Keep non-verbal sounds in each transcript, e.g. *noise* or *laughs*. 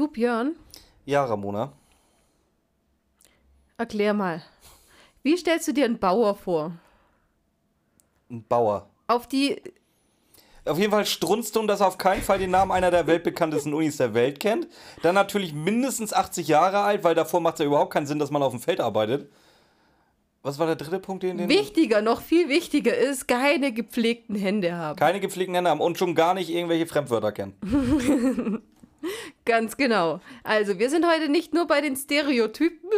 Du, Björn, Ja, Ramona. erklär mal. Wie stellst du dir einen Bauer vor? Ein Bauer. Auf die. Auf jeden Fall strunzt und dass er auf keinen Fall den Namen einer der weltbekanntesten Unis der Welt kennt. Dann natürlich mindestens 80 Jahre alt, weil davor macht es ja überhaupt keinen Sinn, dass man auf dem Feld arbeitet. Was war der dritte Punkt, den, den Wichtiger, noch viel wichtiger ist, keine gepflegten Hände haben. keine gepflegten Hände haben und schon gar nicht irgendwelche Fremdwörter kennen. *laughs* *laughs* Ganz genau. Also, wir sind heute nicht nur bei den Stereotypen,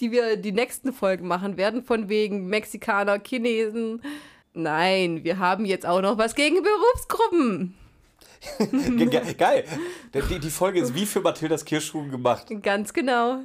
die wir die nächsten Folgen machen werden, von wegen Mexikaner, Chinesen. Nein, wir haben jetzt auch noch was gegen Berufsgruppen. *laughs* Ge ge geil. Die, die Folge ist wie für Mathildas Kirschkuchen gemacht. Ganz genau.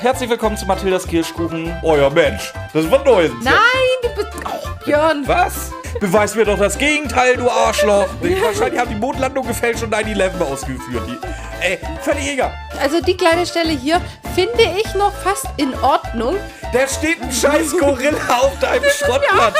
Herzlich willkommen zu Mathildas Kirschkuchen. Euer Mensch. Das wird Neues. Nein, du bist. Oh, Björn. Was? Beweis mir doch das Gegenteil, du Arschloch. Wahrscheinlich haben die Mondlandung gefälscht und 9-11 ausgeführt. Die, ey, völlig egal. Also, die kleine Stelle hier finde ich noch fast in Ordnung. Da steht ein scheiß Gorilla auf deinem Schrottplatz.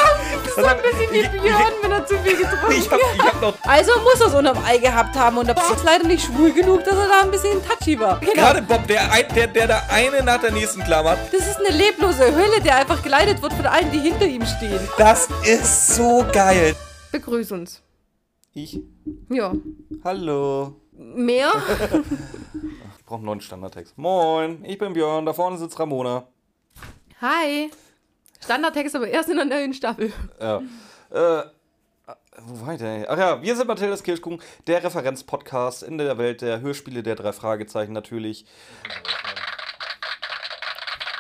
Das ist so ein bisschen wie Björn, wenn er zu viel getrunken Ich hab, ich hab noch Also muss er es unterm Ei gehabt haben und der Bob ist leider nicht schwul genug, dass er da ein bisschen touchy war. Genau. gerade Bob, der, ein- der, der da eine nach der nächsten klammert. Das ist eine leblose Hölle, der einfach geleitet wird von allen, die hinter ihm stehen. Das ist so geil. Begrüß uns. Ich? Ja. Hallo. Mehr? *laughs* Ich brauche einen neuen Standardtext. Moin, ich bin Björn, da vorne sitzt Ramona. Hi. Standardtext aber erst in der neuen Staffel. Ja. Äh, wo war ich denn? Ach ja, wir sind Mathildas Kirschkuchen, der Referenzpodcast in der Welt der Hörspiele der drei Fragezeichen natürlich.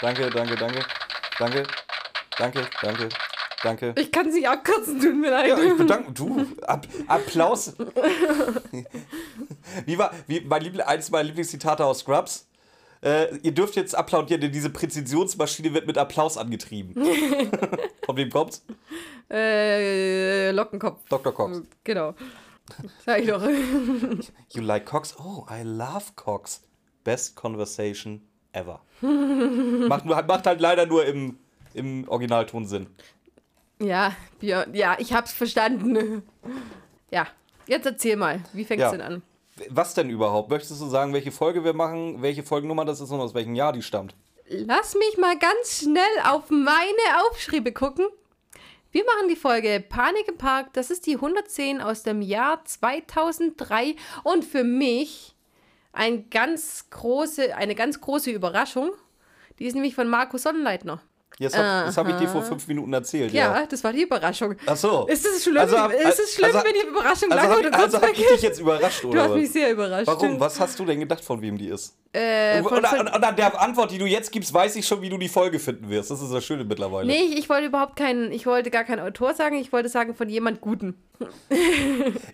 Danke, danke, danke. Danke, danke, danke, danke. Ich kann sie abkürzen, tut mir leid. Ja, ich bedanke du. Ab, Applaus. *laughs* Wie war, wie mein Liebl eines meiner Lieblingszitate aus Scrubs? Äh, ihr dürft jetzt applaudieren, denn diese Präzisionsmaschine wird mit Applaus angetrieben. *laughs* Von wem kommt's? Äh, Lockenkopf. Dr. Cox. Genau. Sag ich doch. *laughs* You like Cox? Oh, I love Cox. Best conversation ever. macht, macht halt leider nur im, im Originalton Sinn. Ja, Björn. Ja, ich hab's verstanden. *laughs* Ja, jetzt erzähl mal. Wie fängt's Ja. denn an? Was denn überhaupt? Möchtest du sagen, welche Folge wir machen, welche Folgennummer das ist und aus welchem Jahr die stammt? Lass mich mal ganz schnell auf meine Aufschriebe gucken. Wir machen die Folge Panik im Park. Das ist die 110 aus dem Jahr 2003 und für mich ein ganz große, eine ganz große Überraschung. Die ist nämlich von Markus Sonnenleitner. Jetzt hab, das habe ich dir vor fünf Minuten erzählt. Ja, Ja. das war die Überraschung. Ach so. Ist es schlimm, Also hab- ist es schlimm also- wenn die Überraschung Also lange habe kurz also hab ich dich jetzt überrascht, Du oder hast was? mich sehr überrascht. Warum? Was hast du denn gedacht, von wem die ist? Äh, und, von, und an der Antwort, die du jetzt gibst, weiß ich schon, wie du die Folge finden wirst. Das ist das Schöne mittlerweile. nee, ich, ich wollte überhaupt keinen, ich wollte gar keinen Autor sagen, ich wollte sagen von jemand Guten. *laughs*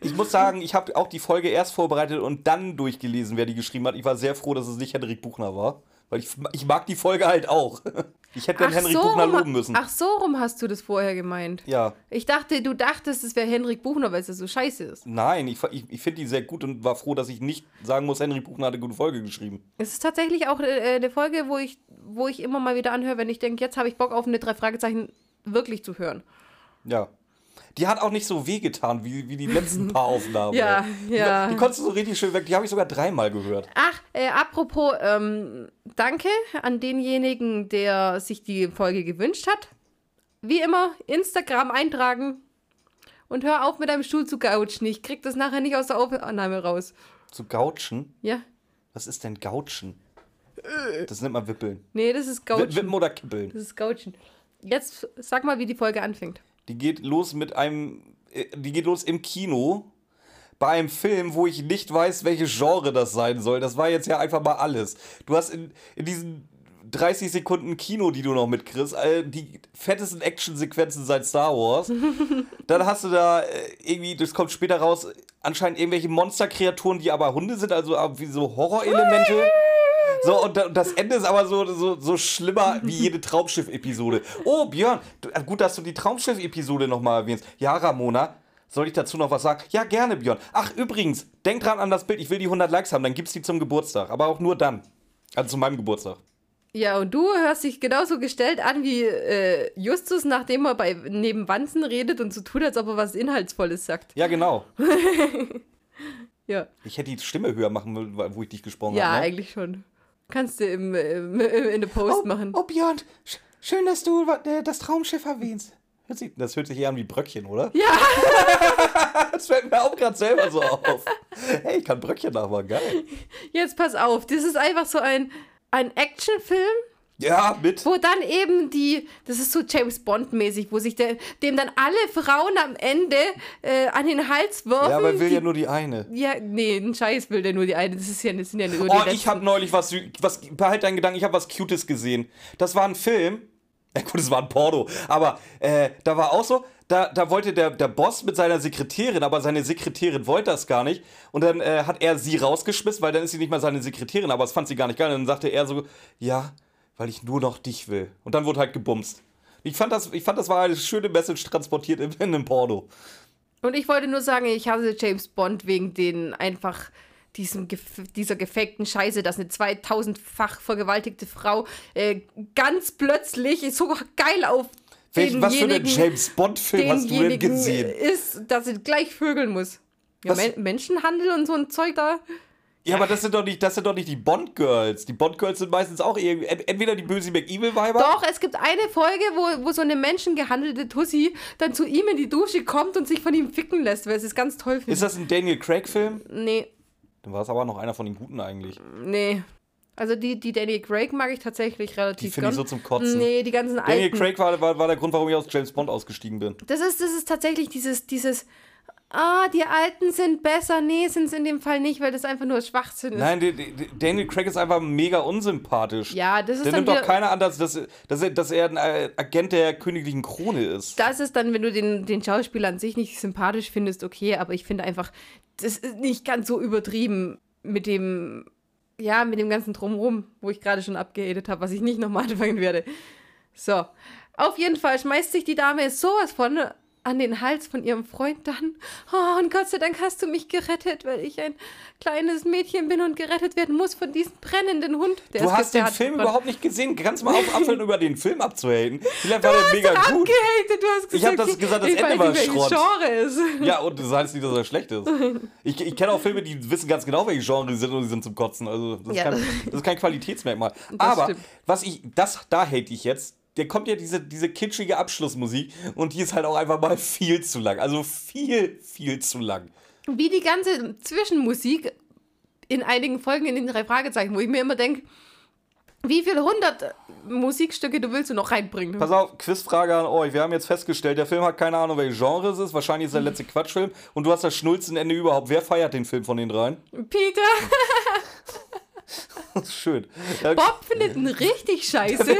Ich muss sagen, ich habe auch die Folge erst vorbereitet und dann durchgelesen, wer die geschrieben hat. Ich war sehr froh, dass es nicht Henrik Buchner war. Weil ich, ich mag die Folge halt auch. *laughs* Ich hätte dann Henrik Buchner rum- loben müssen. ach so rum hast du das vorher gemeint. Ja. Ich dachte, du dachtest, es wäre Henrik Buchner, weil es ja so scheiße ist. Nein, ich, ich, ich finde die sehr gut und war froh, dass ich nicht sagen muss, Henrik Buchner hat eine gute Folge geschrieben. Es ist tatsächlich auch äh, eine Folge, wo ich, wo ich immer mal wieder anhöre, wenn ich denke, jetzt habe ich Bock auf eine drei Fragezeichen wirklich zu hören. Ja. Die hat auch nicht so wehgetan wie, wie die letzten *laughs* paar Aufnahmen. Ja, ey. ja. Die, die konntest du so richtig schön weg. Die habe ich sogar dreimal gehört. Ach, äh, apropos, ähm, danke an denjenigen, der sich die Folge gewünscht hat. Wie immer, Instagram eintragen und hör auf mit deinem Stuhl zu couchen. Ich krieg das nachher nicht aus der Aufnahme raus. Zu Gautschen? Ja? Was ist denn Gautschen? Das nennt man Wippeln. Nee, das ist couchen. Wippen oder Kippeln. Das ist couchen. Jetzt sag mal, wie die Folge anfängt. Die geht los mit einem. äh, Die geht los im Kino. Bei einem Film, wo ich nicht weiß, welches Genre das sein soll. Das war jetzt ja einfach mal alles. Du hast in, in diesen 30 Sekunden Kino, die du noch mitkriegst, die fettesten Actionsequenzen seit Star Wars. *laughs* Dann hast du da äh, irgendwie, das kommt später raus, anscheinend irgendwelche Monsterkreaturen, die aber Hunde sind, also wie so Horrorelemente. So, und da- und das Ende ist aber so, so, so schlimmer wie jede Traumschiff-Episode. Oh, Björn, äh, gut, dass du die Traumschiff-Episode nochmal erwähnst. Ja, Ramona, soll ich dazu noch was sagen? Ja, gerne, Björn. Ach, übrigens, denk dran an das Bild, ich will die 100 Likes haben, dann gibt's die zum Geburtstag. Aber auch nur dann. Also zu meinem Geburtstag. Ja, und du hörst dich genauso gestellt an wie äh, Justus, nachdem er bei neben Wanzen redet und so tut, als ob er was Inhaltsvolles sagt. Ja, genau. *laughs* Ja. Ich hätte die Stimme höher machen müssen, wo ich dich gesprochen Ja, habe. Ne? eigentlich schon. Kannst du im, im, in der Post machen. oh Björn, sch schön, dass du äh, das Traumschiff erwähnst. Hört sich, das hört sich eher an wie Bröckchen, oder? Ja, *laughs* Das fällt mir auch gerade selber so auf. Hey, ich kann Bröckchen nachmachen, geil. jetzt pass auf. Das ist einfach so ein, ein Actionfilm, Ja, mit. wo dann eben die, das ist so James Bond-mäßig, wo sich der, dem dann alle Frauen am Ende äh, an den Hals wirfen. Ja, aber er will die, ja nur die eine. Ja, nee, ein Scheiß will der nur die eine. Das ist ja, das sind ja nur Oh, ich habe neulich was, was, behalt deinen Gedanken, ich habe was Cutes gesehen. Das war ein Film. *laughs* Ja gut, es war ein Porno, aber äh, da war auch so, da, da wollte der, der Boss mit seiner Sekretärin, aber seine Sekretärin wollte das gar nicht. Und dann äh, hat er sie rausgeschmissen, weil dann ist sie nicht mal seine Sekretärin, aber das fand sie gar nicht geil. Und dann sagte er so, ja, weil ich nur noch dich will. Und dann wurde halt gebumst. Ich fand das, ich fand, das war eine schöne Message transportiert in, in einem Porno. Und ich wollte nur sagen, ich hasse James Bond wegen den einfach diesem dieser gefakten Scheiße, dass eine 2000-fach vergewaltigte Frau äh, ganz plötzlich so geil auf Welch, was für einen denjenigen- James Bond-Film hast du denn gesehen? ist, dass sie gleich vögeln muss. Ja? Men Menschenhandel und so ein Zeug da. Ja, aber das sind doch nicht, das sind doch nicht die Bond-Girls. Die Bond-Girls sind meistens auch irgendwie, entweder die böse McEvil-Weiber. Doch, es gibt eine Folge, wo, wo so eine menschengehandelte Tussi dann zu ihm in die Dusche kommt und sich von ihm ficken lässt, weil es ganz toll findet. Ist das ein Daniel Craig-Film? nee, Dann war es aber noch einer von den Guten eigentlich. nee. Also die, die Danny Craig mag ich tatsächlich relativ Die finde ich so zum Kotzen. Nee, die ganzen Daniel alten. Craig war, war, war der Grund, warum ich aus James Bond ausgestiegen bin. Das ist, das ist tatsächlich dieses, dieses, ah, die Alten sind besser. Nee, sind es in dem Fall nicht, weil das einfach nur Schwachsinn ist. Nein, die, die, Daniel Craig ist einfach mega unsympathisch. Ja, das ist Der nimmt doch keiner an, dass, dass, dass, er, dass er ein äh, Agent der königlichen Krone ist. das ist dann, wenn du den, den Schauspieler an sich nicht sympathisch findest, okay, aber ich finde einfach, das ist nicht ganz so übertrieben mit dem, ja, mit dem ganzen Drumrum, wo ich gerade schon abgehatet habe, was ich nicht nochmal anfangen werde. So, auf jeden Fall schmeißt sich die Dame sowas von an den Hals von ihrem Freund dann. Oh, und Gott sei Dank hast du mich gerettet, weil ich ein kleines Mädchen bin und gerettet werden muss von diesem brennenden Hund. Der Du ist hast den Film Gott- überhaupt nicht gesehen. Kannst du mal auf, aufhören, *laughs* über den Film abzuhaten? Vielleicht war der mega gut. du hast gesagt, Ich hab das gesagt, das ich Ende war Schrott. Genre ist. Ja, und das heißt nicht, dass er schlecht ist. *laughs* Ich, ich kenne auch Filme, die wissen ganz genau, welche Genre die sind und die sind zum Kotzen. Also das ist, Ja. kein, das ist kein Qualitätsmerkmal. Aber stimmt. was ich, das, da hate ich jetzt. Der kommt ja diese, diese kitschige Abschlussmusik und die ist halt auch einfach mal viel zu lang. Also viel, viel zu lang. Wie die ganze Zwischenmusik in einigen Folgen in den drei Fragezeichen, wo ich mir immer denke, wie viele hundert Musikstücke du willst du noch reinbringen? Pass auf, Quizfrage an euch. Wir haben jetzt festgestellt, der Film hat keine Ahnung, welches Genre es ist. Wahrscheinlich ist der letzte Quatschfilm. Und du hast das Schnulzenende überhaupt. Wer feiert den Film von den dreien? Peter, *laughs* *laughs* Das ist schön. Bob findet ihn richtig scheiße.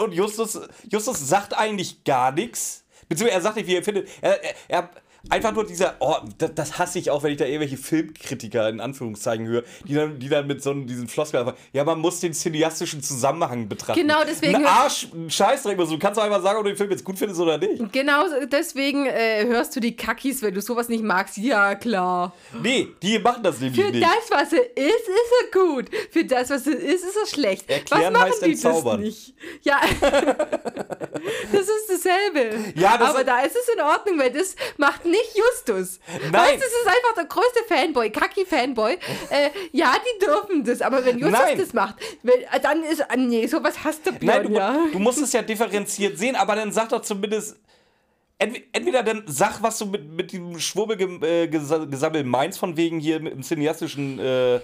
Und Justus, Justus sagt eigentlich gar nichts. Beziehungsweise er sagt nicht, wie er findet. Er, er einfach nur dieser, oh, das, das hasse ich auch, wenn ich da irgendwelche Filmkritiker in Anführungszeichen höre, die dann, die dann mit so einem, diesen Floskeln einfach, ja, man muss den cineastischen Zusammenhang betrachten. Genau, deswegen- Ein Arsch, ein Scheißdreck, so. du kannst doch einfach sagen, ob du den Film jetzt gut findest oder nicht. Genau deswegen äh, hörst du die Kackis, wenn du sowas nicht magst. Ja, klar. Nee, die machen das nämlich Für nicht. das, was er ist, ist er gut. Für das, was er ist, ist er schlecht. Erklären was machen heißt die entzaubern. das nicht? Ja, *laughs* das ist dasselbe. Ja, das Aber ist- da ist es in Ordnung, weil das macht nicht Justus. Nein. Das ist einfach der größte Fanboy, Kacki-Fanboy. *laughs* Äh, ja, die dürfen das, aber wenn Justus Nein. das macht, äh, dann ist, äh, nee, sowas hasst der Björn, Nein, du, ja. du musst es ja differenziert sehen, aber dann sag doch zumindest. entwe- Entweder dann sag, was du mit, mit diesem Schwurbelgesammel meinst, von wegen hier mit dem cineastischen äh,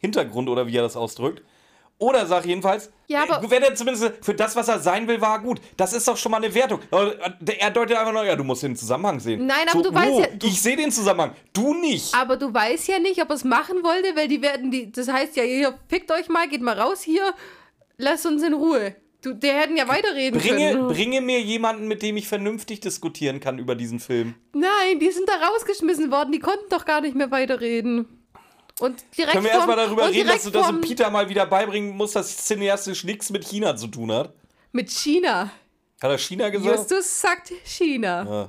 Hintergrund oder wie er das ausdrückt. Oder sag jedenfalls, Ja, aber- äh, wenn er zumindest für das, was er sein will, war er gut. Das ist doch schon mal eine Wertung. Aber Er deutet einfach nur, ja, du musst den Zusammenhang sehen. Nein, aber du weißt ja- du- ich sehe den Zusammenhang. Du nicht. Aber du weißt ja nicht, ob er es machen wollte, weil die werden die. Das heißt ja, ihr fickt euch mal, geht mal raus hier, lasst uns in Ruhe. Du, der hätten ja weiterreden Bringe, können. bringe mir jemanden, mit dem ich vernünftig diskutieren kann über diesen Film. Nein, die sind da rausgeschmissen worden, die konnten doch gar nicht mehr weiterreden. Und direkt Können wir erstmal darüber reden, dass du, dass du vorm- Peter mal wieder beibringen musst, dass cineastisch nichts mit China zu tun hat? Mit China. Hat er China gesagt? Justus sagt China.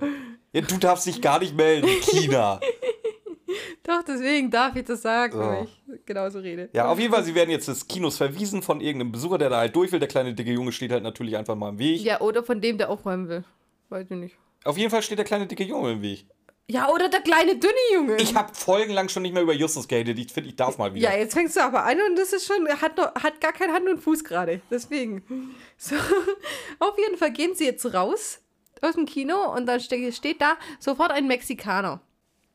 Ja, du darfst dich gar nicht melden. China. *laughs* Doch, deswegen darf ich das sagen, So. weil ich genauso rede. Ja, auf jeden Fall, sie werden jetzt des Kinos verwiesen von irgendeinem Besucher, der da halt durch will. Der kleine dicke Junge steht halt natürlich einfach mal im Weg. Ja, oder von dem, der aufräumen will. Weiß ich nicht. Auf jeden Fall steht der kleine dicke Junge im Weg. Ja, oder der kleine, dünne Junge. Ich habe folgenlang schon nicht mehr über Justus geredet. Ich finde, ich darf mal wieder. ja, jetzt fängst du aber an und das ist schon, hat, noch, hat gar kein Hand und Fuß gerade. Deswegen. *laughs* So, auf jeden Fall gehen sie jetzt raus aus dem Kino und dann ste steht da sofort ein Mexikaner.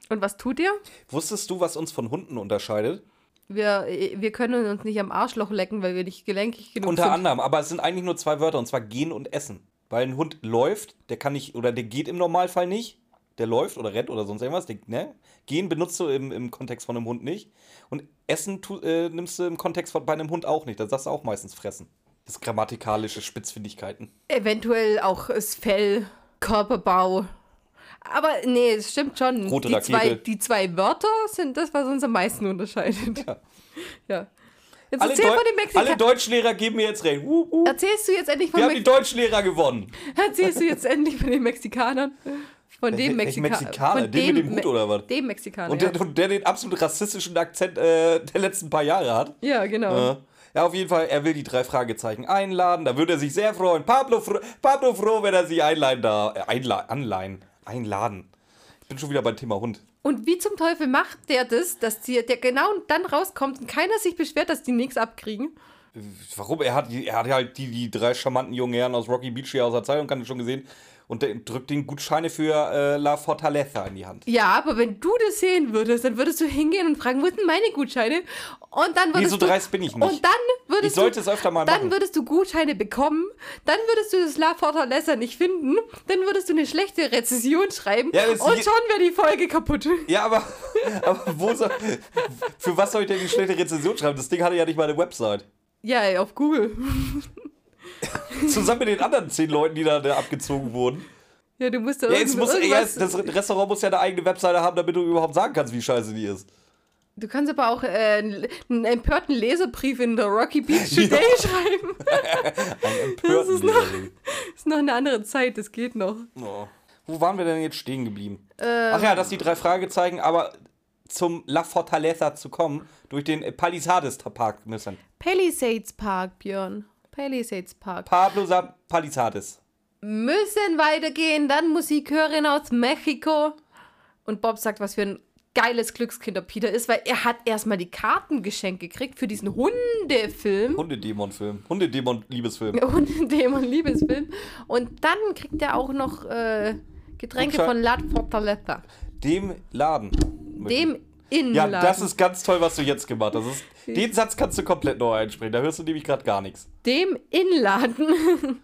Und was tut ihr? Wusstest du, was uns von Hunden unterscheidet? Wir, wir können uns nicht am Arschloch lecken, weil wir nicht gelenkig genug Unter sind. anderem, aber es sind eigentlich nur zwei Wörter, und zwar gehen und essen. Weil ein Hund läuft, der kann nicht, oder der geht im Normalfall nicht. Der läuft oder rennt oder sonst irgendwas. Der, ne? Gehen benutzt du im, im Kontext von einem Hund nicht. Und Essen tu, äh, nimmst du im Kontext von bei einem Hund auch nicht. Da sagst du auch meistens fressen. Das ist grammatikalische Spitzfindigkeiten. Eventuell auch das Fell, Körperbau. Aber nee, es stimmt schon. Rote die, Rakete. zwei, die zwei Wörter sind das, was uns am meisten unterscheidet. Ja. *laughs* Ja. Jetzt Alle, erzähl Deu den alle. Deutschlehrer geben mir jetzt recht. Uh, uh. Erzählst du jetzt endlich von Wir haben die Mex Deutschlehrer gewonnen. *laughs* Erzählst du jetzt endlich von den Mexikanern? Von dem Mexika Mexikaner? Von Den mit dem Hut oder was? Dem Mexikaner. Und ja. der, und der den absolut rassistischen Akzent äh, der letzten paar Jahre hat. ja, genau. Äh, Ja, auf jeden Fall, er will die drei Fragezeichen einladen. Da würde er sich sehr freuen. Pablo, fro Pablo froh, wenn er sie einleihen da. Äh, einla anleihen. Einladen. Ich bin schon wieder beim Thema Hund. Und wie zum Teufel macht der das, dass die, der genau dann rauskommt und keiner sich beschwert, dass die nichts abkriegen? Warum? Er hat, er hat halt die, die drei charmanten jungen Herren aus Rocky Beach hier aus der Zeitung, kann ich schon gesehen. Und drückt den Gutscheine für äh, La Fortaleza in die Hand. Ja, aber wenn du das sehen würdest, dann würdest du hingehen und fragen, wo sind meine Gutscheine? Und dann würdest so du, dreist bin ich nicht. Und dann würdest Ich sollte du, es öfter mal dann machen. würdest du Gutscheine bekommen, dann würdest du das La Fortaleza nicht finden, dann würdest du eine schlechte Rezession schreiben Ja, und schon wäre die Folge kaputt. Ja, aber, *laughs* aber wo soll, für was soll ich denn die schlechte Rezension schreiben? Das Ding hatte ja nicht mal eine Website. Ja, ey, auf Google. *laughs* *laughs* Zusammen mit den anderen zehn Leuten, die da, da abgezogen wurden. Ja, du musst da Ja, jetzt muss, ja, das Restaurant muss ja eine eigene Webseite haben, damit du überhaupt sagen kannst, wie scheiße die ist. Du kannst aber auch äh, einen empörten Leserbrief in der Rocky Beach *laughs* Ja. Today schreiben. *laughs* Ein empörten ist noch- ist noch eine andere Zeit, das geht noch. Oh. Wo waren wir denn jetzt stehen geblieben? Ähm. Ach ja, dass die drei Fragezeichen, aber zum La Fortaleza zu kommen, durch den Palisades Park müssen. Palisades Park, Björn. Palisades Park. Pablo Palisades. Müssen weitergehen, dann Musikhörerin aus Mexiko. Und Bob sagt, was für ein geiles Glückskind der Peter ist, weil er hat erstmal die Karten geschenkt gekriegt für diesen Hundefilm. Hundedämon-Film. Hundedämon-Liebesfilm. *laughs* Hundedämon-Liebesfilm. Und dann kriegt er auch noch äh, Getränke Gutschein- von La Fortaleza. Dem Laden. Dem Ja, Innenladen. das ist ganz toll, was du jetzt gemacht hast. Ist, den Satz kannst du komplett neu einsprechen. Da hörst du nämlich gerade gar nichts. Dem Innenladen.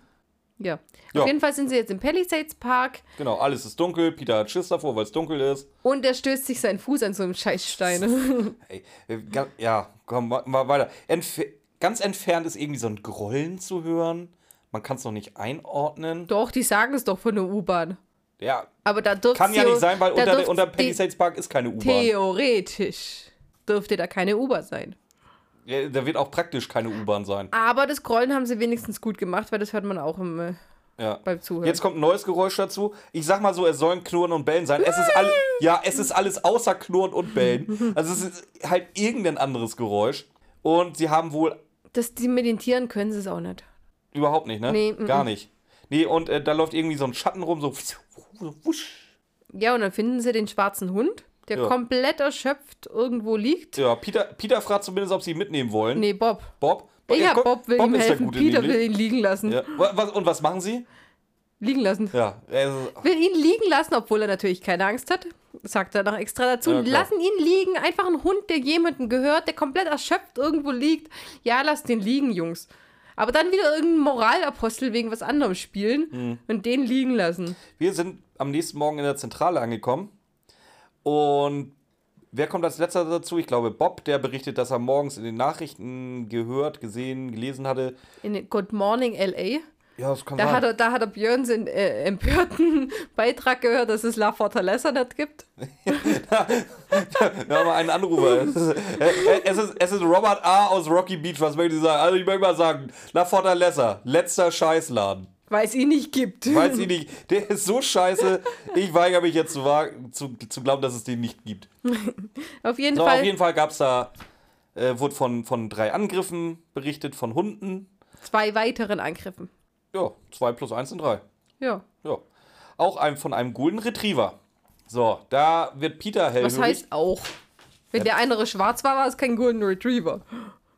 ja. *laughs* Ja. Auf jeden Fall sind sie jetzt im Palisades Park Genau, alles ist dunkel. Peter hat Schiss davor, weil es dunkel ist. und er stößt sich seinen Fuß an so einem Scheißstein. *laughs* Ey, äh, ja, komm, mal, mal weiter. Entf ganz entfernt ist irgendwie so ein Grollen zu hören. Man kann es noch nicht einordnen. doch, die sagen es doch von der U-Bahn. Ja, Aber da dürfte kann ja nicht sein, weil unter, der- unter Palisades Park ist keine U-Bahn. Theoretisch dürfte da keine U-Bahn sein. Ja, da wird auch praktisch keine U-Bahn sein. Aber das Grollen haben sie wenigstens gut gemacht, weil das hört man auch im, äh, Ja. beim Zuhören. Jetzt kommt ein neues Geräusch dazu. Ich sag mal so, es sollen Knurren und Bellen sein. Es ist, all, ja, es ist alles außer Knurren und Bellen. Also es ist halt irgendein anderes Geräusch. Und sie haben wohl das, die mit den Tieren können sie es auch nicht. überhaupt nicht, ne? Nee, Gar mm. nicht. Nee, und äh, da läuft irgendwie so ein Schatten rum, so wusch. Ja, und dann finden sie den schwarzen Hund, der Ja. komplett erschöpft irgendwo liegt. Ja, Peter, Peter fragt zumindest, ob sie ihn mitnehmen wollen. Nee, Bob. Bob? Ja, Ja, Bob will ihm ist der helfen. Peter will ihn liegen lassen. Ja. Und was machen sie? Liegen lassen. Ja, also, Will ihn liegen lassen, obwohl er natürlich keine Angst hat. Sagt er noch extra dazu. Ja. Lassen ihn liegen. Einfach ein Hund, der jemandem gehört, der komplett erschöpft irgendwo liegt. Ja, lasst den liegen, Jungs. Aber dann wieder irgendeinen Moralapostel wegen was anderem spielen Mhm. und den liegen lassen. wir sind am nächsten Morgen in der Zentrale angekommen. Und wer kommt als letzter dazu? Ich glaube, Bob, der berichtet, dass er morgens in den Nachrichten gehört, gesehen, gelesen hatte. In Good Morning L.A. Ja, das kann Da sein. hat, er, da hat er Björns in, äh, empörten *laughs* Beitrag gehört, dass es La Fortaleza nicht gibt. *laughs* Wir haben einen Anrufer. Es ist, es, ist, es ist Robert A. aus Rocky Beach. Was möchte ich sagen? Also ich möchte mal sagen, La Fortaleza, letzter Scheißladen. Weil es ihn nicht gibt. Weiß ich nicht. Der ist so scheiße. Ich weigere mich jetzt zu, zu, zu glauben, dass es den nicht gibt. *laughs* Auf jeden So, Fall. auf jeden Fall gab es da, äh, wurde von, von drei Angriffen berichtet, von Hunden. zwei weiteren Angriffen. Ja, zwei plus eins sind drei. Ja. Ja. Auch ein, von einem Golden Retriever. So, da wird Peter hellhörig. Was heißt auch? Wenn der andere schwarz war, war es kein Golden Retriever.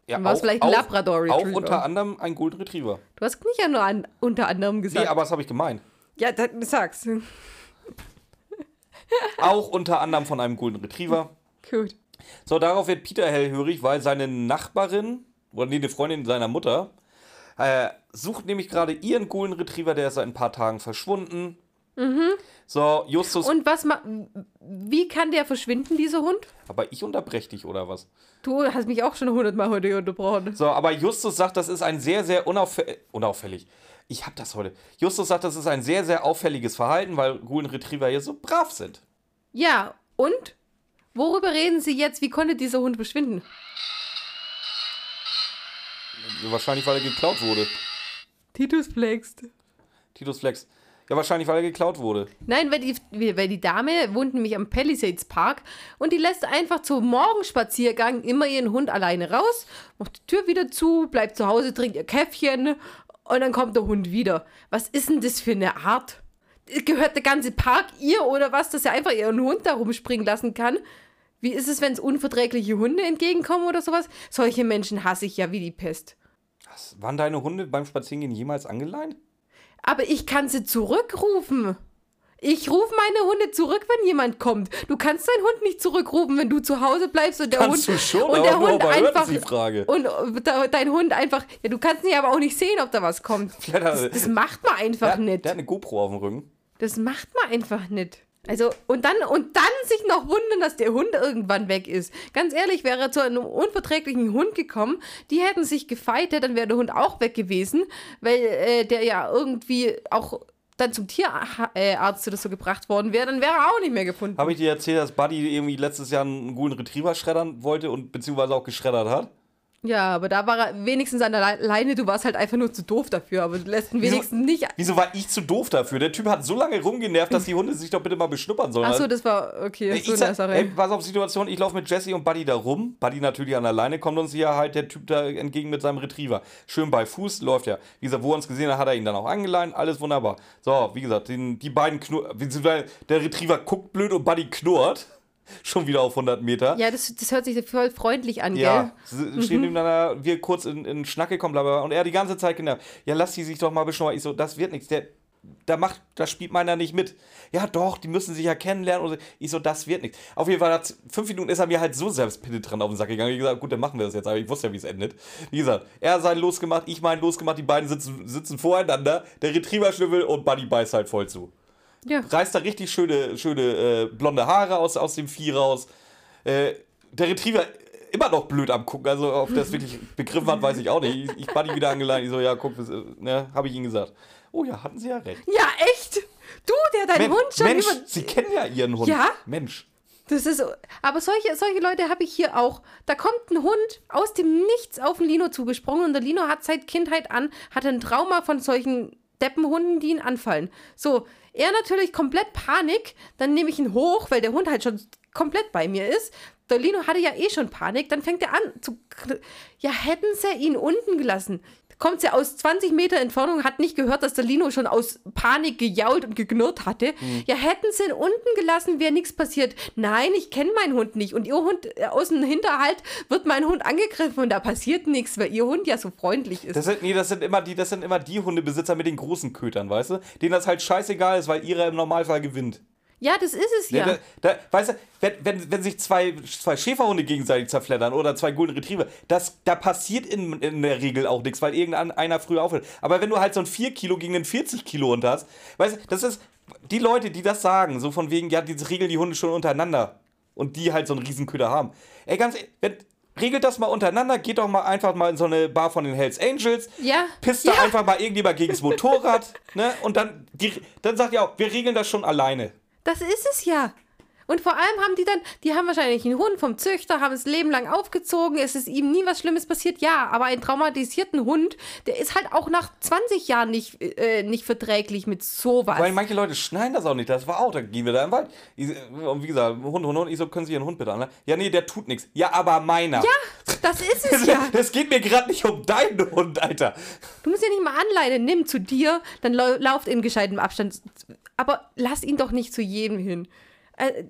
Ja, war es vielleicht ein Labrador Auch Retriever. unter anderem ein Golden Retriever. Du hast nicht ja nur an, unter anderem gesagt. Nee, aber das habe ich gemeint. ja, dann sag's. *laughs* Auch unter anderem von einem Golden Retriever. Gut. So, darauf wird Peter hellhörig, weil seine Nachbarin, oder nee, eine Freundin seiner Mutter, äh, sucht nämlich gerade ihren Golden Retriever, der ist seit ein paar Tagen verschwunden. So, Justus. Und was ma wie kann der verschwinden, dieser Hund? aber ich unterbreche dich, oder was? Du hast mich auch schon hundertmal heute unterbrochen. So, aber Justus sagt, das ist ein sehr, sehr unauffällig. Unauffällig. Ich hab das heute. Justus sagt, das ist ein sehr, sehr auffälliges Verhalten, weil Golden Retriever hier so brav sind. Ja, und? Worüber reden Sie jetzt? Wie konnte dieser Hund verschwinden? Wahrscheinlich, weil er geklaut wurde. Titus flext. Titus Flex. Ja, wahrscheinlich, weil er geklaut wurde. Nein, weil die, weil die Dame wohnt nämlich am Palisades Park und die lässt einfach zum Morgenspaziergang immer ihren Hund alleine raus, macht die Tür wieder zu, bleibt zu Hause, trinkt ihr Käffchen und dann kommt der Hund wieder. Was ist denn das für eine Art? Gehört der ganze Park ihr oder was, dass er einfach ihren Hund da rumspringen lassen kann? Wie ist es, wenn es unverträgliche Hunde entgegenkommen oder sowas? Solche Menschen hasse ich ja wie die Pest. Was, waren deine Hunde beim Spazierengehen jemals angeleint? Aber ich kann sie zurückrufen. Ich rufe meine Hunde zurück, wenn jemand kommt. Du kannst deinen Hund nicht zurückrufen, wenn du zu Hause bleibst und der Kannst Hund du schon, und der Hund einfach ist die Frage. und äh, dein Hund einfach. Ja, du kannst nicht aber auch nicht sehen, ob da was kommt. *laughs* Das, das macht man einfach der, nicht. der hat eine GoPro auf dem Rücken. Das macht man einfach nicht. Also, und dann, und dann sich noch wundern, dass der Hund irgendwann weg ist. Ganz ehrlich, wäre er zu einem unverträglichen Hund gekommen, die hätten sich gefeitet, dann wäre der Hund auch weg gewesen, weil äh, der ja irgendwie auch dann zum Tierarzt oder so gebracht worden wäre, dann wäre er auch nicht mehr gefunden. Habe ich dir erzählt, dass Buddy irgendwie letztes Jahr einen Golden Retriever schreddern wollte und beziehungsweise auch geschreddert hat? Ja, aber da war er wenigstens an der Le- Leine, du warst halt einfach nur zu doof dafür, aber du lässt ihn wenigstens nicht. Wieso war ich zu doof dafür? Der Typ hat so lange rumgenervt, dass die Hunde sich doch bitte mal beschnuppern sollen. Achso, das war okay. ich So eine sag, ey, pass auf Situation, ich laufe mit Jesse und Buddy da rum. Buddy natürlich an der Leine, kommt uns hier halt der Typ da entgegen mit seinem Retriever. Schön bei Fuß, läuft er. Wie gesagt, wo er uns gesehen hat, hat er ihn dann auch angeleint, alles wunderbar. So, wie gesagt, den, die beiden knurren, der Retriever guckt blöd und Buddy knurrt. *laughs* Schon wieder auf 100 Meter. Ja, das, das hört sich voll freundlich an, Ja, gell? sie stehen nebeneinander, wir kurz in, in Schnack gekommen, bla, bla, bla. und er die ganze Zeit genervt. Ja, lass die sich doch mal beschnuppern. Ich so, das wird nichts. Der, da macht, da spielt meiner nicht mit. Ja, doch, die müssen sich ja kennenlernen. Ich so, das wird nichts. Auf jeden Fall, nach fünf Minuten ist er mir halt so selbstpenetrant auf den Sack gegangen. Ich gesagt, gut, dann machen wir das jetzt. Aber ich wusste ja, wie es endet. Wie gesagt, er seinen losgemacht, ich meinen losgemacht. Die beiden sitzen, sitzen voreinander. Der Retriever schnüffelt und Buddy beißt halt voll zu Ja. reißt da richtig schöne, schöne äh, blonde Haare aus, aus dem Vieh raus. Äh, der Retriever immer noch blöd am gucken, also ob das wirklich *laughs* begriffen hat, weiß ich auch nicht. Ich, ich Buddy wieder angeleint, ich so, ja, guck, das, äh, ne, habe ich ihm gesagt. Oh ja, hatten sie ja recht. Ja, echt? Du, der deinen Men- Hund schon Mensch, über. sie kennen ja ihren Hund. Ja? Mensch. Das ist. Aber solche, solche Leute habe ich hier auch. Da kommt ein Hund aus dem Nichts auf den Lino zugesprungen und der Lino hat seit Kindheit an, hatte ein Trauma von solchen Deppenhunden, die ihn anfallen. So, er natürlich komplett Panik, dann nehme ich ihn hoch, weil der Hund halt schon komplett bei mir ist. Der Lino hatte ja eh schon Panik, dann fängt er an zu. Ja, hätten sie ihn unten gelassen. Kommt sie aus 20 Meter Entfernung, hat nicht gehört, dass der Lino schon aus Panik gejault und geknurrt hatte. Ja, hätten sie ihn unten gelassen, wäre nichts passiert. Nein, ich kenne meinen Hund nicht. Und ihr Hund äh, aus dem Hinterhalt wird mein Hund angegriffen und da passiert nichts, weil ihr Hund ja so freundlich ist. Das sind, nee, das sind immer die, das sind immer die Hundebesitzer mit den großen Kötern, weißt du? Denen das halt scheißegal ist, weil ihre im Normalfall gewinnt. Ja, das ist es ja. Da, da, weißt du, wenn, wenn, wenn sich zwei, zwei Schäferhunde gegenseitig zerfleddern oder zwei Golden Retriever, das, da passiert in, in der Regel auch nichts, weil irgendeiner früher aufhört. Aber wenn du halt so ein 4 Kilo gegen einen 40 Kilo Hund hast, weißt du, das ist, die Leute, die das sagen, so von wegen, ja, die regeln die Hunde schon untereinander und die halt so einen Riesenköder haben. Ey, ganz ehrlich, wenn, regelt das mal untereinander, geht doch mal einfach mal in so eine Bar von den Hells Angels, Ja. pisst da Ja. einfach mal irgendjemand gegens Motorrad, *laughs* ne, und dann, die, dann sagt ihr auch, wir regeln das schon alleine. Das ist es ja. Und vor allem haben die dann, die haben wahrscheinlich einen Hund vom Züchter, haben es Leben lang aufgezogen, es ist ihm nie was Schlimmes passiert, ja, aber einen traumatisierten Hund, der ist halt auch nach 20 Jahren nicht, äh, nicht verträglich mit sowas. Weil manche Leute schneiden das auch nicht. Das war auch, da gehen wir da im Wald. Ich, und wie gesagt, Hund, Hund, Hund. Ich so, können Sie Ihren Hund bitte an? Ja, nee, der tut nichts. Ja, aber meiner. ja, das ist es ja. *laughs* Das geht mir gerade nicht um deinen Hund, Alter. Du musst ja nicht mal anleiten, nimm zu dir, dann lau lauft in gescheitem Abstand. Aber lass ihn doch nicht zu jedem hin. Äh,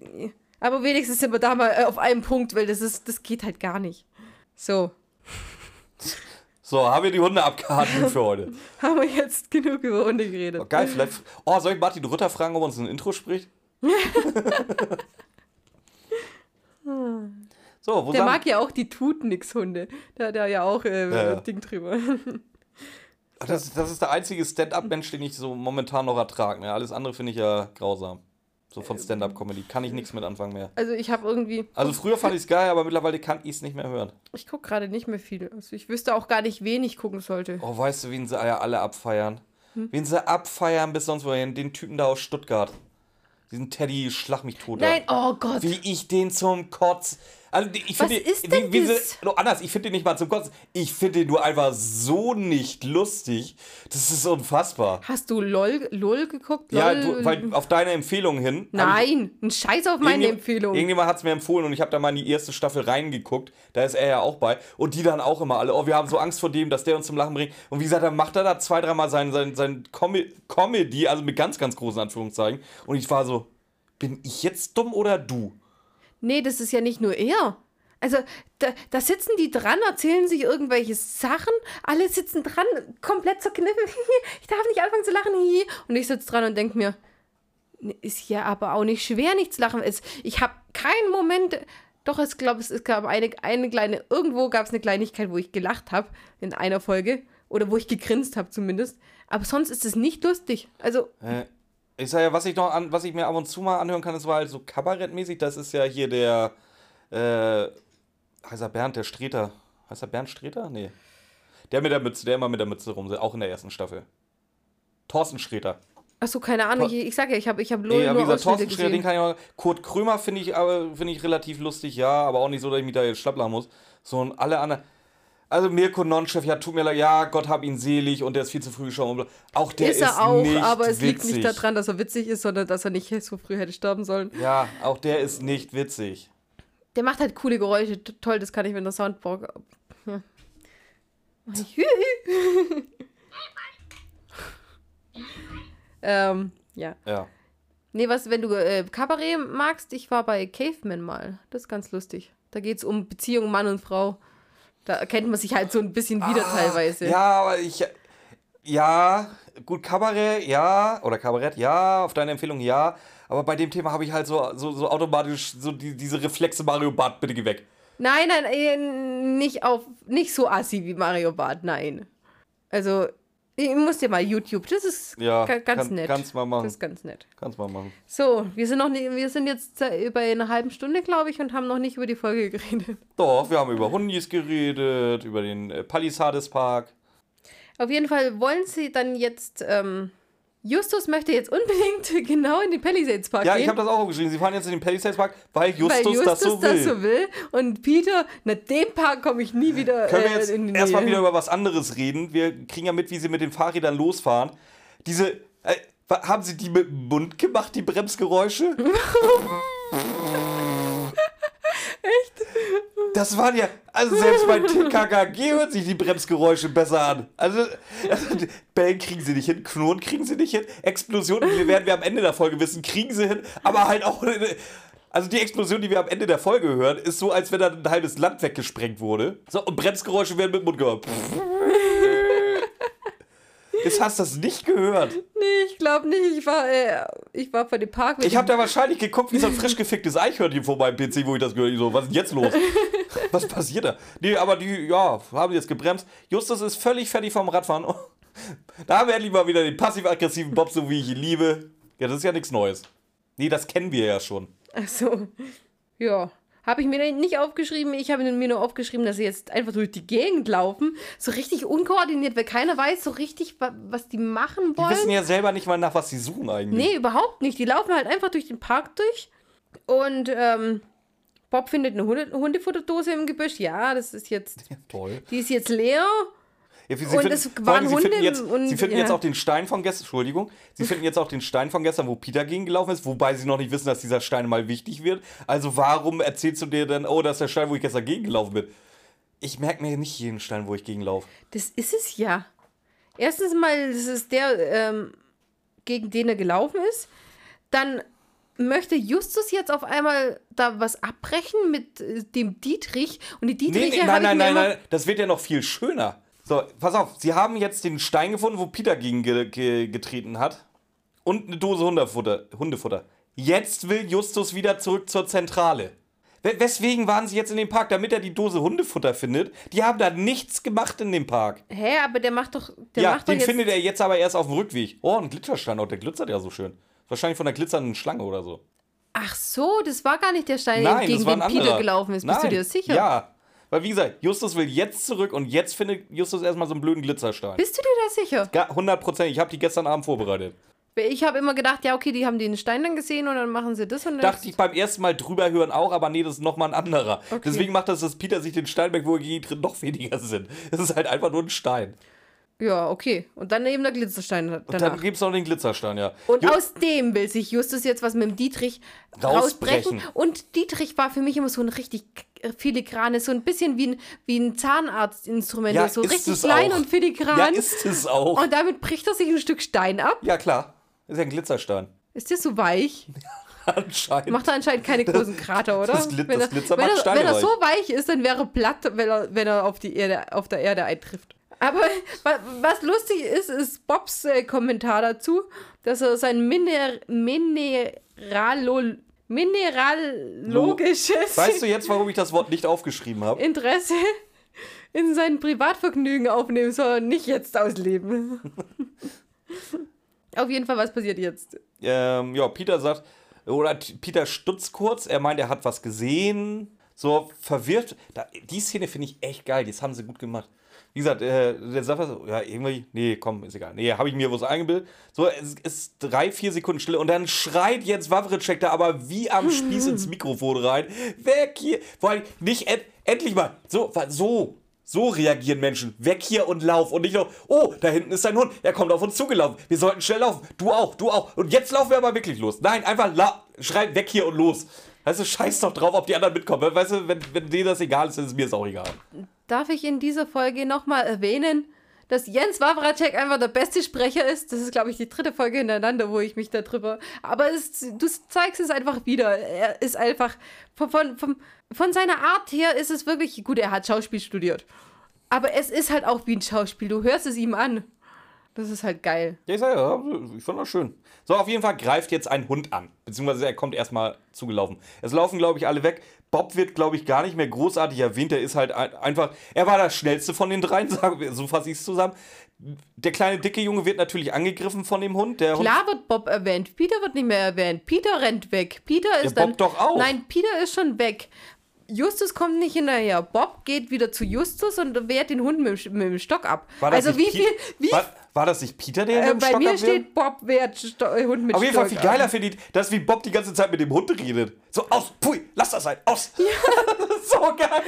aber wenigstens sind wir da mal äh, auf einem Punkt, weil das ist, das geht halt gar nicht. So, *laughs* So, haben wir die Hunde abgehandelt für heute. *laughs* haben wir jetzt genug über Hunde geredet. Oh, geil, vielleicht. Oh, soll ich Martin Rütter fragen, ob er uns ein Intro spricht? *laughs* so, wo Der mag ja auch die Tut-Nix-Hunde. Da hat er ja auch äh, Ja, ja. Ding drüber. Das, das ist der einzige Stand-up-Mensch, den ich so momentan noch ertrage. Ne? Alles andere finde ich ja grausam. So von Stand-up-Comedy. Kann ich nichts mit anfangen mehr. Also ich habe irgendwie, Also früher fand ich es geil, aber mittlerweile kann ich es nicht mehr hören. ich gucke gerade nicht mehr viel. Also ich wüsste auch gar nicht, wen ich gucken sollte. Oh, weißt du, wen sie alle abfeiern? Hm? Wen sie abfeiern bis sonst wohin? Den Typen da aus Stuttgart. Diesen Teddy Schlag mich tot. Nein, oh Gott. Wie ich den zum Kotz. Also ich Was finde, wie, wie no, anders, ich finde den nicht mal zum Kotzen. Ich finde den nur einfach so nicht lustig. Das ist unfassbar. Hast du LOL, LOL geguckt? Ja, LOL? du, weil auf deine Empfehlung hin. hab ich- Nein, ein Scheiß auf meine Empfehlung. Irgendjemand hat es mir empfohlen und ich habe da mal in die erste Staffel reingeguckt. Da ist er ja auch bei. Und die dann auch immer alle. Oh, wir haben so Angst vor dem, dass der uns zum Lachen bringt. Und wie gesagt, dann macht er da zwei, dreimal sein, sein, sein Comi Comedy, also mit ganz, ganz großen Anführungszeichen. Und ich war so, bin ich jetzt dumm oder du? Nee, das ist ja nicht nur er. Also, da, da sitzen die dran, erzählen sich irgendwelche Sachen, alle sitzen dran, komplett zerkniffen. *laughs* Ich darf nicht anfangen zu lachen. Und ich sitze dran und denke mir, "Nee, ist ja aber auch nicht schwer, nicht zu lachen. Ich habe keinen Moment, doch, ich glaube, es, es gab eine, eine kleine, irgendwo gab es eine Kleinigkeit, wo ich gelacht habe in einer Folge. Oder wo ich gegrinst habe zumindest. Aber sonst ist es nicht lustig. Also, Äh, Ich sag ja, was ich noch an, was ich mir ab und zu mal anhören kann, das war halt so kabarettmäßig. Das ist ja hier der, äh, heißt er Bernd, der Streter. Heißt er Bernd Streter? Nee. Der mit der Mütze, der immer mit der Mütze rumsitzt, auch in der ersten Staffel. Thorsten Streter. achso, keine Ahnung. Ich, ich sage ja, ich habe ich hab nur, Nee, aber wie nur gesagt, Thorsten Streter, den kann ich auch. Kurt Krömer finde ich, finde ich relativ lustig, ja, aber auch nicht so, dass ich mich da jetzt schlapplachen muss. So und alle anderen. Also Mirko Nonchef, ja, tut mir leid, ja, Gott hab ihn selig und der ist viel zu früh gestorben. Auch der ist ist, er auch, nicht aber es liegt witzig. nicht daran, dass er witzig ist, sondern dass er nicht so früh hätte sterben sollen. Ja, auch der ist nicht witzig. Der macht halt coole Geräusche. Toll, das kann ich mit einer Soundboard. *laughs* Ja. Ähm, ja. Ja. Nee, was, wenn du äh, Kabarett magst, ich war bei Caveman mal. Das ist ganz lustig. Da geht es um Beziehung Mann und Frau. Da erkennt man sich halt so ein bisschen wieder teilweise. Ah, Ja, aber ich. Ja, gut, Kabarett, ja. Oder Kabarett, ja. Auf deine Empfehlung, ja. Aber bei dem Thema habe ich halt so, so, so automatisch so die, diese Reflexe Mario Bart, bitte geh weg. Nein, nein, äh, nicht auf, nicht so assi wie Mario Bart, nein. Also, ich muss dir mal YouTube, das ist Ja, ga- ganz kann- nett. kannst mal machen. Das ist ganz nett. Kannst mal machen. So, wir sind noch nie, wir sind jetzt bei einer halben Stunde, glaube ich, und haben noch nicht über die Folge *laughs* geredet. Doch, wir haben über Hundis geredet, über den äh, Palisades Park. Auf jeden Fall wollen sie dann jetzt, ähm, Justus möchte jetzt unbedingt *laughs* genau in den Palisades Park Ja, gehen. ich habe das auch aufgeschrieben. Sie fahren jetzt in den Palisades Park, weil Justus, weil Justus das so will. will. Und Peter, na, dem Park komme ich nie wieder Können wir äh, jetzt in die erstmal wieder über was anderes reden? Wir kriegen ja mit, wie sie mit den Fahrrädern losfahren. Diese. Äh, haben sie die mit dem Mund gemacht, die Bremsgeräusche? *laughs* *laughs* Echt? Das waren ja. Also selbst bei TKKG hört sich die Bremsgeräusche besser an. Also, also Bellen kriegen sie nicht hin, Knurren kriegen sie nicht hin, Explosionen, die werden wir am Ende der Folge wissen, kriegen sie hin, aber halt auch. Also die Explosion, die wir am Ende der Folge hören, ist so, als wenn da ein halbes Land weggesprengt wurde. So, und Bremsgeräusche werden mit dem Mund gehört. Jetzt hast du das nicht gehört. Nee, ich glaube nicht. Ich war, äh, ich war vor dem Park Ich habe da wahrscheinlich geguckt, wie so ein frisch geficktes Eichhörnchen vor meinem PC, wo ich das gehört habe. So, was ist denn jetzt los? *laughs* Was passiert da? Nee, aber die, ja, haben jetzt gebremst. Justus ist völlig fertig vom Radfahren. *laughs* Da haben wir endlich mal wieder den passiv-aggressiven Bob, so wie ich ihn liebe. Ja, das ist ja nichts Neues. Nee, das kennen wir ja schon. Ach so. Ja. Habe ich mir nicht aufgeschrieben. Ich habe mir nur aufgeschrieben, dass sie jetzt einfach durch die Gegend laufen. So richtig unkoordiniert, weil keiner weiß so richtig, wa- was die machen Die wollen. wissen ja selber nicht mal nach, was sie suchen eigentlich. Nee, überhaupt nicht. Die laufen halt einfach durch den Park durch. Und ähm, Bob findet eine Hunde Hundefutterdose im Gebüsch. Ja, das ist jetzt. *laughs* Toll. Die ist jetzt leer. Sie Und finden, es waren allem, sie Hunde jetzt, und- sie finden ja. jetzt auch den Stein von gestern, Entschuldigung, sie finden jetzt auch den Stein von gestern, wo Peter gegengelaufen ist, wobei sie noch nicht wissen, dass dieser Stein mal wichtig wird. Also warum erzählst du dir denn, oh, das ist der Stein, wo ich gestern gegengelaufen bin? Ich merke mir nicht jeden Stein, wo ich gegenlaufe. Das ist es ja. Erstens mal, das ist der, ähm, gegen den er gelaufen ist. Dann möchte Justus jetzt auf einmal da was abbrechen mit äh, dem Dietrich? Und die Dietrich Nee, nee, nein, nein, nein, nein, das wird ja noch viel schöner. So, pass auf, sie haben jetzt den Stein gefunden, wo Peter gegen ge ge getreten hat. Und eine Dose Hundefutter. Hundefutter. Jetzt will Justus wieder zurück zur Zentrale. We- Weswegen waren sie jetzt in dem Park? Damit er die Dose Hundefutter findet? Die haben da nichts gemacht in dem Park. Hä, aber der macht doch. Der ja, macht den findet er jetzt aber erst auf dem Rückweg. Oh, ein Glitzerstein. Oh, der glitzert ja so schön. Wahrscheinlich von der glitzernden Schlange oder so. Ach so, das war gar nicht der Stein, Nein, gegen das war den Peter gelaufen ist. Nein. Bist du dir sicher? Ja. Weil, wie gesagt, Justus will jetzt zurück und jetzt findet Justus erstmal so einen blöden Glitzerstein. Bist du dir da sicher? Ga- 100 Prozent. Ich habe die gestern Abend vorbereitet. Ich habe immer gedacht, ja, okay, die haben den Stein dann gesehen und dann machen sie das und dann. Dachte ich beim ersten Mal drüber hören auch, aber nee, das ist nochmal ein anderer. Okay. Deswegen macht das, dass Peter sich den Stein weg, wo er drin noch weniger sind. Es ist halt einfach nur ein Stein. Ja, okay. Und dann eben der Glitzerstein Und danach. dann gibt es noch den Glitzerstein, ja. Und Ju- aus dem will sich Justus jetzt was mit dem Dietrich rausbrechen. Rausbrechen. Und Dietrich war für mich immer so ein richtig filigranes, so ein bisschen wie ein, wie ein Zahnarztinstrument. ja, so richtig klein auch. und filigran. Ja, ist es auch. und damit bricht er sich ein Stück Stein ab. ja, klar. Ist ja ein Glitzerstein. Ist der so weich? *laughs* Anscheinend. Macht er anscheinend keine großen Krater, oder? *laughs* das Glit- wenn das er, Glitzer wenn macht er, wenn er so weich ist, dann wäre er platt, wenn er, wenn er auf, die Erde, auf der Erde eintrifft. Aber *laughs* wa- was lustig ist, ist Bobs äh, Kommentar dazu, dass er sein Miner Mineralo mineralogisches Weißt du jetzt, warum ich das Wort nicht aufgeschrieben habe? Interesse in sein Privatvergnügen aufnehmen soll und nicht jetzt ausleben. *laughs* Auf jeden Fall, was passiert jetzt? Ähm, ja, Peter sagt, oder Peter stutzt kurz, er meint, er hat was gesehen. So verwirrt. Da, die Szene finde ich echt geil, das haben sie gut gemacht. Wie gesagt, äh, der sagt so, ja, irgendwie, nee, komm, ist egal. Nee, habe ich mir was eingebildet. So, es ist drei, vier Sekunden Stille und dann schreit jetzt Wawritschek da aber wie am Spieß ins *laughs* Mikrofon rein. Weg hier! Vor allem nicht end, endlich mal. So, so. So reagieren Menschen. Weg hier und lauf. Und nicht noch, oh, da hinten ist ein Hund. Er kommt auf uns zugelaufen. Wir sollten schnell laufen. Du auch, du auch. Und jetzt laufen wir aber wirklich los. Nein, einfach la schrei weg hier und los. Weißt du, scheiß doch drauf, ob die anderen mitkommen. Weißt du, wenn, wenn denen das egal ist, dann ist mir es auch egal. Darf ich in dieser Folge nochmal erwähnen, dass Jens Wawracek einfach der beste Sprecher ist? Das ist, glaube ich, die dritte Folge hintereinander, wo ich mich darüber. Aber es, du zeigst es einfach wieder. Er ist einfach. Von, von, von, von seiner Art her ist es wirklich. Gut, er hat Schauspiel studiert. Aber es ist halt auch wie ein Schauspiel. Du hörst es ihm an. Das ist halt geil. Ja, ich sag ja, ich fand das schön. So, auf jeden Fall greift jetzt ein Hund an. Beziehungsweise er kommt erstmal zugelaufen. Es laufen, glaube ich, alle weg. Bob wird, glaube ich, gar nicht mehr großartig erwähnt. Er ist halt ein, einfach, er war das schnellste von den dreien, *laughs* so fasse ich es zusammen. Der kleine, dicke Junge wird natürlich angegriffen von dem Hund. Der Hund Klar wird Bob erwähnt. Peter wird nicht mehr erwähnt. Peter rennt weg. Peter ist Ja, dann. Bob doch auch. Nein, Peter ist schon weg. Justus kommt nicht hinterher. Bob geht wieder zu Justus und wehrt den Hund mit, dem- mit dem Stock ab. War das also wie nicht viel. Wie, war, war das nicht Peter, der äh, mit dem bei Stock mir steht Bob wehrt Sto Hund mit Auf jeden Fall viel geiler finde ich, dass wie Bob die ganze Zeit mit dem Hund redet. So, aus, pui, lass das sein, aus. *laughs* so geil.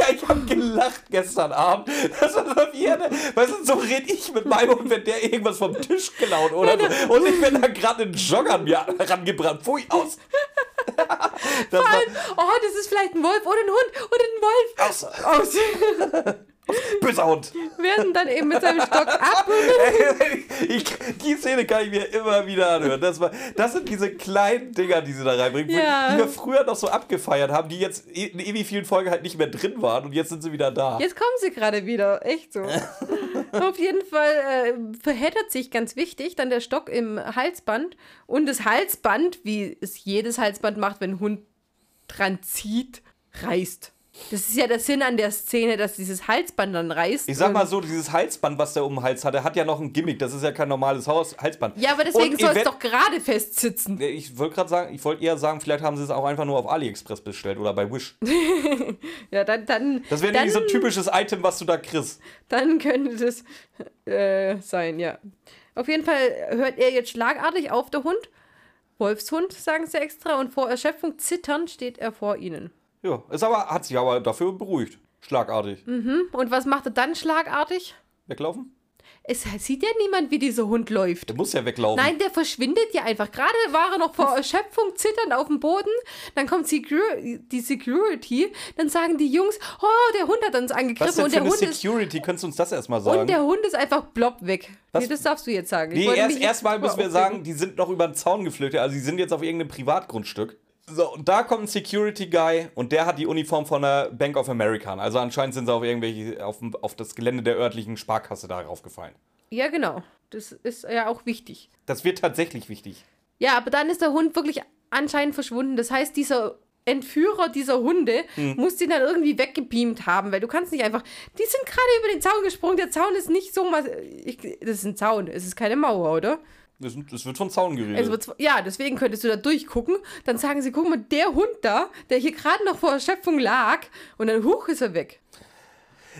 Ja, ich habe gelacht gestern Abend. Das war so wie eine, weißt du, so rede ich mit meinem Hund, wenn der irgendwas vom Tisch klaut oder so. Und ich bin da gerade einen Jogger an mir rangebrannt. Pui, aus. *laughs* das war, Oh, das ist vielleicht ein Wolf oder ein Hund oder ein Wolf. aus. Aus. *laughs* Böser Hund. Werden dann eben mit seinem Stock ab. *laughs* Ich, die Szene kann ich mir immer wieder anhören. Das, war, das sind diese kleinen Dinger, die sie da reinbringen, Ja. die wir früher noch so abgefeiert haben, die jetzt in ewig vielen Folgen halt nicht mehr drin waren und jetzt sind sie wieder da. Jetzt kommen sie gerade wieder, echt so. *laughs* Auf jeden Fall äh, verheddert sich ganz wichtig dann der Stock im Halsband und das Halsband, wie es jedes Halsband macht, wenn ein Hund dran zieht, reißt. Das ist ja der Sinn an der Szene, dass dieses Halsband dann reißt. Ich sag mal so, dieses Halsband, was der um den Hals hatte, hat ja noch ein Gimmick. Das ist ja kein normales Haus Halsband. Ja, aber deswegen soll es doch gerade festsitzen. Ich wollte gerade sagen, ich wollte eher sagen, vielleicht haben sie es auch einfach nur auf AliExpress bestellt oder bei Wish. *laughs* Ja, dann, dann, Das wäre nämlich so ein typisches Item, was du da kriegst. dann könnte das äh, sein, ja. Auf jeden Fall hört er jetzt schlagartig auf, der Hund. Wolfshund, sagen sie extra, und vor Erschöpfung zitternd steht er vor ihnen. Ja, ist aber, hat sich aber dafür beruhigt. Schlagartig. Und was macht er dann schlagartig? Weglaufen? Es sieht ja niemand, wie dieser Hund läuft. Der muss ja weglaufen. Nein, der verschwindet ja einfach. Gerade war er noch vor Erschöpfung zitternd auf dem Boden. Dann kommt die Security. Dann sagen die Jungs, oh, der Hund hat uns Was angegriffen. denn Und der, Hund ist, Security? Könntest du uns das erstmal und sagen? der Hund ist einfach blob weg. Was? Nee, das darfst du jetzt sagen. Nee, erst, erstmal jetzt müssen wir sagen, die sind noch über den Zaun geflüchtet. Also, die sind jetzt auf irgendeinem Privatgrundstück. So, und da kommt ein Security Guy und der hat die Uniform von der Bank of America. Also, anscheinend sind sie auf irgendwelche, auf, auf das Gelände der örtlichen Sparkasse darauf gefallen. Ja, genau. Das ist ja auch wichtig. Das wird tatsächlich wichtig. Ja, aber dann ist der Hund wirklich anscheinend verschwunden. Das heißt, dieser Entführer dieser Hunde Hm. muss den dann irgendwie weggebeamt haben, weil du kannst nicht einfach. Die sind gerade über den Zaun gesprungen. Der Zaun ist nicht so. Ich, das ist ein Zaun. Es ist keine Mauer, oder? Es, es wird von Zaun geredet. Wird, ja, deswegen könntest du da durchgucken. Dann sagen sie, guck mal, der Hund da, der hier gerade noch vor Erschöpfung lag, und dann hoch ist er weg.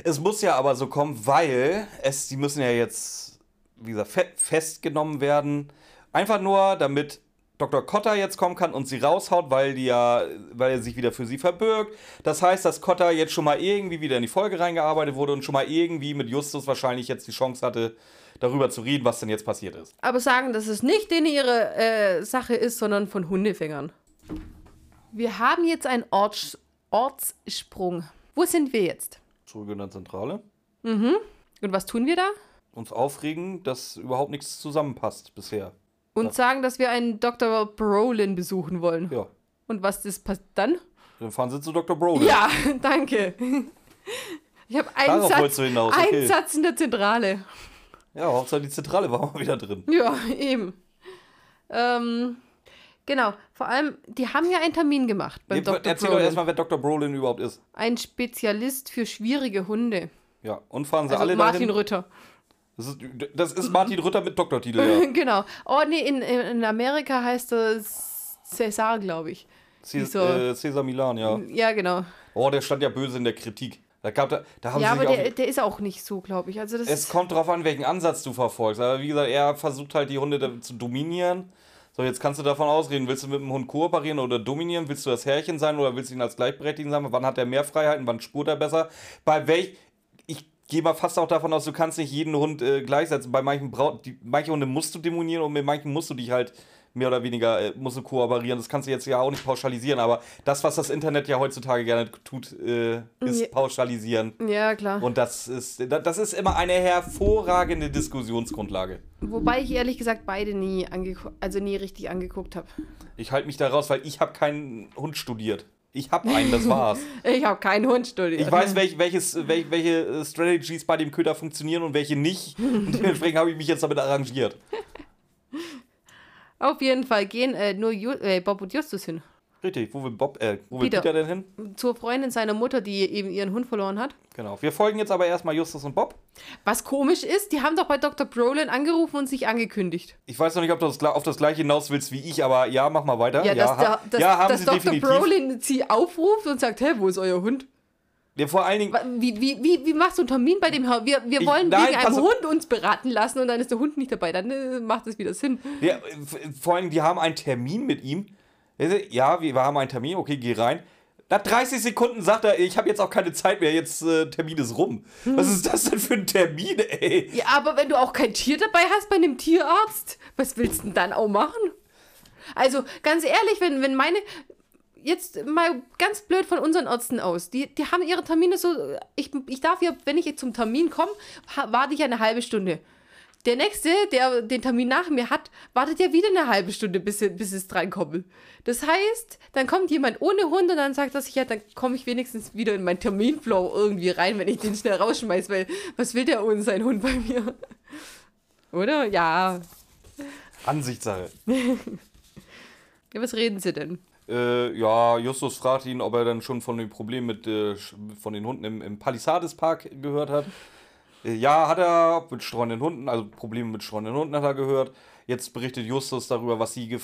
Es muss ja aber so kommen, weil es, die müssen ja jetzt, wie gesagt, fe festgenommen werden. Einfach nur, damit Dr. Cotter jetzt kommen kann und sie raushaut, weil die ja, weil er sich wieder für sie verbirgt. Das heißt, dass Cotter jetzt schon mal irgendwie wieder in die Folge reingearbeitet wurde und schon mal irgendwie mit Justus wahrscheinlich jetzt die Chance hatte, darüber zu reden, was denn jetzt passiert ist. Aber sagen, dass es nicht denen ihre äh, Sache ist, sondern von Hundefängern. Wir haben jetzt einen Orts Ortssprung. Wo sind wir jetzt? Zurück in der Zentrale. Und was tun wir da? Uns aufregen, dass überhaupt nichts zusammenpasst bisher. Und sagen, dass wir einen Dr. Brolin besuchen wollen. Ja. Und was ist dann? Dann fahren sie zu Dr. Brody. Ja, *laughs* danke. Ich habe einen, Satz, einen okay. Satz in der Zentrale. Ja, Hauptsache die Zentrale war mal wieder drin. Ja, eben. Ähm, genau. Vor allem, die haben ja einen Termin gemacht beim Jetzt, Dr. erzähl doch Brolin. erstmal, wer Dr. Brolin überhaupt ist. Ein Spezialist für schwierige Hunde. Ja, und fahren sie Also alle Martin dahin. Rütter. Das ist, das ist Martin Rütter mit Doktortitel, ja. *laughs* genau. Oh, nee, in, in Amerika heißt das Cäsar, glaube ich. C Dieser- äh, Cesar Milan, ja. Ja, genau. Oh, der stand ja böse in der Kritik. Da, gab, da, da haben Ja, aber der, der ist auch nicht so, glaube ich. Also das Es kommt drauf an, welchen Ansatz du verfolgst. Aber wie gesagt, er versucht halt die Hunde zu dominieren. So, jetzt kannst du davon ausreden, willst du mit dem Hund kooperieren oder dominieren? Willst du das Herrchen sein oder willst du ihn als gleichberechtigt sein? Wann hat er mehr Freiheiten? Wann spurt er besser? Bei welch. Ich gehe mal fast auch davon aus, du kannst nicht jeden Hund äh, gleichsetzen. Bei manchen Brau die, manche Hunde musst du demonieren und mit manchen musst du dich halt mehr oder weniger äh, musst du kooperieren. Das kannst du jetzt ja auch nicht pauschalisieren, aber das, was das Internet ja heutzutage gerne tut, äh, ist Ja. pauschalisieren. ja, klar. Und das ist, das ist immer eine hervorragende Diskussionsgrundlage. Wobei ich ehrlich gesagt beide nie also nie richtig angeguckt habe. Ich halte mich da raus, weil ich habe keinen Hund studiert. Ich habe einen, das war's. *laughs* Ich habe keinen Hund studiert. Ich weiß, welch, welches, welch, welche äh, Strategies bei dem Köder funktionieren und welche nicht. Und *laughs* dementsprechend habe ich mich jetzt damit arrangiert. *laughs* Auf jeden Fall gehen äh, nur Ju äh, Bob und Justus hin. Richtig, wo will Bob, äh, wo will Peter. Peter denn hin? Zur Freundin seiner Mutter, die eben ihren Hund verloren hat. Genau. Wir folgen jetzt aber erstmal Justus und Bob. Was komisch ist, die haben doch bei Dr. Brolin angerufen und sich angekündigt. Ich weiß noch nicht, ob du auf das gleiche hinaus willst wie ich, aber ja, mach mal weiter. Ja, dass, ha- der, dass, ja haben dass sie Dr. definitiv. Brolin sie aufruft und sagt, hä, wo ist euer Hund? Ja, vor allen Dingen, Wie, wie, wie, wie machst du einen Termin bei dem Herrn? Wir, wir Ich- wollen nein, wegen einem. Hund uns beraten lassen und dann ist der Hund nicht dabei. Dann äh, macht es wieder Sinn. Ja, f- vor allem, die haben einen Termin mit ihm. Ja, wir haben einen Termin, okay, geh rein. Nach 30 Sekunden sagt er, ich habe jetzt auch keine Zeit mehr, jetzt äh, Termin ist rum. Was ist das denn für ein Termin, ey? Ja, aber wenn du auch kein Tier dabei hast bei einem Tierarzt, was willst du denn dann auch machen? Also, ganz ehrlich, wenn, wenn meine. Jetzt mal ganz blöd von unseren Ärzten aus. Die, die haben ihre Termine so. Ich, ich darf ja, wenn ich jetzt zum Termin komme, warte ich eine halbe Stunde. Der nächste, der den Termin nach mir hat, wartet ja wieder eine halbe Stunde, bis, bis es drankommt. Das heißt, dann kommt jemand ohne Hund und dann sagt er sich, ja, dann komme ich wenigstens wieder in meinen Terminflow irgendwie rein, wenn ich den schnell rausschmeiß, weil was will der ohne seinen Hund bei mir? Oder? Ja. Ansichtssache. *laughs* Ja, was reden sie denn? Äh, ja, Justus fragt ihn, ob er dann schon von dem Problem mit äh, von den Hunden im, im Palisades Park gehört hat. Äh, ja, hat er mit streunenden Hunden, also Probleme mit streunenden Hunden hat er gehört. Jetzt berichtet Justus darüber, was sie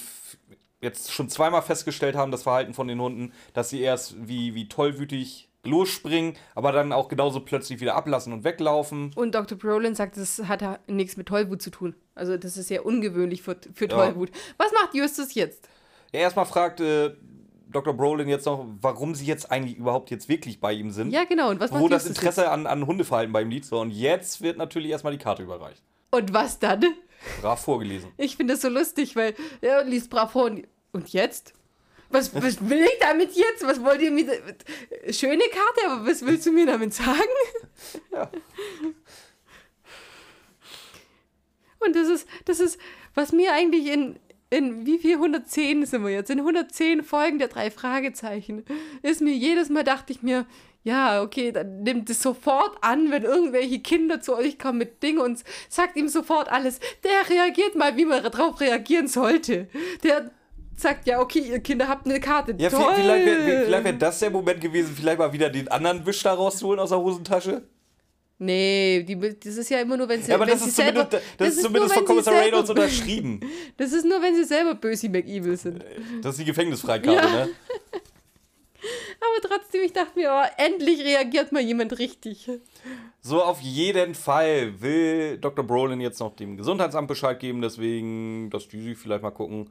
jetzt schon zweimal festgestellt haben, das Verhalten von den Hunden, dass sie erst wie, wie tollwütig losspringen, aber dann auch genauso plötzlich wieder ablassen und weglaufen. Und Dr. Brolin sagt, das hat ja nichts mit Tollwut zu tun. Also das ist sehr ungewöhnlich für, für Tollwut. Was macht Justus jetzt? Er erstmal fragt äh, Dr. Brolin jetzt noch, warum sie jetzt eigentlich überhaupt jetzt wirklich bei ihm sind. Ja, genau. Und was Wo das Interesse an, an Hundeverhalten bei ihm liegt. So, und jetzt wird natürlich erstmal die Karte überreicht. Und was dann? Brav vorgelesen. Ich finde das so lustig, weil er liest brav vor und, und jetzt? Was, was will ich damit jetzt? Was wollt ihr mit. Schöne Karte, aber was willst du mir damit sagen? Ja. Und das ist, das ist, was mir eigentlich in, in wie viel 110 sind wir jetzt? In 110 Folgen der drei Fragezeichen ist mir jedes Mal dachte ich mir, ja, okay, dann nimmt es sofort an, wenn irgendwelche Kinder zu euch kommen mit Dingen und sagt ihm sofort alles. Der reagiert mal, wie man darauf reagieren sollte. Der sagt, ja, okay, ihr Kinder habt eine Karte. Ja, Toll. vielleicht wäre wär das der Moment gewesen, vielleicht mal wieder den anderen Wisch da rauszuholen aus der Hosentasche. Nee, die, das ist ja immer nur, wenn sie, Ja, aber das ist selber, zumindest, das ist zumindest von Kommissar Reynolds unterschrieben. Das ist nur, wenn sie selber Böse McEvil sind. Das ist die Gefängnisfreikarte, Ja. ne? *laughs* Aber trotzdem, ich dachte mir, oh, endlich reagiert mal jemand richtig. So, auf jeden Fall will Dr. Brolin jetzt noch dem Gesundheitsamt Bescheid geben, deswegen, dass die sich vielleicht mal gucken.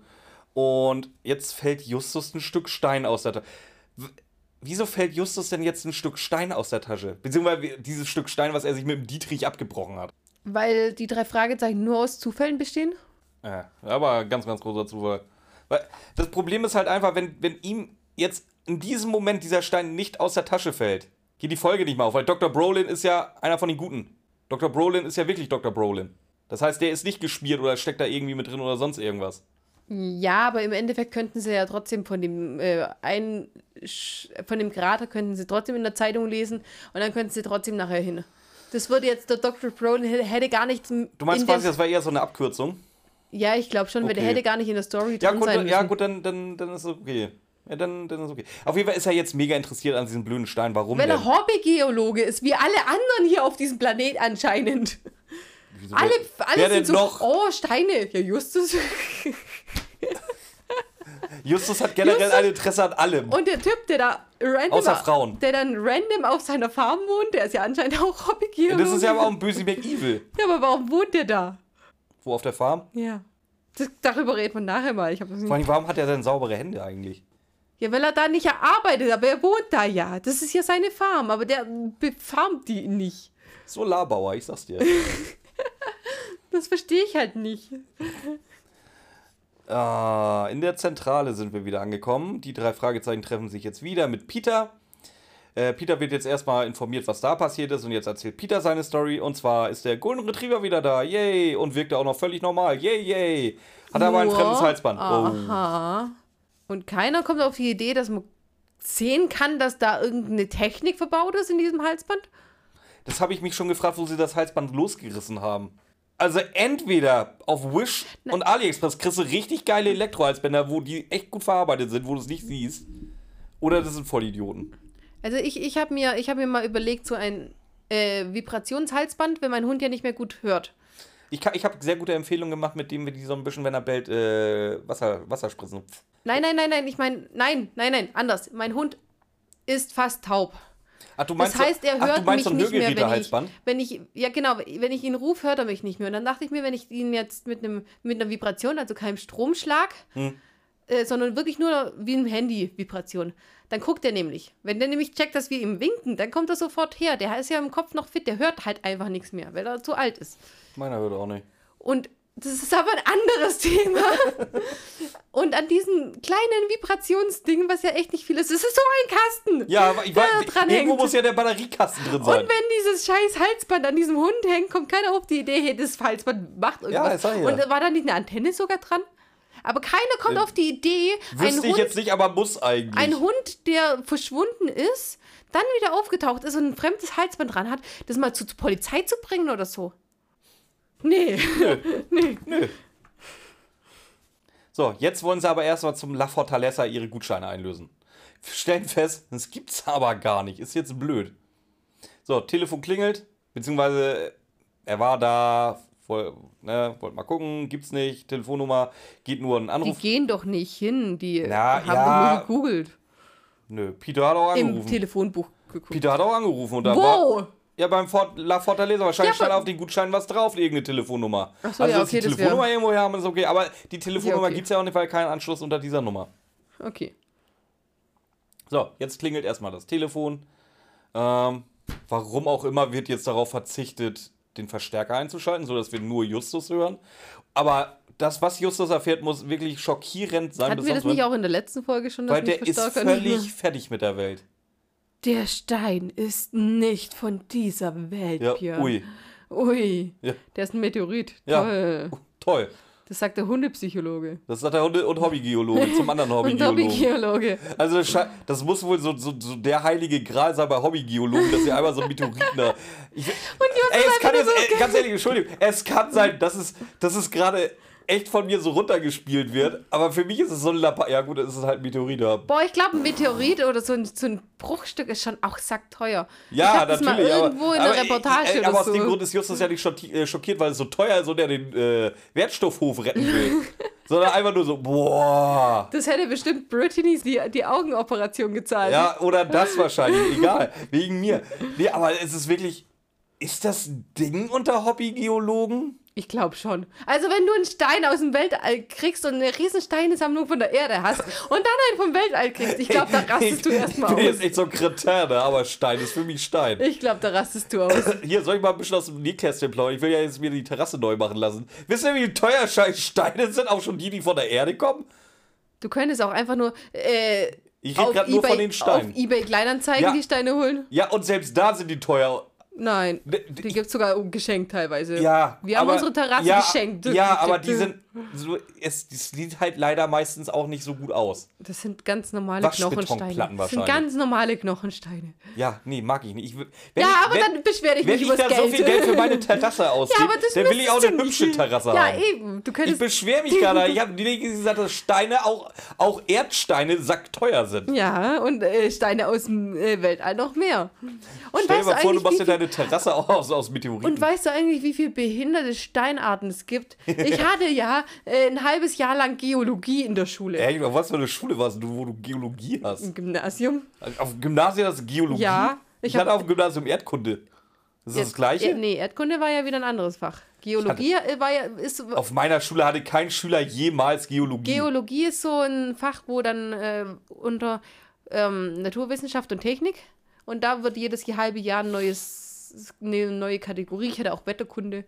Und jetzt fällt Justus ein Stück Stein aus der Tasche. Wieso fällt Justus denn jetzt ein Stück Stein aus der Tasche? Beziehungsweise dieses Stück Stein, was er sich mit dem Dietrich abgebrochen hat. Weil die drei Fragezeichen nur aus Zufällen bestehen? Ja, aber ganz, ganz großer Zufall. Weil das Problem ist halt einfach, wenn, wenn ihm jetzt in diesem Moment dieser Stein nicht aus der Tasche fällt, geht die Folge nicht mehr auf, weil Dr. Brolin ist ja einer von den Guten. Dr. Brolin ist ja wirklich Dr. Brolin. Das heißt, der ist nicht gespielt oder steckt da irgendwie mit drin oder sonst irgendwas. Ja, aber im Endeffekt könnten sie ja trotzdem von dem äh, ein, Sch- von dem Krater könnten sie trotzdem in der Zeitung lesen und dann könnten sie trotzdem nachher hin. Das würde jetzt der Dr. Brolin hätte- gar nicht. Du meinst quasi, das war eher so eine Abkürzung? Ja, ich glaube schon, weil der Okay. hätte gar nicht in der Story Ja, drin gut, sein dann, müssen. ja, gut dann, dann, dann ist es okay. Ja, dann, dann ist okay. Auf jeden Fall ist er jetzt mega interessiert an diesem blöden Stein. Warum Weil er Hobbygeologe ist, wie alle anderen hier auf diesem Planet anscheinend. Wieso, Alle, wer- alle wer sind so, noch? oh, Steine. Ja, Justus. *laughs* Justus hat generell Justus- ein Interesse an allem. Und der Typ, der da random, Außer Frauen. der dann random auf seiner Farm wohnt, der ist ja anscheinend *laughs* auch Hobbygeologe. Das ist ja aber auch ein böse McEvil. Ja, aber warum wohnt der da? Wo auf der Farm? Ja. Das, darüber reden wir nachher mal. Ich. Vor allem, warum hat er denn saubere Hände eigentlich? Ja, weil er da nicht arbeitet, aber er wohnt da ja. Das ist ja seine Farm, aber der befarmt die nicht. Solarbauer, ich sag's dir. *laughs* Das verstehe ich halt nicht. Ah, in der Zentrale sind wir wieder angekommen. Die drei Fragezeichen treffen sich jetzt wieder mit Peter. Äh, Peter wird jetzt erstmal informiert, was da passiert ist. Und jetzt erzählt Peter seine Story. Und zwar ist der Golden Retriever wieder da. Yay! Und wirkt auch noch völlig normal. Yay, yay! Hat aber ein fremdes Halsband. Oh. Aha. Und keiner kommt auf die Idee, dass man sehen kann, dass da irgendeine Technik verbaut ist in diesem Halsband? Das habe ich mich schon gefragt, wo sie das Halsband losgerissen haben. Also entweder auf Wish und AliExpress kriegst du richtig geile Elektrohalsbänder, wo die echt gut verarbeitet sind, wo du es nicht siehst. Oder das sind Vollidioten. Also ich, ich habe mir, ich hab mir mal überlegt, so ein äh, Vibrationshalsband, wenn mein Hund ja nicht mehr gut hört. Ich, kann- ich habe sehr gute Empfehlungen gemacht, mit dem wir die so ein bisschen, wenn er bellt, äh, Wasser, Wasser spritzen. Nein, nein, nein, nein, ich meine, nein, nein, nein, anders. Mein Hund ist fast taub. Ach, du Das heißt, er ach, hört du meinst mich so nicht mehr, wenn ich, wenn ich, ja genau, wenn ich ihn rufe, hört er mich nicht mehr. Und dann dachte ich mir, wenn ich ihn jetzt mit, einem, mit einer Vibration, also keinem Stromschlag, Hm. äh, sondern wirklich nur wie ein Handy-Vibration, dann guckt er nämlich. Wenn der nämlich checkt, dass wir ihm winken, dann kommt er sofort her. Der ist ja im Kopf noch fit, der hört halt einfach nichts mehr, weil er zu alt ist. Meiner hört auch nicht. Und das ist aber ein anderes *laughs* Thema. Und an diesem kleinen Vibrationsding, was ja echt nicht viel ist, es ist so ein Kasten. Ja, aber ich weiß, dran irgendwo hängt. muss ja der Batteriekasten drin sein. Und wenn dieses scheiß Halsband an diesem Hund hängt, kommt keiner auf die Idee, hey, das Halsband macht irgendwas. ich ja. Und war da nicht eine Antenne sogar dran? Aber keiner kommt auf die Idee, ein Wüsste ich Hund, jetzt nicht, aber muss eigentlich. ein Hund, der verschwunden ist, dann wieder aufgetaucht ist und ein fremdes Halsband dran hat, das mal zu, zur Polizei zu bringen oder so. Nee. *laughs* nee. So, jetzt wollen sie aber erstmal zum La Fortaleza ihre Gutscheine einlösen. Wir stellen fest, das gibt's aber gar nicht. Ist jetzt blöd. So, Telefon klingelt, beziehungsweise er war da, woll, ne, wollte mal gucken, gibt's nicht, Telefonnummer, geht nur ein Die Anruf. gehen doch nicht hin, die Na, haben ja. nur gegoogelt. Nö, Peter hat auch Im angerufen. Telefonbuch geguckt. Peter hat auch angerufen und da war. Ja, beim Fort, La Fortaleza. Wahrscheinlich Ja, stand auf den Gutschein was drauf, irgendeine Telefonnummer. Ach so, also, ja, dass die okay, das Telefonnummer wär- irgendwo haben, ist okay. Aber die Telefonnummer okay. gibt's ja auch nicht, weil kein Anschluss unter dieser Nummer. Okay. So, jetzt klingelt erstmal das Telefon. Ähm, warum auch immer wird jetzt darauf verzichtet, den Verstärker einzuschalten, sodass wir nur Justus hören. Aber das, was Justus erfährt, muss wirklich schockierend sein. Hatten wir das nicht auch in der letzten Folge schon? Weil der ist völlig fertig mit der Welt. Der Stein ist nicht von dieser Welt, Ja, Björn. ui. Ui. Ja. Der ist ein Meteorit. Ja. Toll. Toll. Das sagt der Hundepsychologe. Das sagt der Hunde- und Hobbygeologe zum anderen *laughs* Und Hobbygeologen. Hobbygeologe. Also das sche- das muss wohl so, so, so der heilige Gral sein bei Hobbygeologen, dass sie einmal so einen Meteoriten da. Ich, ey, es kann jetzt, ey, ganz ehrlich, Entschuldigung, es kann sein, dass es, dass es gerade echt von mir so runtergespielt wird, aber für mich ist es so ein Lappa. Ja gut, es ist halt ein Meteorit. Boah, ich glaube, ein Meteorit oder so ein, so ein Bruchstück ist schon auch sackteuer. ich ja hab das mal natürlich. irgendwo aber, in einer aber, Reportage ey, oder aber aus so. dem Grund ist Justus ja nicht äh, schockiert, weil es so teuer ist und er den äh, Wertstoffhof retten will. *laughs* Sondern einfach nur so, boah. das hätte bestimmt Brittany die, die Augenoperation gezahlt. Ja, oder das *laughs* wahrscheinlich, egal, wegen mir. Nee, aber es ist wirklich, ist das ein Ding unter Hobbygeologen? Ich glaube schon. Also wenn du einen Stein aus dem Weltall kriegst und eine riesen Steinesammlung von der Erde hast und dann einen vom Weltall kriegst, ich glaube, da *laughs* rastest du erstmal Ich bin aus. jetzt echt so ein Kretin, ne? aber Stein ist für mich Stein. Ich glaube, da rastest du aus. *laughs* Hier, soll ich mal ein bisschen aus dem Nähkästchen plaudern? Ich will ja jetzt mir die Terrasse neu machen lassen. Wisst ihr, wie teuer scheiß Steine sind? Auch schon die, die von der Erde kommen? Du könntest auch einfach nur äh, Ich rede auf, gerade nur eBay, von den Steinen. auf eBay Kleinanzeigen Ja. die Steine holen. Ja, und selbst da sind die teuer. Nein, Ne, die gibt es sogar geschenkt teilweise. Ja, Wir haben aber- unsere Terrasse ja, geschenkt. Ja, aber die sind so, es, es sieht halt leider meistens auch nicht so gut aus. Das sind ganz normale Knochensteine. Das sind ganz normale Knochensteine. Ja, nee, mag ich nicht. Ich, wenn ja, ich, aber wenn, dann beschwer dich wenn nicht ich übers da Geld. so viel Geld für meine *laughs* Terrasse ausgebe, ja, das dann will ich auch eine hübsche. Terrasse ja, haben. eben. Du Ich könntest, beschwere mich gerade. *laughs* Ich habe die gesagt, dass Steine, auch, auch Erdsteine, sackteuer sind. ja, und äh, Steine aus dem äh, Weltall noch mehr. Und Stell dir mal du vor, du machst dir deine Terrasse auch *laughs* aus, aus Meteoriten. und weißt du eigentlich, wie viele behinderte Steinarten es gibt? Ich hatte ja äh, ein halbes Jahr lang Geologie in der Schule. Ey, auf was für eine Schule warst du, wo du Geologie hast? Im Gymnasium. Auf dem Gymnasium hast du Geologie? Ja, Ich, ich hatte auf dem Gymnasium Erdkunde. Ist das das Gleiche? Äh, nee, Erdkunde war ja wieder ein anderes Fach. Geologie äh, war ja, ist, Auf meiner Schule hatte kein Schüler jemals Geologie. Geologie ist so ein Fach, wo dann äh, unter ähm, Naturwissenschaft und Technik und da wird jedes halbe Jahr ein neues, eine neue Kategorie. Ich hatte auch Wetterkunde.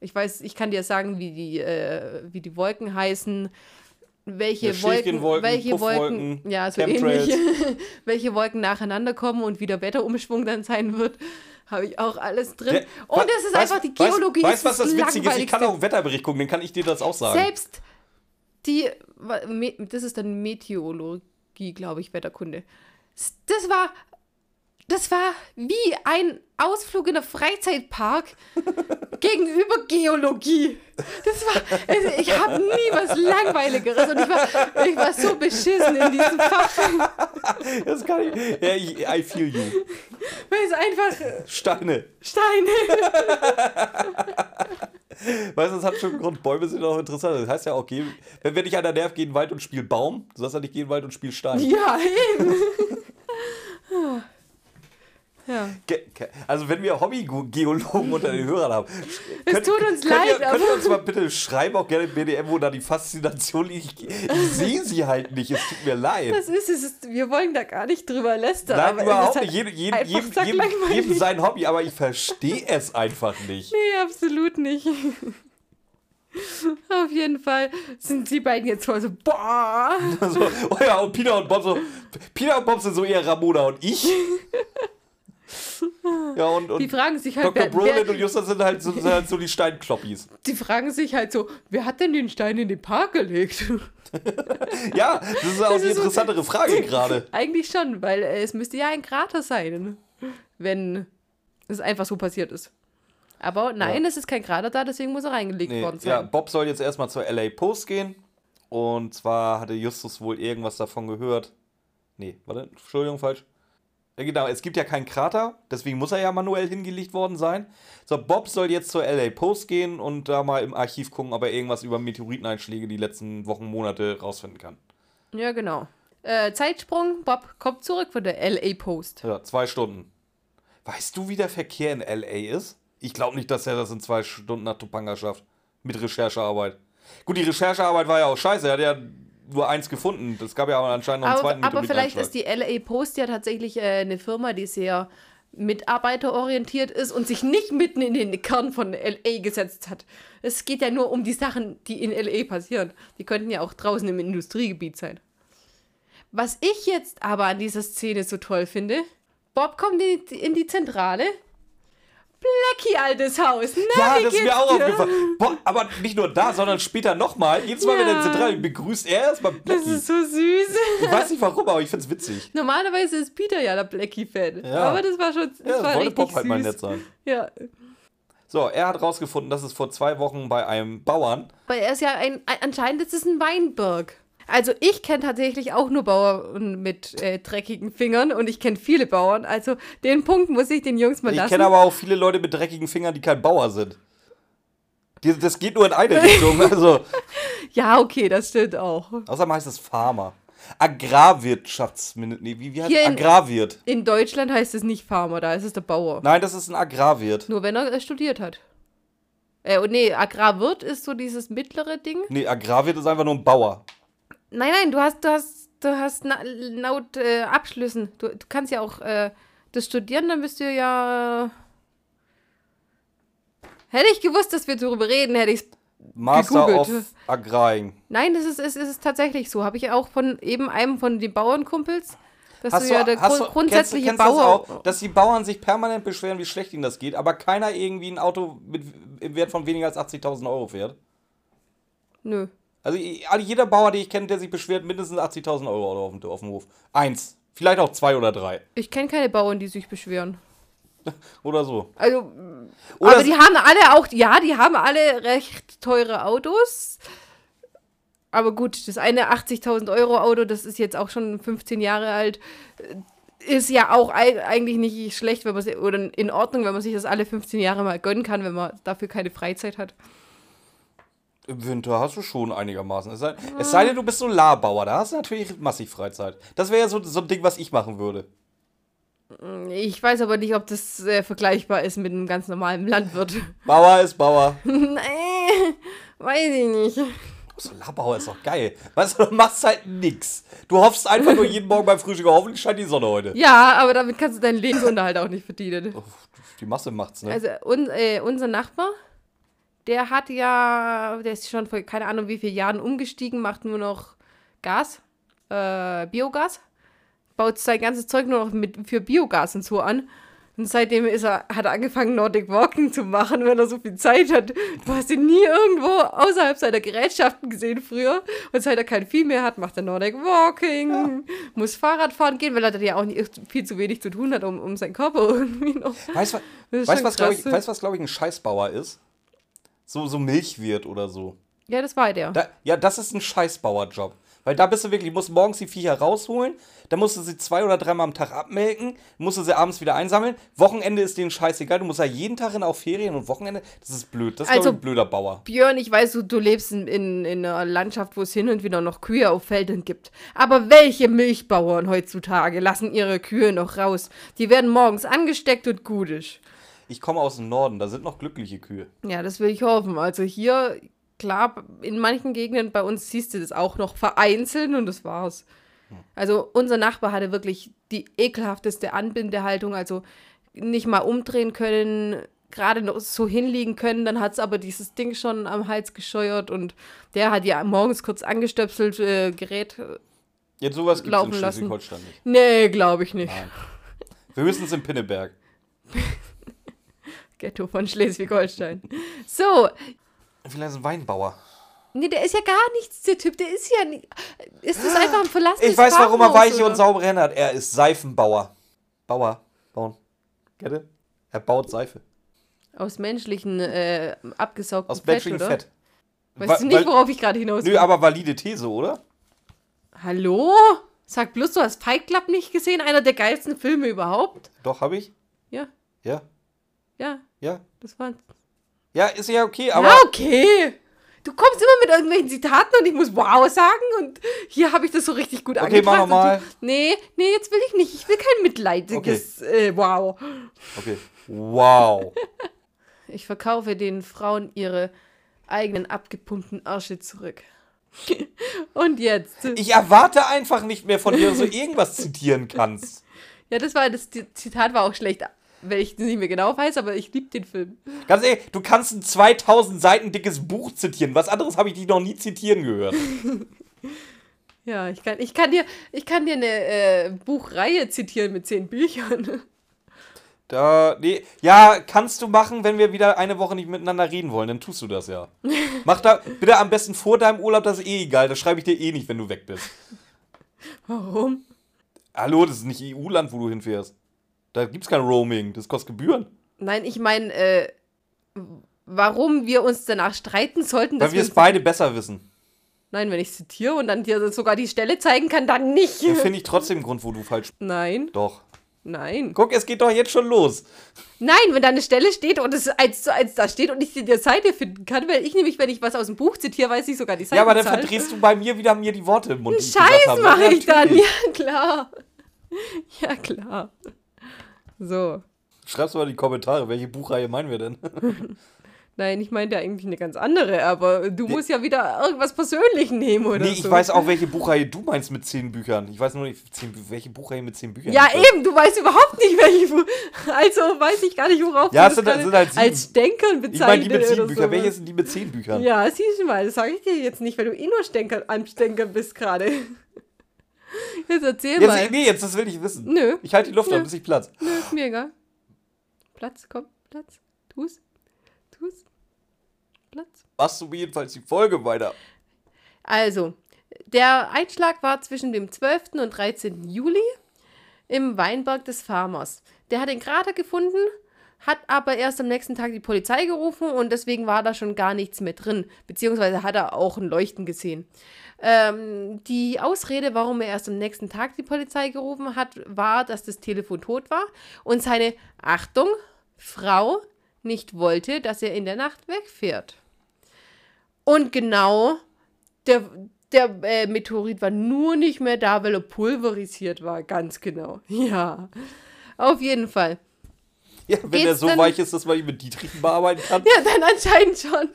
Ich weiß, ich kann dir sagen, wie die, äh, wie die Wolken heißen, welche Ja, Wolken, welche Wolken, ja, so ähnlich, *laughs* welche Wolken nacheinander kommen und wie der Wetterumschwung dann sein wird, habe ich auch alles drin. Ja, und es ist weißt- einfach die Geologie. Weißt du, was das Witzige ist? Ich kann auch einen Wetterbericht gucken, dann kann ich dir das auch sagen. Selbst die, das ist dann Meteorologie, glaube ich, Wetterkunde. Das war, das war wie ein Ausflug in der Freizeitpark *laughs* gegenüber Geologie. Das war, also ich habe nie was Langweiligeres und ich war, ich war so beschissen in diesem Fach, Das kann ich. Ja, ich, I feel you. weil es einfach Steine. Steine. *laughs* Weißt du, das hat schon einen Grund. Bäume sind auch interessant. Das heißt ja auch, geh, wenn wir dich einer nervt, geh in den Wald und spiel Baum. Du sagst ja nicht, geh in den Wald und spiel Stein. Ja, eben. *laughs* Ja. Also wenn wir Hobbygeologen unter den Hörern haben. Es tut uns könnt leid, Ihr, könnt ihr uns mal bitte schreiben, auch gerne im BDM, wo da die Faszination liegt. Ich, ich sehe sie halt nicht. Es tut mir leid. Das ist es. ist- Wir wollen da gar nicht drüber lästern. Nein, überhaupt nicht. Jedem, jedem, jedem, jedem, jedem sein Hobby, aber ich verstehe es einfach nicht. Nee, absolut nicht. *laughs* Auf jeden Fall sind die beiden jetzt voll so, boah. *laughs* So, oh ja, und Peter und Bob so. Peter und Bob sind so eher Ramona und ich. *laughs* *laughs* Ja, und, und Die fragen sich halt, Dr. wer, Brolin wer, und Justus sind halt so, sind halt so die Steinkloppis. *laughs* die fragen sich halt so, wer hat denn den Stein in den Park gelegt? *laughs* Ja, das ist auch Das die ist so- interessantere Frage gerade. Eigentlich schon, weil äh, es müsste ja ein Krater sein, wenn es einfach so passiert ist. Aber nein, Ja. es ist kein Krater da, deswegen muss er reingelegt Nee, worden ja, sein. Bob soll jetzt erstmal zur LA Post gehen. Und zwar hatte Justus wohl irgendwas davon gehört. Nee, warte, Entschuldigung, falsch. Ja, genau, es gibt ja keinen Krater, deswegen muss er ja manuell hingelegt worden sein. So, Bob soll jetzt zur LA Post gehen und da mal im Archiv gucken, ob er irgendwas über Meteoriteneinschläge die letzten Wochen, Monate rausfinden kann. Ja, genau. Äh, Zeitsprung, Bob kommt zurück von der LA Post. Ja, zwei Stunden. Weißt du, wie der Verkehr in LA ist? Ich glaube nicht, dass er das in zwei Stunden nach Topanga schafft. Mit Recherchearbeit. Gut, die Recherchearbeit war ja auch scheiße. Er hat ja nur eins gefunden. Es gab ja aber anscheinend noch einen Aber, zweiten aber vielleicht ist die LA Post ja tatsächlich äh, eine Firma, die sehr mitarbeiterorientiert ist und sich nicht mitten in den Kern von LA gesetzt hat. Es geht ja nur um die Sachen, die in LA passieren. Die könnten ja auch draußen im Industriegebiet sein. Was ich jetzt aber an dieser Szene so toll finde, Bob kommt in die, in die Zentrale. Blackie, altes Haus. Na, Ja, das ist mir auch dir? aufgefallen. Boah, aber nicht nur da, sondern später nochmal. Jedes Mal, wenn er in Ja. der Zentrale begrüßt er erstmal Das Blackie. ist so süß. Ich weiß nicht warum, aber ich find's witzig. Normalerweise ist Peter ja der Blackie-Fan. Ja. Aber das war schon das Ja, war das wollte richtig Bob halt mal nett sein. Ja, So, er hat rausgefunden, dass es vor zwei Wochen bei einem Bauern. weil er ist ja ein, ein anscheinend ist es ein Weinberg. Also ich kenne tatsächlich auch nur Bauern mit äh, dreckigen Fingern und ich kenne viele Bauern. Also den Punkt muss ich den Jungs mal Ich lassen. kenne aber auch viele Leute mit dreckigen Fingern, die kein Bauer sind. Die, das geht nur in eine *laughs* Richtung. Also, ja, okay, das stimmt auch. außerdem heißt es Farmer. Agrarwirtschaftsminister. Nee, wie, wie heißt Hier in- Agrarwirt. In Deutschland heißt es nicht Farmer, da ist es der Bauer. Nein, das ist ein Agrarwirt. Nur wenn er äh, studiert hat. Äh, und nee, Agrarwirt ist so dieses mittlere Ding. Nee, Agrarwirt ist einfach nur ein Bauer. Nein, nein, du hast, du hast, du hast na, laut äh, Abschlüssen, du, du kannst ja auch äh, das studieren, dann bist du ja. Hätte ich gewusst, dass wir darüber reden, hätte ich Master Gegoogelt. of Agraring. Nein, das ist, ist, ist tatsächlich so. Habe ich auch von eben einem von den Bauernkumpels, dass Hast du ja der Grund, kennst, grundsätzliche kennst das Bauer. auch, dass die Bauern sich permanent beschweren, wie schlecht ihnen das geht, aber keiner irgendwie ein Auto mit, im Wert von weniger als 80.000 Euro fährt? Nö. Also jeder Bauer, den ich kenne, der sich beschwert, mindestens 80.000 Euro auf dem, auf dem Hof. Eins. Vielleicht auch zwei oder drei. Ich kenne keine Bauern, die sich beschweren. *laughs* Oder so. Also, Oder aber die haben alle auch, ja, die haben alle recht teure Autos. Aber gut, das eine 80.000 Euro Auto, das ist jetzt auch schon 15 Jahre alt, äh, ist ja auch ei- eigentlich nicht schlecht, wenn man oder in Ordnung, wenn man sich das alle 15 Jahre mal gönnen kann, wenn man dafür keine Freizeit hat. Im Winter hast du schon einigermaßen. Es sei, es sei denn, du bist Solarbauer, da hast du natürlich massiv Freizeit. Das wäre ja so, so ein Ding, was ich machen würde. Ich weiß aber nicht, ob das äh, vergleichbar ist mit einem ganz normalen Landwirt. *laughs* Bauer ist Bauer. nee, weiß ich nicht. Solarbauer ist doch geil. Weißt du, du machst halt nix. Du hoffst einfach nur jeden Morgen beim Frühstück, hoffentlich scheint die Sonne heute. Ja, aber damit kannst du deinen Lebensunterhalt auch nicht verdienen. Die Masse macht's, ne? Also un, äh, unser Nachbar, der hat ja, der ist schon vor keine Ahnung wie vielen Jahren umgestiegen, macht nur noch Gas, äh, Biogas, baut sein ganzes Zeug nur noch mit, für Biogas und so an. Und seitdem ist er, hat er angefangen, Nordic Walking zu machen, wenn er so viel Zeit hat. Du hast ihn nie irgendwo außerhalb seiner Gerätschaften gesehen früher. Und seit er kein Vieh mehr hat, macht er Nordic Walking, muss Fahrrad fahren gehen, weil er dann ja auch nicht, viel zu wenig zu tun hat, um, um seinen Körper *laughs* irgendwie noch. Weißt du, was, glaube ich, krass. weißt, was, glaub ich, ein Scheißbauer ist? So, so Milchwirt oder so. Ja, das war der. Da, ja, das ist ein Scheißbauerjob. Weil da bist du wirklich, musst morgens die Viecher rausholen, dann musst du sie zwei oder dreimal am Tag abmelken, musst du sie abends wieder einsammeln. Wochenende ist denen scheißegal, du musst ja jeden Tag in auf Ferien und Wochenende, das ist blöd. Das ist Also- ein blöder Bauer. Björn, ich weiß, du, du lebst in, in, in einer Landschaft, wo es hin und wieder noch Kühe auf Feldern gibt. Aber welche Milchbauern heutzutage lassen ihre Kühe noch raus? Die werden morgens angesteckt und gut ist. Ich komme aus dem Norden, da sind noch glückliche Kühe. Ja, das will ich hoffen. Also hier, klar, in manchen Gegenden bei uns siehst du das auch noch vereinzelt und das war's. Also unser Nachbar hatte wirklich die ekelhafteste Anbindehaltung, also nicht mal umdrehen können, gerade noch so hinliegen können, dann hat es aber dieses Ding schon am Hals gescheuert und der hat ja morgens kurz angestöpselt, äh, Gerät. äh, Jetzt sowas gibt es in. Schleswig-Holstein nicht. Nee, glaube ich nicht. Nein. Wir höchstens in Pinneberg. *laughs* Ghetto von Schleswig-Holstein. So, Vielleicht ist ein Weinbauer. nee, der ist ja gar nichts, der Typ, der ist ja nicht. Ist das einfach ein verlassenes Ich weiß, warum er weiche oder? und saubere Hände hat. Er ist Seifenbauer. Bauer. Bauen. Kette? Er baut Seife. Aus menschlichen, äh, abgesaugtem Aus Fett, menschlichem? Fett. Weißt du nicht, worauf ich gerade hinaus will? Nö, aber valide These, oder? Hallo? Sag bloß, du hast Fight Club nicht gesehen? Einer der geilsten Filme überhaupt? Doch, habe ich. Ja, Ja. Ja, Ja. das war's. Ja, ist ja okay, aber. ja, okay. Du kommst immer mit irgendwelchen Zitaten und ich muss wow sagen und hier habe ich das so richtig gut Okay, angebracht. mach nochmal. Nee, nee, jetzt will ich nicht. Ich will kein mitleidiges äh, wow. Okay. Wow. *laughs* Ich verkaufe den Frauen ihre eigenen abgepumpten Arsche zurück. *laughs* Und jetzt. Ich erwarte einfach nicht mehr von dir, dass du irgendwas zitieren kannst. *laughs* Ja, das war das Zitat war auch schlecht, wenn ich nicht mehr genau weiß, aber ich liebe den Film. Ganz ehrlich, du kannst ein 2000 Seiten dickes Buch zitieren. Was anderes habe ich dich noch nie zitieren gehört. *laughs* Ja, ich kann, ich kann dir, ich kann dir eine äh, Buchreihe zitieren mit zehn Büchern. Da, nee, ja, kannst du machen, wenn wir wieder eine Woche nicht miteinander reden wollen, dann tust du das ja. *laughs* Mach da bitte am besten vor deinem Urlaub, das ist eh egal, das schreibe ich dir eh nicht, wenn du weg bist. Warum? Hallo, das ist nicht EU-Land, wo du hinfährst. Da gibt's kein Roaming, das kostet Gebühren. Nein, ich meine, äh, warum wir uns danach streiten sollten, Weil wir es beide besser wissen. Nein, wenn ich zitiere und dann dir sogar die Stelle zeigen kann, dann nicht. Da finde ich trotzdem einen Grund, wo du falsch. *laughs* Nein. Doch. Nein. Guck, es geht doch jetzt schon los. Nein, wenn da eine Stelle steht und es eins zu eins da steht und ich die Seite finden kann, weil ich nämlich, wenn ich was aus dem Buch zitiere, weiß ich sogar die Seite. Ja, aber dann verdrehst du bei mir wieder mir die Worte im Mund. ich Scheiß mache Ja, ich dann. Ja, klar. *laughs* Ja, klar. So. Schreibst du mal in die Kommentare, welche Buchreihe meinen wir denn? *laughs* Nein, ich meinte eigentlich eine ganz andere, aber du musst ja wieder irgendwas persönlich nehmen oder Nee, so. ich weiß auch, welche Buchreihe du meinst mit zehn Büchern. Ich weiß nur nicht, zehn, welche Buchreihe mit zehn Büchern. Ja, das? eben, du weißt überhaupt nicht, welche Buch. Also weiß ich gar nicht, worauf Ja, du es sind- das gerade sind halt sieben. als Stänkern Ich bezeichnet meine die mit oder Büchern. sowas. Welche sind die mit zehn Büchern? Ja, siehst du mal, das sage ich dir jetzt nicht, weil du eh nur Stänker, am Stänkern bist gerade. Jetzt erzähl mal. Jetzt, nee, jetzt, das will ich wissen. Nö. Ich halte die Luft Nö. an, bis ich platz. Nö, ist mir egal. Platz, komm, Platz. Tu's. Tu's. Platz. Machst du jedenfalls die Folge weiter. Also, der Einschlag war zwischen dem 12. und 13. Juli im Weinberg des Farmers. Der hat den Krater gefunden, hat aber erst am nächsten Tag die Polizei gerufen und deswegen war da schon gar nichts mehr drin. Beziehungsweise hat er auch ein Leuchten gesehen. Ähm, die Ausrede, warum er erst am nächsten Tag die Polizei gerufen hat, war, dass das Telefon tot war und seine, Achtung, Frau nicht wollte, dass er in der Nacht wegfährt. Und genau, der, der äh, Meteorit war nur nicht mehr da, weil er pulverisiert war, ganz genau. *laughs* Ja, auf jeden Fall. Ja, wenn Geht's der so denn- weich ist, dass man ihn mit Dietrichen bearbeiten kann. Ja, dann anscheinend schon.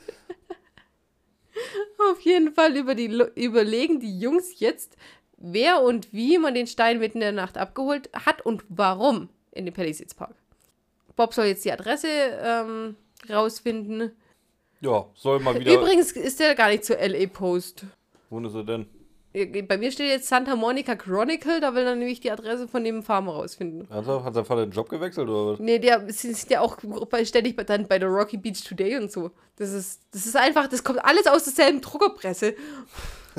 Auf jeden Fall über die, überlegen die Jungs jetzt, wer und wie man den Stein mitten in der Nacht abgeholt hat und warum in den Palisades Park. Bob soll jetzt die Adresse ähm, rausfinden. Ja, soll mal wieder. Übrigens ist der gar nicht zur LA Post. Wo ist er denn? Bei mir steht jetzt Santa Monica Chronicle, da will er nämlich die Adresse von dem Farmer rausfinden. Hat, er, hat sein Vater den Job gewechselt oder was? Nee, der ist ja auch ständig bei, dann bei der Rocky Beach Today und so. Das ist, das ist einfach, das kommt alles aus derselben Druckerpresse. *laughs*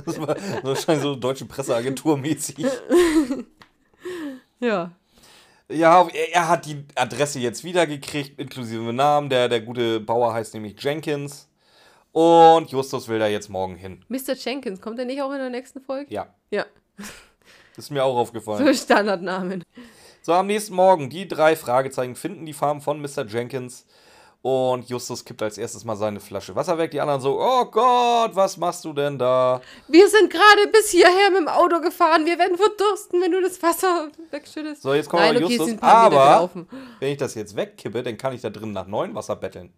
Das war wahrscheinlich so deutsche Presseagentur mäßig. *laughs* Ja. Ja, er, er hat die Adresse jetzt wiedergekriegt, inklusive Namen. Der, der gute Bauer heißt nämlich Jenkins. Und Justus will da jetzt morgen hin. Mr. Jenkins, kommt er nicht auch in der nächsten Folge? Ja, Ja. *laughs* ist mir auch aufgefallen. So Standardnamen. So, am nächsten Morgen, die drei Fragezeichen finden die Farm von Mr. Jenkins. Und Justus kippt als erstes mal seine Flasche Wasser weg. Die anderen so, oh Gott, was machst du denn da? Wir sind gerade bis hierher mit dem Auto gefahren. Wir werden verdursten, wenn du das Wasser wegschüttest. So, jetzt kommt Nein, aber okay, Justus. Aber wenn ich das jetzt wegkippe, dann kann ich da drin nach neuem Wasser betteln.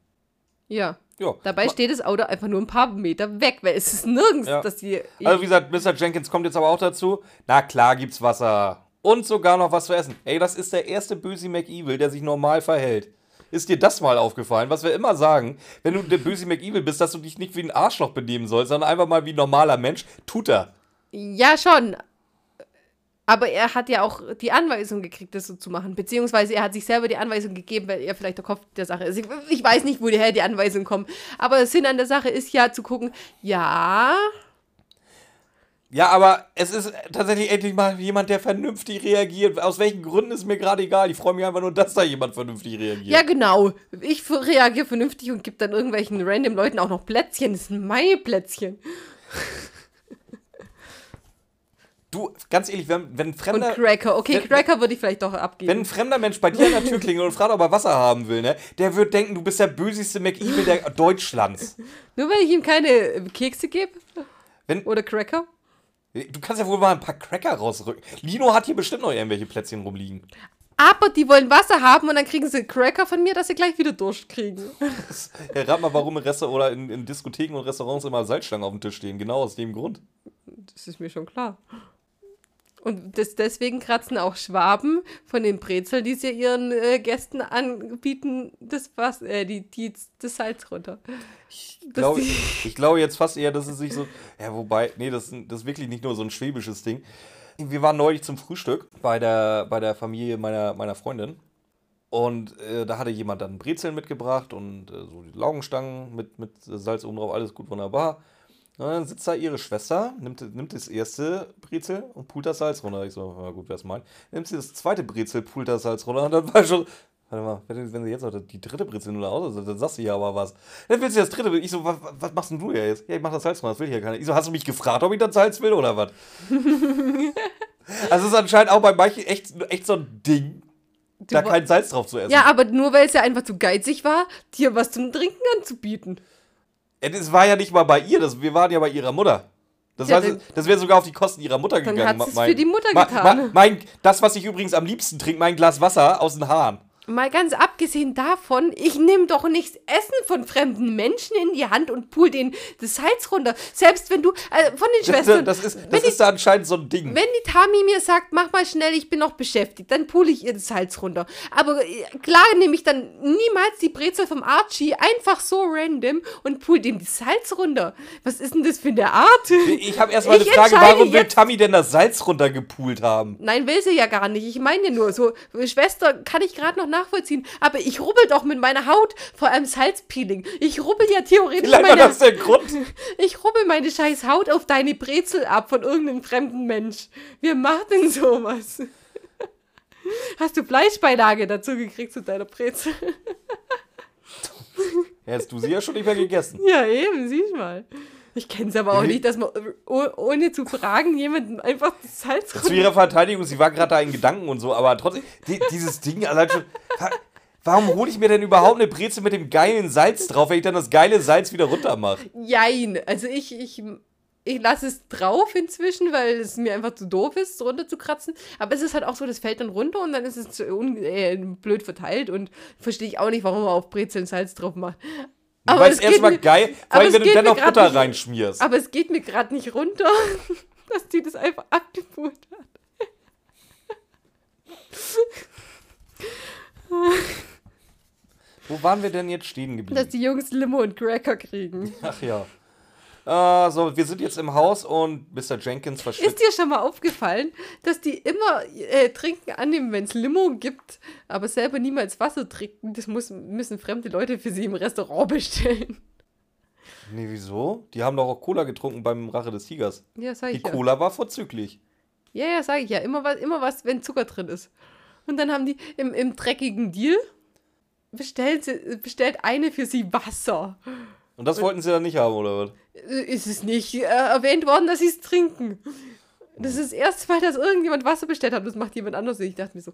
Ja. Ja. Dabei steht das Auto einfach nur ein paar Meter weg, weil es ist nirgends, Ja. dass die. Also wie gesagt, Mr. Jenkins kommt jetzt aber auch dazu. Na klar gibt's Wasser. Und sogar noch was zu essen. Ey, das ist der erste Böse McEvil, der sich normal verhält. Ist dir das mal aufgefallen? Was wir immer sagen, wenn du der böse McEvil bist, dass du dich nicht wie ein Arschloch benehmen sollst, sondern einfach mal wie ein normaler Mensch. Tut er. Ja, schon. Aber er hat ja auch die Anweisung gekriegt, das so zu machen. Beziehungsweise er hat sich selber die Anweisung gegeben, weil er vielleicht der Kopf der Sache ist. Ich, ich weiß nicht, woher die Anweisung kommt. Aber der Sinn an der Sache ist ja zu gucken, ja, Ja, aber es ist tatsächlich endlich mal jemand, der vernünftig reagiert. Aus welchen Gründen ist mir gerade egal. Ich freue mich einfach nur, dass da jemand vernünftig reagiert. ja genau. Ich reagiere vernünftig und gebe dann irgendwelchen random Leuten auch noch Plätzchen. Das sind meine Plätzchen. Du, ganz ehrlich, wenn, wenn ein Und fremder. Cracker. Okay, wenn- Cracker würde ich vielleicht doch Wenn abgeben. ein fremder Mensch bei dir an der Tür *laughs* klingelt und fragt, ob er Wasser haben will, ne, der wird denken, du bist der bösigste McEvil der Deutschlands. *laughs* Nur weil ich ihm keine äh, Kekse gebe? Wenn- Oder Cracker? Du kannst ja wohl mal ein paar Cracker rausrücken. Lino hat hier bestimmt noch irgendwelche Plätzchen rumliegen. Aber die wollen Wasser haben und dann kriegen sie Cracker von mir, dass sie gleich wieder Durst kriegen. *laughs* Ja, rat mal, warum in Restaurants oder in, in Diskotheken und Restaurants immer Salzstangen auf dem Tisch stehen. Genau aus dem Grund. Das ist mir schon klar. Und das, deswegen kratzen auch Schwaben von den Brezeln, die sie ihren äh, Gästen anbieten, das, was, äh, die, die, das Salz runter. Ich glaube, ich glaube jetzt fast eher, dass es sich so. Ja, wobei, nee, das, das ist wirklich nicht nur so ein schwäbisches Ding. Wir waren neulich zum Frühstück bei der, bei der Familie meiner, meiner Freundin. Und äh, da hatte jemand dann Brezeln mitgebracht und äh, so die Laugenstangen mit, mit Salz oben drauf, alles gut, wunderbar. Und dann sitzt da ihre Schwester, nimmt, nimmt das erste Brezel und pult das Salz runter. Ich so, na gut, wer es meint. Nimmt sie das zweite Brezel, pult das Salz runter und dann war schon. Warte mal, wenn, wenn sie jetzt noch die dritte Brezel nur aus, dann sagst du ja aber was. Dann willst du das dritte. Ich so, was, was machst denn du ja jetzt? Ja, ich mach das Salz runter, das will ich ja gar nicht. Ich so, hast du mich gefragt, ob ich das Salz will oder was? *laughs* also es ist anscheinend auch bei manchen echt, echt so ein Ding, da kein Salz drauf zu essen. Ja, aber nur weil es ja einfach zu geizig war, dir was zum Trinken anzubieten. Das war ja nicht mal bei ihr, das, wir waren ja bei ihrer Mutter. Das, Ja, war, dann- das wäre sogar auf die Kosten ihrer Mutter Dann gegangen. hat sie's mein- für die Mutter getan. ma- mein, das, was ich übrigens am liebsten trinke, mein Glas Wasser aus den Haaren. Mal ganz abgesehen davon, ich nehme doch nichts Essen von fremden Menschen in die Hand und pool den das Salz runter. Selbst wenn du, äh, von den Schwestern. das, ist, das die ist da anscheinend so ein Ding. Wenn die Tami mir sagt, mach mal schnell, ich bin noch beschäftigt, dann pule ich ihr das Salz runter. Aber äh, klar nehme ich dann niemals die Brezel vom Archie einfach so random und pule dem das Salz runter. Was ist denn das für eine Art? Ich habe erstmal eine Frage, warum will Tammy denn das Salz runtergepult haben? Nein, will sie ja gar nicht. Ich meine nur so, Schwester kann ich gerade noch nachvollziehen. Aber ich rubbel doch mit meiner Haut vor allem Salzpeeling. Ich rubbel ja theoretisch Vielleicht war meine, das der Grund. *laughs* ich rubbel meine scheiß Haut auf deine Brezel ab von irgendeinem fremden Mensch. Wer macht denn sowas? *laughs* Hast du Fleischbeilage dazu gekriegt zu deiner Brezel? Hättest du sie ja schon nicht mehr gegessen. Ja, eben, siehst mal. Ich kenne es aber auch nicht, dass man oh- ohne zu fragen jemanden einfach das Salz Zu ihrer Verteidigung, sie war gerade da in Gedanken und so, aber trotzdem, die, dieses Ding allein schon. wa- Warum hole ich mir denn überhaupt eine Brezel mit dem geilen Salz drauf, wenn ich dann das geile Salz wieder runter mache? Jein. Also ich, ich, ich lasse es drauf inzwischen, weil es mir einfach zu doof ist, runter zu kratzen. Aber es ist halt auch so, das fällt dann runter und dann ist es äh, blöd verteilt und verstehe ich auch nicht, warum man auf Brezeln Salz drauf macht. Aber Weil es erstmal geil, vor allem wenn du geht dann mir noch grad Butter nicht- reinschmierst. Aber es geht mir gerade nicht runter, *laughs* dass die das einfach abgepult hat. Wo waren wir denn jetzt stehen Dass geblieben? die Jungs Limo und Cracker kriegen. Ach ja. Äh, so, wir sind jetzt im Haus und Mr. Jenkins Ist verschwindet. dir schon mal aufgefallen, dass die immer äh, Trinken annehmen, wenn es Limo gibt, aber selber niemals Wasser trinken? Das muss, müssen fremde Leute für sie im Restaurant bestellen. Nee, wieso? Die haben doch auch Cola getrunken beim Rache des Tigers. Ja, sag Die ich ja. Cola war vorzüglich. Ja, ja, sag ich ja. Immer was, immer was, wenn Zucker drin ist. Und dann haben die im, im dreckigen Deal bestellt, bestellt eine für sie Wasser. Und das wollten sie dann nicht haben, oder was? Äh, Ist es nicht äh, erwähnt worden, dass sie es trinken? Das ist das erste Mal, dass irgendjemand Wasser bestellt hat. Das macht jemand anders. Und ich dachte mir so,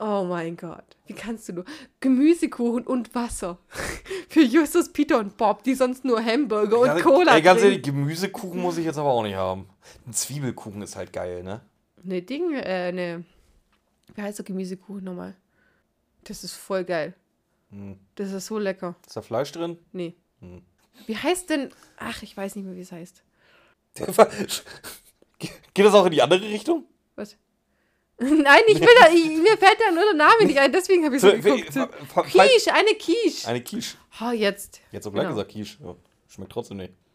oh mein Gott, wie kannst du nur Gemüsekuchen und Wasser *laughs* für Justus, Peter und Bob, die sonst nur Hamburger und Cola Ey, ganz trinken. ehrlich, Gemüsekuchen muss ich jetzt aber auch nicht haben. Ein Zwiebelkuchen ist halt geil, ne? Ne Ding, äh, ne. Wie heißt der Gemüsekuchen nochmal? Das ist voll geil. Hm. Das ist so lecker. Ist da Fleisch drin? Nee. Hm. Wie heißt denn. Ach, ich weiß nicht mehr, wie es heißt. Geht das auch in die andere Richtung? Was? *laughs* Nein, ich will da. *laughs* Ich, mir fällt da nur der Name nicht ein, deswegen habe ich so geguckt. Quiche, eine Quiche. Eine Quiche. Oh, jetzt. Jetzt auch gleich Genau. gesagt Quiche. Ja, schmeckt trotzdem nicht. *laughs*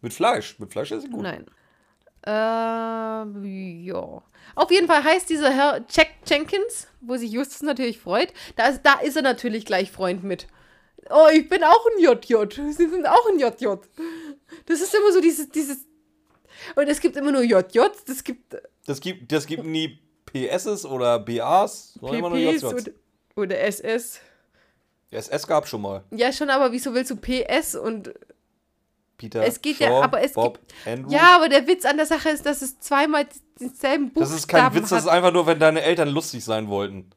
Mit Fleisch. Mit Fleisch ist sie gut. Nein. Ähm, ja. Auf jeden Fall heißt dieser Herr Jack Jenkins, wo sich Justus natürlich freut. Da ist, da ist er natürlich gleich Freund mit. Oh, ich bin auch ein JJ. Sie sind auch ein JJ. Das ist immer so dieses, dieses. Und es gibt immer nur JJs, es gibt Das gibt, das gibt nie PSs oder BAs, sondern immer nur JJs. oder SS. SS gab schon mal. Ja, schon, aber wieso willst du PS und. Peter, Es geht ja, Shaw, aber es Bob, Andrew. Ja, aber der Witz an der Sache ist, dass es zweimal denselben Buchstaben das ist kein Witz, das hat. ist einfach nur, wenn deine Eltern lustig sein wollten.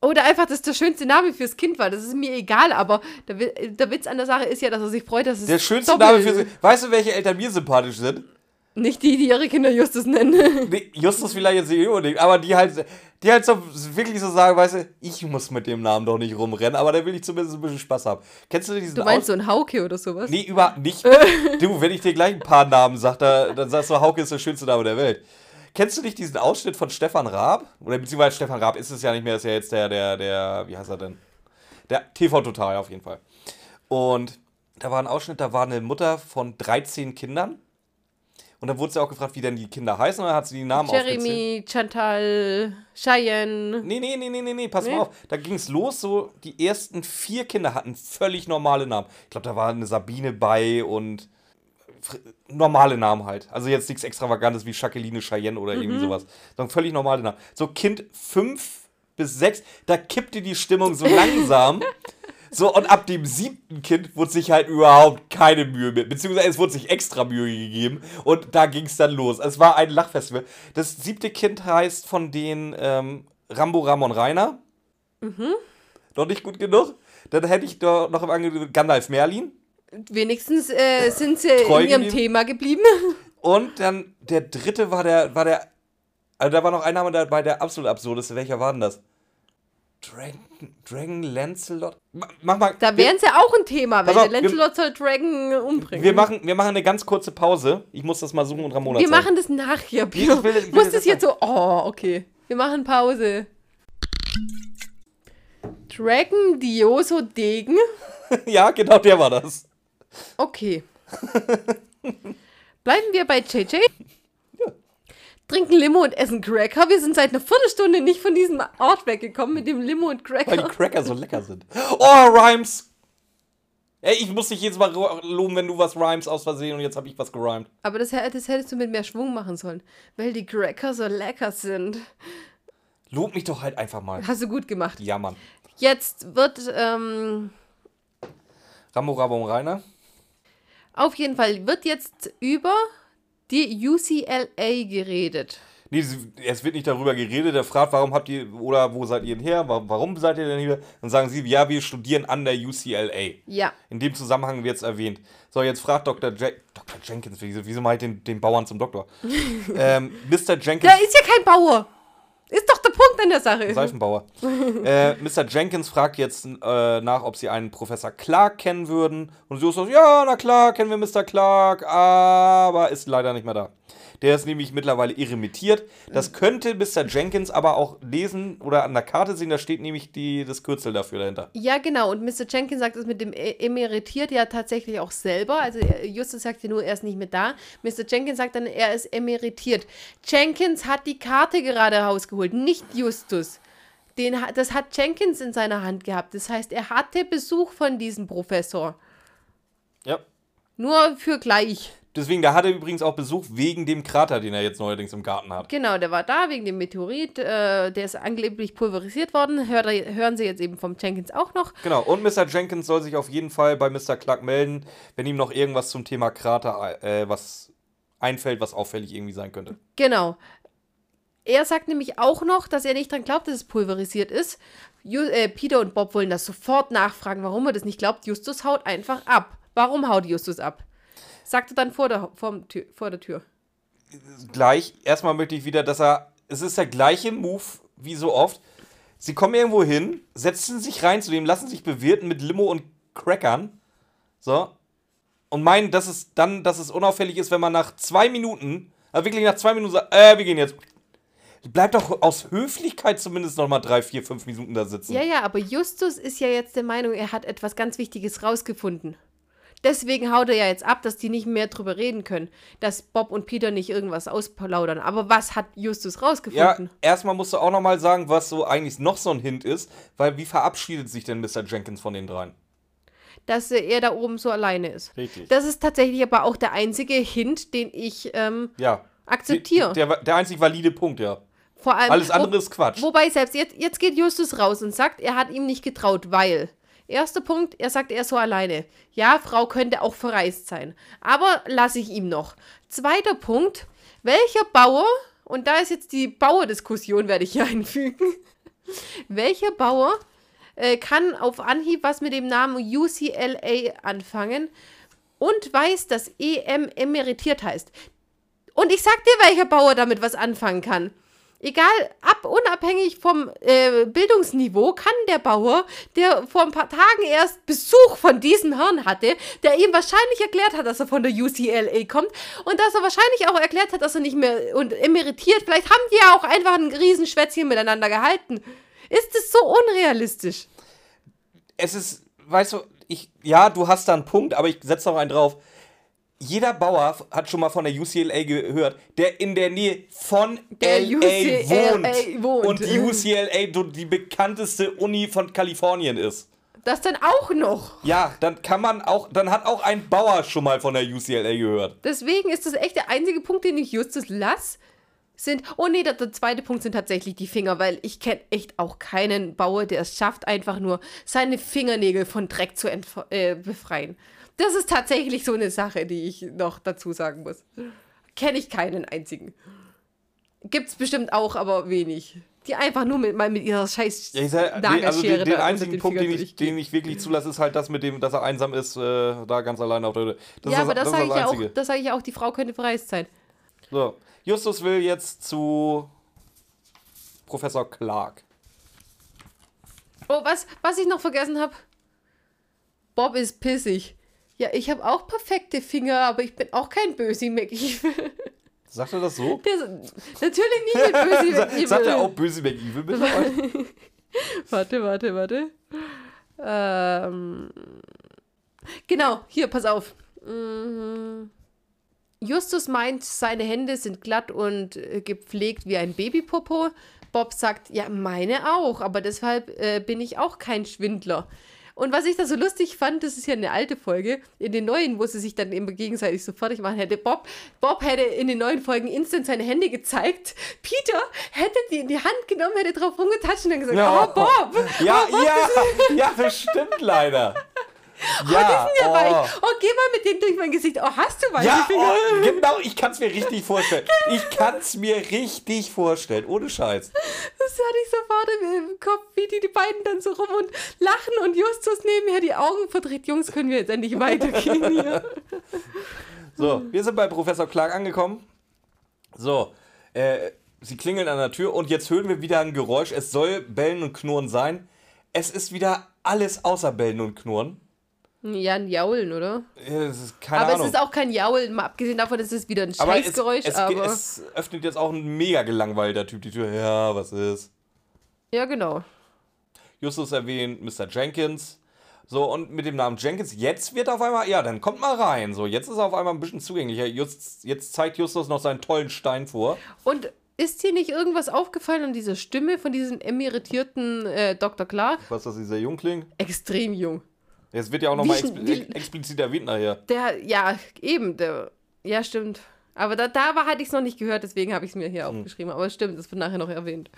Oder einfach, dass der schönste Name fürs Kind war. Das ist mir egal, aber der, der Witz an der Sache ist ja, dass er sich freut, dass es Der schönste Name für sie. Weißt du, welche Eltern mir sympathisch sind? Nicht die, die ihre Kinder Justus nennen. *laughs* Nee, Justus vielleicht jetzt nicht unbedingt, aber die halt, die halt so wirklich so sagen, weißt du, ich muss mit dem Namen doch nicht rumrennen, aber da will ich zumindest ein bisschen Spaß haben. Kennst du diesen Du meinst Aus- so ein Hauke oder sowas? Nee, überhaupt nicht. *laughs* du, wenn ich dir gleich ein paar Namen sag, da, dann sagst du, Hauke ist der schönste Name der Welt. Kennst du nicht diesen Ausschnitt von Stefan Raab? Oder beziehungsweise Stefan Raab ist es ja nicht mehr, ist ja jetzt der, der, der, wie heißt er denn? Der TV Total auf jeden Fall. Und da war ein Ausschnitt, da war eine Mutter von 13 Kindern. Und dann wurde sie auch gefragt, wie denn die Kinder heißen, und dann hat sie die Namen aufgezählt. Jeremy, Chantal, Cheyenne. Nee, nee, nee, nee, nee, nee, pass Nee? mal auf. Da ging es los, so die ersten vier Kinder hatten völlig normale Namen. Ich glaube, da war eine Sabine bei und normale Namen halt. Also jetzt nichts Extravagantes wie Jacqueline Cheyenne oder irgendwie sowas. Sondern völlig normale Namen. So Kind fünf bis sechs, da kippte die Stimmung so langsam. *laughs* So, und ab dem siebten Kind wurde sich halt überhaupt keine Mühe mehr. Beziehungsweise es wurde sich extra Mühe gegeben. Und da ging es dann los. Es war ein Lachfestival. Das siebte Kind heißt von den ähm, Rambo Ramon Rainer. Noch nicht gut genug. Dann hätte ich doch noch im Angebot Gandalf Merlin. Wenigstens äh, sind sie Treu in ihrem geblieben? Thema geblieben. Und dann der dritte war der, war der, also da war noch ein Name dabei, der absolut absurd ist. Welcher war denn das? Dragon, Dragon Lancelot? Ma- Mach mal. Da wir, wären sie auch ein Thema, weil auf, der Lancelot soll Dragon umbringen. wir, machen, wir machen eine ganz kurze Pause. Ich muss das mal suchen und Ramona Wir zeigen. machen das nachher, Ich Pio. will- ich will Muss das das jetzt so. Oh, okay. Wir machen Pause. Dragon Dioso Degen. *laughs* ja, genau, der war das. Okay. *laughs* Bleiben wir bei JJ. Trinken Limo und essen Cracker. Wir sind seit einer Viertelstunde nicht von diesem Ort weggekommen mit dem Limo und Weil die Cracker. Cracker so lecker sind. Oh, Rhymes! Ey, ich muss dich jetzt mal loben, wenn du was rhymes aus Versehen und jetzt habe ich was gerymt. Aber das, das hättest du mit mehr Schwung machen sollen. Weil die Cracker so lecker sind. Lob mich doch halt einfach mal. Hast du gut gemacht. Ja, Mann. Jetzt wird ähm, Rambo, Rabo und Rainer. Auf jeden Fall wird jetzt über die UCLA geredet. Nee, es wird nicht darüber geredet. Er fragt, warum habt ihr, oder wo seid ihr denn her? Warum, seid ihr denn hier? Dann sagen sie, ja, wir studieren an der UCLA. Ja. In dem Zusammenhang wird es erwähnt. So, jetzt fragt Dr. Ja Dr. Jenkins, wieso, wieso mache ich den, den Bauern zum Doktor? *laughs* ähm, Mr. Jenkins. Der ist ja kein Bauer. Ist doch der Punkt der Sache. Seifenbauer. äh, Mr. Jenkins fragt jetzt äh, nach, ob sie einen Professor Clark kennen würden. Und sie sagt, ja, na klar, kennen wir Mr. Clark, aber ist leider nicht mehr da. Der ist nämlich mittlerweile irremitiert. Das könnte Mr. Jenkins aber auch lesen oder an der Karte sehen. Da steht nämlich die, das Kürzel dafür dahinter. Ja, genau. Und Mr. Jenkins sagt es mit dem E- emeritiert ja tatsächlich auch selber. Also äh, Justus sagt ja nur, er ist nicht mehr da. Mr. Jenkins sagt dann, er ist emeritiert. Jenkins hat die Karte gerade rausgeholt, nicht Justus. Den, das hat Jenkins in seiner Hand gehabt. Das heißt, er hatte Besuch von diesem Professor. Ja. Nur für gleich. Deswegen, da hat er übrigens auch Besuch wegen dem Krater, den er jetzt neuerdings im Garten hat. Genau, der war da wegen dem Meteorit. Äh, der ist angeblich pulverisiert worden. Hört, er- hören Sie jetzt eben vom Jenkins auch noch. Genau, und Mr. Jenkins soll sich auf jeden Fall bei Mr. Clark melden, wenn ihm noch irgendwas zum Thema Krater äh, was einfällt, was auffällig irgendwie sein könnte. Genau. Er sagt nämlich auch noch, dass er nicht dran glaubt, dass es pulverisiert ist. Ju äh, Peter und Bob wollen das sofort nachfragen, warum er das nicht glaubt. Justus haut einfach ab. Warum haut Justus ab? Sagt er dann vor der, vorm Tür, vor der Tür. Gleich, erstmal möchte ich wieder, dass er, es ist der gleiche Move wie so oft. Sie kommen irgendwo hin, setzen sich rein zu dem, lassen sich bewirten mit Limo und Crackern. So. Und meinen, dass es dann, dass es unauffällig ist, wenn man nach zwei Minuten, also wirklich nach zwei Minuten sagt, äh, wir gehen jetzt. Bleibt doch aus Höflichkeit zumindest noch mal drei, vier, fünf Minuten da sitzen. Ja, ja, aber Justus ist ja jetzt der Meinung, er hat etwas ganz Wichtiges rausgefunden. Deswegen haut er ja jetzt ab, dass die nicht mehr drüber reden können, dass Bob und Peter nicht irgendwas ausplaudern. Aber was hat Justus Ja, rausgefunden? erstmal musst du auch noch mal sagen, was so eigentlich noch so ein Hint ist, weil wie verabschiedet sich denn Mr. Jenkins von den dreien? Dass er da oben so alleine ist. Richtig. Das ist tatsächlich aber auch der einzige Hint, den ich ähm, Ja. akzeptiere. Der, der einzig valide Punkt, ja. Vor allem, Alles wo- andere ist Quatsch. Wobei selbst jetzt, jetzt geht Justus raus und sagt, er hat ihm nicht getraut, weil. Erster Punkt, er sagt, er so alleine. Ja, Frau könnte auch verreist sein. Aber lasse ich ihm noch. Zweiter Punkt, welcher Bauer, und da ist jetzt die Bauerdiskussion, werde ich hier *laughs* einfügen. welcher Bauer äh, kann auf Anhieb was mit dem Namen UCLA anfangen und weiß, dass EM emeritiert heißt? Und ich sag dir, welcher Bauer damit was anfangen kann. Egal, ab, unabhängig vom äh, Bildungsniveau kann der Bauer, der vor ein paar Tagen erst Besuch von diesem Herrn hatte, der ihm wahrscheinlich erklärt hat, dass er von der UCLA kommt und dass er wahrscheinlich auch erklärt hat, dass er nicht mehr und emeritiert, vielleicht haben die ja auch einfach ein Riesenschwätzchen miteinander gehalten. Ist es so unrealistisch? Es ist, weißt du, ich, ja, du hast da einen Punkt, aber ich setze noch einen drauf jeder Bauer hat schon mal von der UCLA gehört, der in der Nähe von der LA UCLA wohnt, wohnt, und die UCLA die bekannteste Uni von Kalifornien ist. Das dann auch noch. Ja, dann kann man auch, dann hat auch ein Bauer schon mal von der UCLA gehört. Deswegen ist das echt der einzige Punkt, den ich Justus lass, sind, oh nee, der, der zweite Punkt sind tatsächlich die Finger, weil ich kenne echt auch keinen Bauer, der es schafft, einfach nur seine Fingernägel von Dreck zu äh, befreien. Das ist tatsächlich so eine Sache, die ich noch dazu sagen muss. Kenne ich keinen einzigen. Gibt's bestimmt auch, aber wenig. Die einfach nur mit, mal mit ihrer scheiß ja, sag, nee, also den, den einzigen den Punkt, den ich, den ich wirklich zulasse, ist halt das mit dem, dass er einsam ist, äh, da ganz alleine auf der das Ja, das, aber das, das sage ich, ja auch, das sag ich auch, die Frau könnte verreist sein. So, Justus will jetzt zu Professor Clark. Oh, was, was ich noch vergessen habe. Bob ist pissig. Ja, ich habe auch perfekte Finger, aber ich bin auch kein Bösi McEvil. *laughs* Sagt er das so? Der, natürlich nicht mit Bösi *laughs* McEvil. Sagt er auch Bösi McEvil bitte? *laughs* warte, warte, warte. Ähm, genau, hier, pass auf. Mhm. Justus meint, seine Hände sind glatt und äh, gepflegt wie ein Babypopo. Bob sagt, ja, meine auch, aber deshalb äh, bin ich auch kein Schwindler. Und was ich da so lustig fand, das ist ja eine alte Folge, in den neuen, wo sie sich dann immer gegenseitig so fertig machen hätte. Bob, Bob hätte in den neuen Folgen instant seine Hände gezeigt. Peter hätte die in die Hand genommen, hätte drauf rumgetatscht und dann gesagt, ja. oh Bob! Ja, oh, Bob, ja, ja, das stimmt leider. Ja, oh, die sind ja oh. weich. Oh, geh mal mit dem durch mein Gesicht. Oh, hast du weiche ja, Finger? Oh, *laughs* genau, ich kann es mir richtig vorstellen. Ich kann es mir richtig vorstellen. Ohne Scheiß. Das hatte ich sofort im Kopf, wie die, die beiden dann so rum und lachen und Justus nebenher die Augen verdreht. Jungs, können wir jetzt endlich weitergehen hier. *laughs* So, wir sind bei Professor Clark angekommen. So, äh, sie klingeln an der Tür und jetzt hören wir wieder ein Geräusch. Es soll Bellen und Knurren sein. Es ist wieder alles außer Bellen und Knurren. Ja, ein Jaulen, oder? Ja, das ist keine aber Ahnung. es ist auch kein Jaulen, mal abgesehen davon, dass es wieder ein Scheißgeräusch. Es, es, aber es öffnet jetzt auch ein mega gelangweilter Typ die Tür. Ja, was ist? Ja, genau. Justus erwähnt Mr. Jenkins. So, und mit dem Namen Jenkins, jetzt wird auf einmal, ja, dann kommt mal rein. So, jetzt ist er auf einmal ein bisschen zugänglicher. Just, jetzt zeigt Justus noch seinen tollen Stein vor. Und ist dir nicht irgendwas aufgefallen an dieser Stimme von diesem emeritierten äh, Dr. Clark? Was, dass sie sehr jung klingt? Extrem jung. Es wird ja auch nochmal expl explizit erwähnt nachher. Der, ja, eben, der, ja, stimmt. Aber da, da war, hatte ich es noch nicht gehört, deswegen habe ich es mir hier hm. aufgeschrieben. Aber es stimmt, das wird nachher noch erwähnt.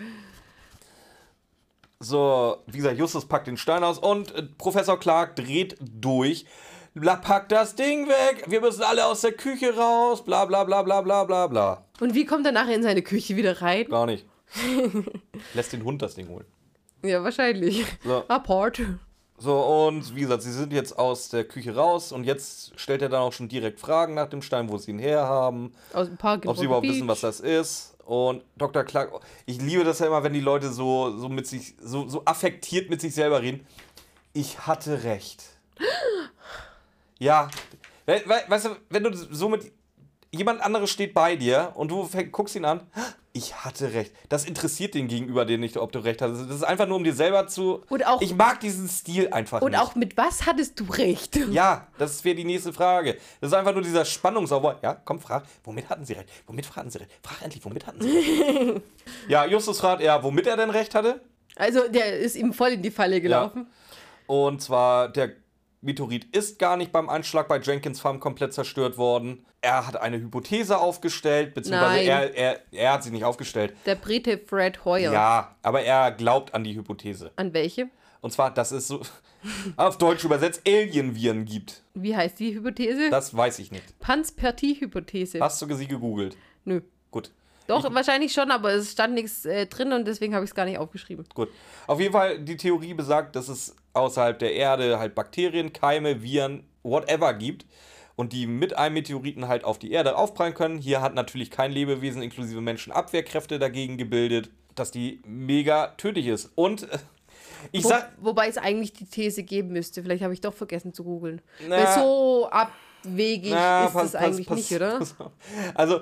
So, wie gesagt, Justus packt den Stein aus und äh, Professor Clark dreht durch. Bla, packt das Ding weg, wir müssen alle aus der Küche raus, bla bla bla bla bla bla bla. Und wie kommt er nachher in seine Küche wieder rein? Gar nicht. *laughs* Lässt den Hund das Ding holen. Ja, wahrscheinlich. So. Apart. So, und wie gesagt, sie sind jetzt aus der Küche raus und jetzt stellt er dann auch schon direkt Fragen nach dem Stein, wo sie ihn herhaben. Aus dem Park Ob sie überhaupt Beach. wissen, was das ist. Und Dr. Clark, ich liebe das ja immer, wenn die Leute so, so mit sich, so, so affektiert mit sich selber reden. Ich hatte recht. *gasps* ja. weißt du, wenn du so mit. Jemand anderes steht bei dir und du guckst ihn an ich hatte recht. Das interessiert den Gegenüber den nicht, ob du recht hast. Das ist einfach nur, um dir selber zu. Und auch, ich mag diesen Stil einfach und nicht. Und auch mit was hattest du recht? *laughs* Ja, das wäre die nächste Frage. Das ist einfach nur dieser Spannungsaufbau. Ja, komm, frag, womit hatten sie recht? Womit hatten sie recht? Frag endlich, womit hatten sie recht? *laughs* ja, Justus fragt ja, womit er denn recht hatte. Also, der ist ihm voll in die Falle gelaufen. Ja. Und zwar, der Meteorit ist gar nicht beim Einschlag bei Jenkins Farm komplett zerstört worden. Er hat eine Hypothese aufgestellt, beziehungsweise er, er, er hat sie nicht aufgestellt. Der Brite Fred Hoyle. Ja, aber er glaubt an die Hypothese. An welche? Und zwar, dass es so *laughs* auf Deutsch übersetzt Alien-Viren gibt. Wie heißt die Hypothese? Das weiß ich nicht. Panspertie-Hypothese. Hast du sie gegoogelt? Nö. Gut. Doch, ich, wahrscheinlich schon, aber es stand nichts äh, drin und deswegen habe ich es gar nicht aufgeschrieben. Gut. Auf jeden Fall, die Theorie besagt, dass es außerhalb der Erde halt Bakterien, Keime, Viren, whatever gibt. und die mit einem Meteoriten halt auf die Erde aufprallen können. Hier hat natürlich kein Lebewesen inklusive Menschen Abwehrkräfte dagegen gebildet, dass die mega tödlich ist. Und äh, ich Wo, sag, wobei es eigentlich die These geben müsste. Vielleicht habe ich doch vergessen zu googeln. Weil so abwegig Na, ist pass- es pass- eigentlich pass- nicht, oder? Also,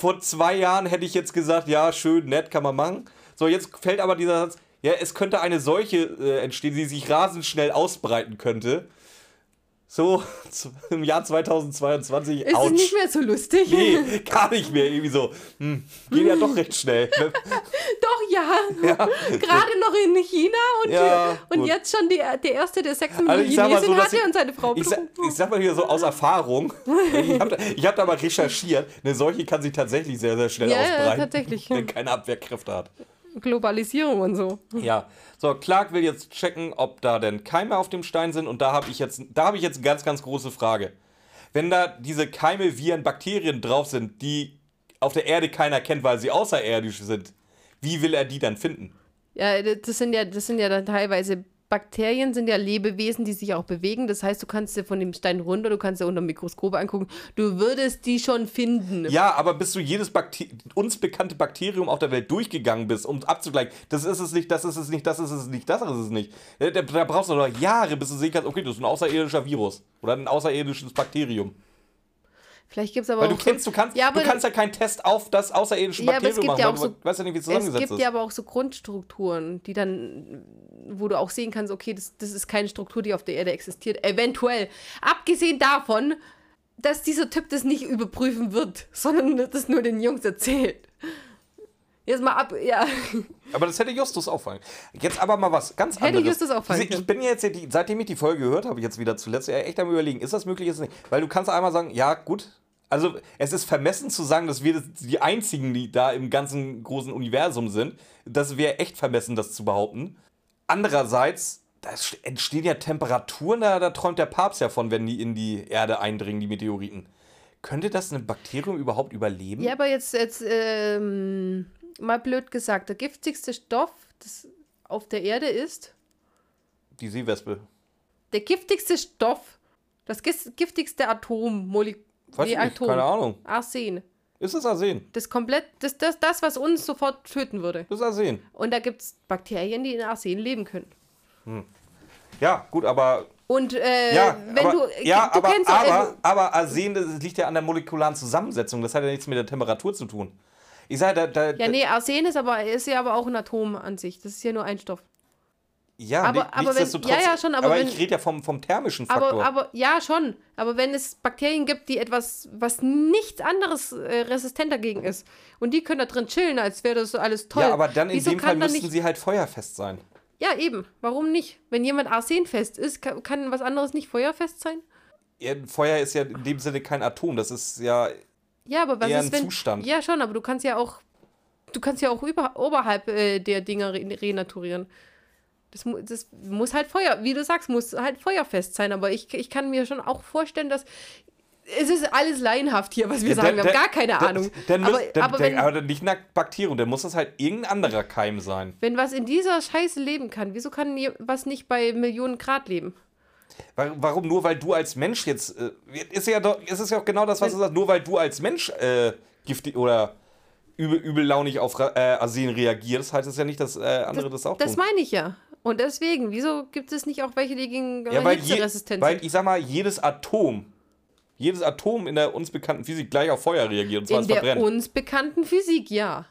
vor zwei Jahren hätte ich jetzt gesagt, ja, schön, nett, kann man machen. So, jetzt fällt aber dieser Satz, ja, es könnte eine Seuche äh, entstehen, die sich rasend schnell ausbreiten könnte. So, *laughs* im Jahr 2022, Ist es ouch. nicht mehr so lustig? Nee, gar nicht mehr. Irgendwie so, hm, geht ja doch recht schnell. *laughs* Doch, *laughs* ja. Gerade noch in China und, Ja, und gut. jetzt schon die, der erste, der Sex mit Also Chinesin so, hatte ich- und seine Frau Ich sag, betrunken. ich sag mal hier so aus Erfahrung, ich habe da, hab da mal recherchiert, eine Seuche kann sich tatsächlich sehr, sehr schnell Ja, ja, ausbreiten. tatsächlich. Wenn keine Abwehrkräfte hat. Globalisierung und so. Ja, so Clark will jetzt checken, ob da denn Keime auf dem Stein sind und da habe ich jetzt, da habe ich jetzt eine ganz, ganz große Frage. Wenn da diese Keime, Viren, Bakterien drauf sind, die auf der Erde keiner kennt, weil sie außerirdisch sind, wie will er die dann finden? Ja, das sind ja, das sind ja dann teilweise Bakterien, sind ja Lebewesen, die sich auch bewegen. Das heißt, du kannst dir von dem Stein runter, du kannst dir unter dem Mikroskop angucken. Du würdest die schon finden. Ja, aber bis du jedes Bakter uns bekannte Bakterium auf der Welt durchgegangen bist, um abzugleichen, das ist es nicht, das ist es nicht, das ist es nicht, das ist es nicht. Da, da, brauchst du noch Jahre, bis du sehen kannst, okay, das ist ein außerirdischer Virus oder ein außerirdisches Bakterium. Vielleicht gibt es aber Weil du auch kennst, du kannst, Ja, du kannst ja keinen Test auf das außerirdische Ja, es Bakterium ja machen, auch weil so- du weißt ja nicht, wie es Es zusammengesetzt gibt ist. ja aber auch so Grundstrukturen, die dann, wo du auch sehen kannst, okay, das, das ist keine Struktur, die auf der Erde existiert. Eventuell. Abgesehen davon, dass dieser Typ das nicht überprüfen wird, *laughs* sondern das nur den Jungs erzählt. Jetzt mal ab, ja. Aber das hätte Justus auffallen. Jetzt aber mal was ganz Hätte anderes. Justus auffallen Ich bin jetzt, seitdem ich die Folge gehört habe, jetzt wieder zuletzt, ja, echt am überlegen, ist das möglich, ist es nicht? Weil du kannst einmal sagen, ja, gut. Also es ist vermessen zu sagen, dass wir die Einzigen, die da im ganzen großen Universum sind. Das wäre echt vermessen, das zu behaupten. Andererseits, da st- entstehen ja Temperaturen, da, da träumt der Papst ja von, wenn die in die Erde eindringen, die Meteoriten. Könnte das ein Bakterium überhaupt überleben? Ja, aber jetzt, jetzt ähm, mal blöd gesagt, der giftigste Stoff, das auf der Erde ist, Die Seewespe. der giftigste Stoff, das giftigste Atom, Molekül, Weiß ich nicht, keine Ahnung. Arsen. Ist es Arsen? Das komplett, das, das, das, was uns sofort töten würde. Das ist Arsen. Und da gibt es Bakterien, die in Arsen leben können. Ja, gut, aber Und äh, Ja, wenn aber, du, ja, du aber, kennst aber, äh, aber Arsen das liegt ja an der molekularen Zusammensetzung. Das hat ja nichts mit der Temperatur zu tun. Ich sage, da, da, ja, nee, Arsen ist aber ist ja aber auch ein Atom an sich. Das ist ja nur ein Stoff. Ja, aber- ni- aber wenn- ja, ja, schon, aber wenn- ich rede ja vom, vom thermischen Faktor. Aber, aber ja, schon. Aber wenn es Bakterien gibt, die etwas, was nichts anderes äh, resistent dagegen ist, und die können da drin chillen, als wäre das so alles toll. ja, aber dann in Wieso dem Fall müssten nicht, sie halt feuerfest sein. Ja, eben. Warum nicht? Wenn jemand arsenfest ist, kann, kann was anderes nicht feuerfest sein? Ja, Feuer ist ja in dem Sinne kein Atom. Das ist ja. Ja, aber was Eher ist, ein wenn... Zustand. Ja, schon, aber du kannst ja auch... Du kannst ja auch über, oberhalb äh, der Dinger re renaturieren. Das, das muss halt Feuer, wie du sagst, muss halt feuerfest sein. Aber ich, ich kann mir schon auch vorstellen, dass... Es ist alles laienhaft hier, was wir sagen. Wir dann- haben gar keine dann- Ahnung. Dann aber, dann, aber, wenn, aber nicht ein Bakterium, dann muss das halt irgendein anderer Keim sein. wenn was in dieser Scheiße leben kann, wieso kann was nicht bei Millionen Grad leben? Wa- Warum nur, weil du als Mensch jetzt. Äh, ist ja doch, ist es ja auch genau das, was du sagst. Nur weil du als Mensch äh, giftig oder übel, übellaunig auf äh, Arsen reagierst, heißt es ja nicht, dass äh, andere das, auch Das tun. meine ich ja. Und deswegen, wieso gibt es nicht auch welche, die gegen Ja, weil, je, resistent weil sind? ich sag mal, jedes Atom, jedes Atom in der uns bekannten Physik gleich auf Feuer reagiert und zwar In es der verbrennt. uns bekannten Physik, ja.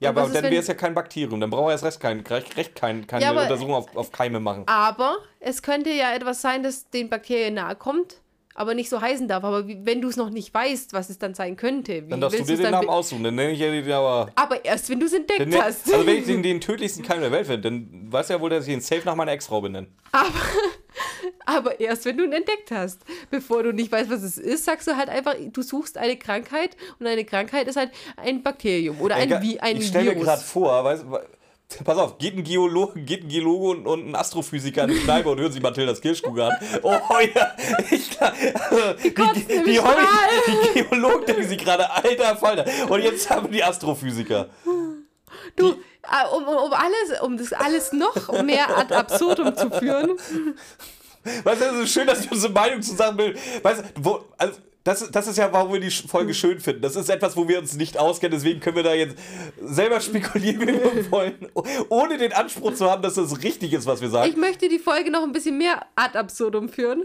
Ja, Und aber dann wäre es ja kein Bakterium. Dann braucht er erst recht, kein, recht, recht kein, keine Ja, aber- Untersuchung auf, auf Keime machen. Aber es könnte ja etwas sein, das den Bakterien nahe kommt, aber nicht so heißen darf. Aber wie, wenn du es noch nicht weißt, was es dann sein könnte, wie Dann darfst du dir den Namen aussuchen. Dann nenne ich ja den aber. Aber erst, wenn du es entdeckt nenn, hast. also wenn ich den, den tödlichsten Keim der Welt finde, dann weißt du ja wohl, dass ich ihn safe nach meiner Ex-Frau benenne. *laughs* Aber erst, wenn du ihn entdeckt hast. Bevor du nicht weißt, was es ist, sagst du halt einfach, du suchst eine Krankheit und eine Krankheit ist halt ein Bakterium oder ein, Ey, Vi ein ich stelle mir Virus. gerade vor, weißt, du, *laughs* pass auf, geht ein Geologe, geht ein Geologe und, und ein Astrophysiker in die Kneipe und hören sich Mathildas Kirschkuchen an. Oh ja, *laughs* ich die, die, die, die Geologen denken sich gerade, alter Falter. Und jetzt haben die Astrophysiker. Du, äh, um, um, um, alles, um das alles noch mehr ad absurdum zu führen, Weißt du, es ist schön, dass wir unsere Meinung zusammenbilden. Weißt du, wo, also, das, das ist ja, warum wir die Folge schön finden. Das ist etwas, wo wir uns nicht auskennen, deswegen können wir da jetzt selber spekulieren, wie wir *laughs* wollen, ohne den Anspruch zu haben, dass das richtig ist, was wir sagen. Ich möchte die Folge noch ein bisschen mehr ad absurdum führen.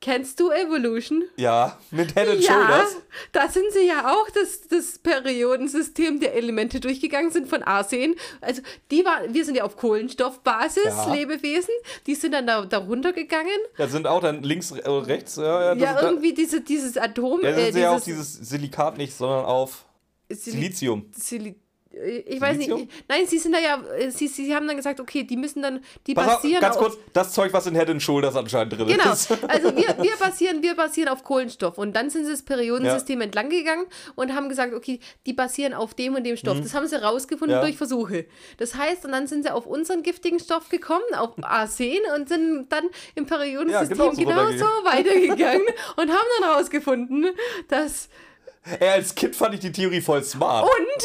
Kennst du Evolution? Ja, mit Head and ja, Shoulders. da sind sie ja auch das, das Periodensystem der Elemente durchgegangen, sind von Arsen. Also die war, wir sind ja auf Kohlenstoffbasis, Ja. Lebewesen. Die sind dann da, da runtergegangen. Da sind auch dann links, äh, rechts. Ja, ja, ist da- irgendwie diese, dieses Atom. Ja, das äh, ist ja auf dieses Silikat nicht, sondern auf Sili- Silizium. Ich weiß nicht. Silizium? Nein, sie sind da ja, äh, sie, sie haben dann gesagt, okay, die müssen dann, die Pass auf, basieren ganz auf, kurz, das Zeug, was in Head and Shoulders anscheinend drin Genau, ist. *laughs* also wir, wir, basieren, wir basieren auf Kohlenstoff und dann sind sie das Periodensystem entlang gegangen und haben gesagt, okay, die basieren auf dem und dem Stoff. Das haben sie rausgefunden Mhm. Ja. durch Versuche. Das heißt, und dann sind sie auf unseren giftigen Stoff gekommen, auf Arsen und sind dann im Periodensystem genauso genauso *laughs* weitergegangen und haben dann rausgefunden, dass Ey, als Kind fand ich die Theorie voll smart. und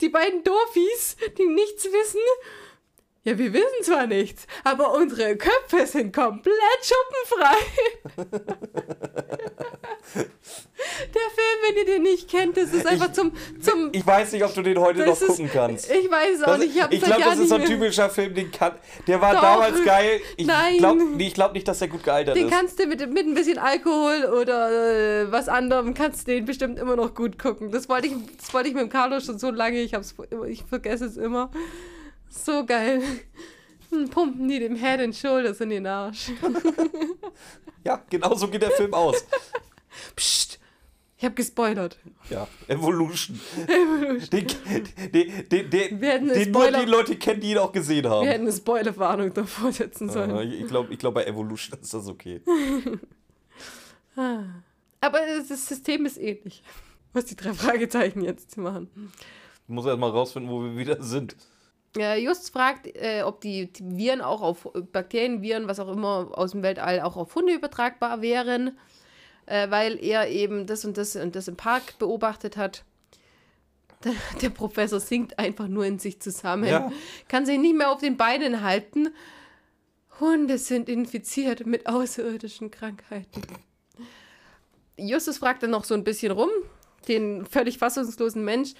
die beiden Dorfis, die nichts wissen, ja, wir wissen zwar nichts, aber unsere Köpfe sind komplett schuppenfrei. *laughs* Der Film, wenn ihr den nicht kennt, das ist einfach zum. zum Ich weiß nicht, ob du den heute noch ist- gucken kannst. Ich weiß es auch Das, nicht. Ich, ich glaube, das ist so ein typischer Film, den kann. Der war Doch. damals geil. Ich Nein. glaube nee, ich glaub nicht, dass der gut gealtert Den ist. kannst du mit, mit ein bisschen Alkohol oder äh, was anderem, kannst du den bestimmt immer noch gut gucken. Das wollte ich, das wollte ich mit dem Carlo schon so lange, ich, hab's, ich vergesse es immer. So geil. Hm, Pumpen die dem Head and Shoulders in den Arsch. Ja, genau so geht der Film aus. Psst, ich hab gespoilert. Ja, Evolution. Den, den, den, den, den nur Spoiler- die Leute kennen, die ihn auch gesehen haben. Wir hätten eine Spoilerwarnung davor setzen sollen. Ja, ich glaube, ich glaub, bei Evolution ist das okay. *laughs* Aber das System ist ähnlich. Was die drei Fragezeichen jetzt machen. Ich muss erst mal rausfinden, wo wir wieder sind. Ja, Just fragt, äh, ob die, die Viren auch auf Bakterien, Viren, was auch immer aus dem Weltall auch auf Hunde übertragbar wären, äh, weil er eben das und das und das im Park beobachtet hat. *laughs* Der, der Professor sinkt einfach nur in sich zusammen, Ja. kann sich nicht mehr auf den Beinen halten. Hunde sind infiziert mit außerirdischen Krankheiten. Justus fragt dann noch so ein bisschen rum, den völlig fassungslosen Mensch,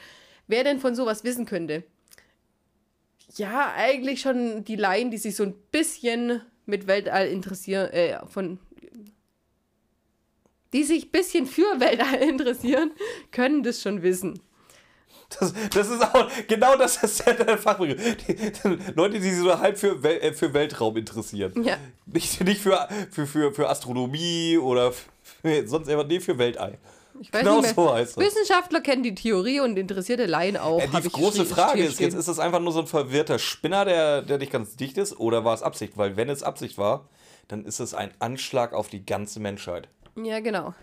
wer denn von sowas wissen könnte. Ja, eigentlich schon die Laien, die sich so ein bisschen mit Weltall interessieren, äh, von. Die sich ein bisschen für Weltall *laughs* interessieren, können das schon wissen. Das, das ist auch, genau das ist der Fachbegriff. Leute, die sich so halb für, Wel, äh, für Weltraum interessieren. Ja. Nicht, nicht für, für, für, für Astronomie oder für, sonst einfach, nee, für Weltall. Ich weiß Genau nicht mehr. so heißt das. Wissenschaftler kennen die Theorie und interessierte Laien auch. Äh, die große Frage ist jetzt, ist es einfach nur so ein verwirrter Spinner, der, der nicht ganz dicht ist, oder war es Absicht? Weil wenn es Absicht war, dann ist es ein Anschlag auf die ganze Menschheit. Ja, genau.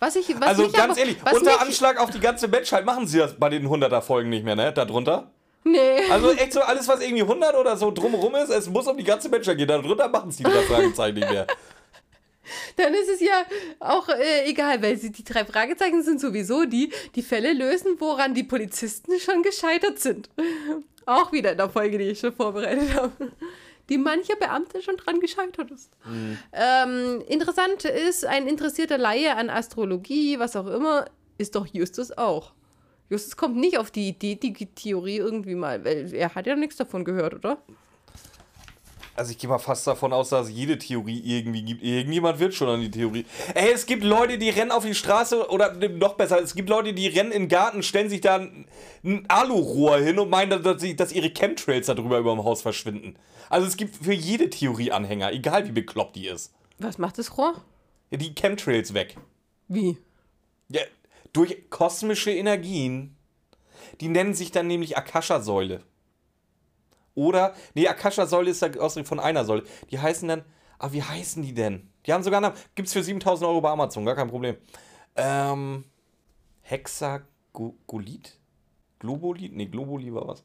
Was ich, was also ganz aber, ehrlich, unter Anschlag auf die ganze Menschheit machen sie das bei den 100er Folgen nicht mehr, ne? Darunter. Nee. Also echt so alles, was irgendwie 100 oder so drumherum ist, es muss um die ganze Menschheit gehen. Darunter machen es die drei Fragezeichen nicht mehr. *laughs* Dann ist es ja auch äh, egal, weil sie, die drei Fragezeichen sind sowieso die, die Fälle lösen, woran die Polizisten schon gescheitert sind. Auch wieder in der Folge, die ich schon vorbereitet habe. Die mancher Beamte schon dran gescheitert ist. Ähm, interessant ist, ein interessierter Laie an Astrologie, was auch immer, ist doch Justus auch. Justus kommt nicht auf die Idee, die Theorie irgendwie mal, weil er hat ja nichts davon gehört, oder? Also ich gehe mal fast davon aus, dass es jede Theorie irgendwie gibt. Irgendjemand wird schon an die Theorie. Ey, es gibt Leute, die rennen auf die Straße oder noch besser, es gibt Leute, die rennen in den Garten, stellen sich da ein, ein Alurohr hin und meinen, dass, sie, dass ihre Chemtrails darüber über dem Haus verschwinden. Also es gibt für jede Theorie Anhänger, egal wie bekloppt die ist. Was macht das Rohr? Ja, die Chemtrails weg. Wie? Ja, durch kosmische Energien. Die nennen sich dann nämlich Akasha-Säule. Oder, nee, Akasha-Säule ist der Ausdruck von einer Säule. Die heißen dann, ah, wie heißen die denn? Die haben sogar einen Namen. Gibt's für 7000 Euro bei Amazon, gar kein Problem. Ähm, Hexagolit? Globolit? Nee, Globuli war was.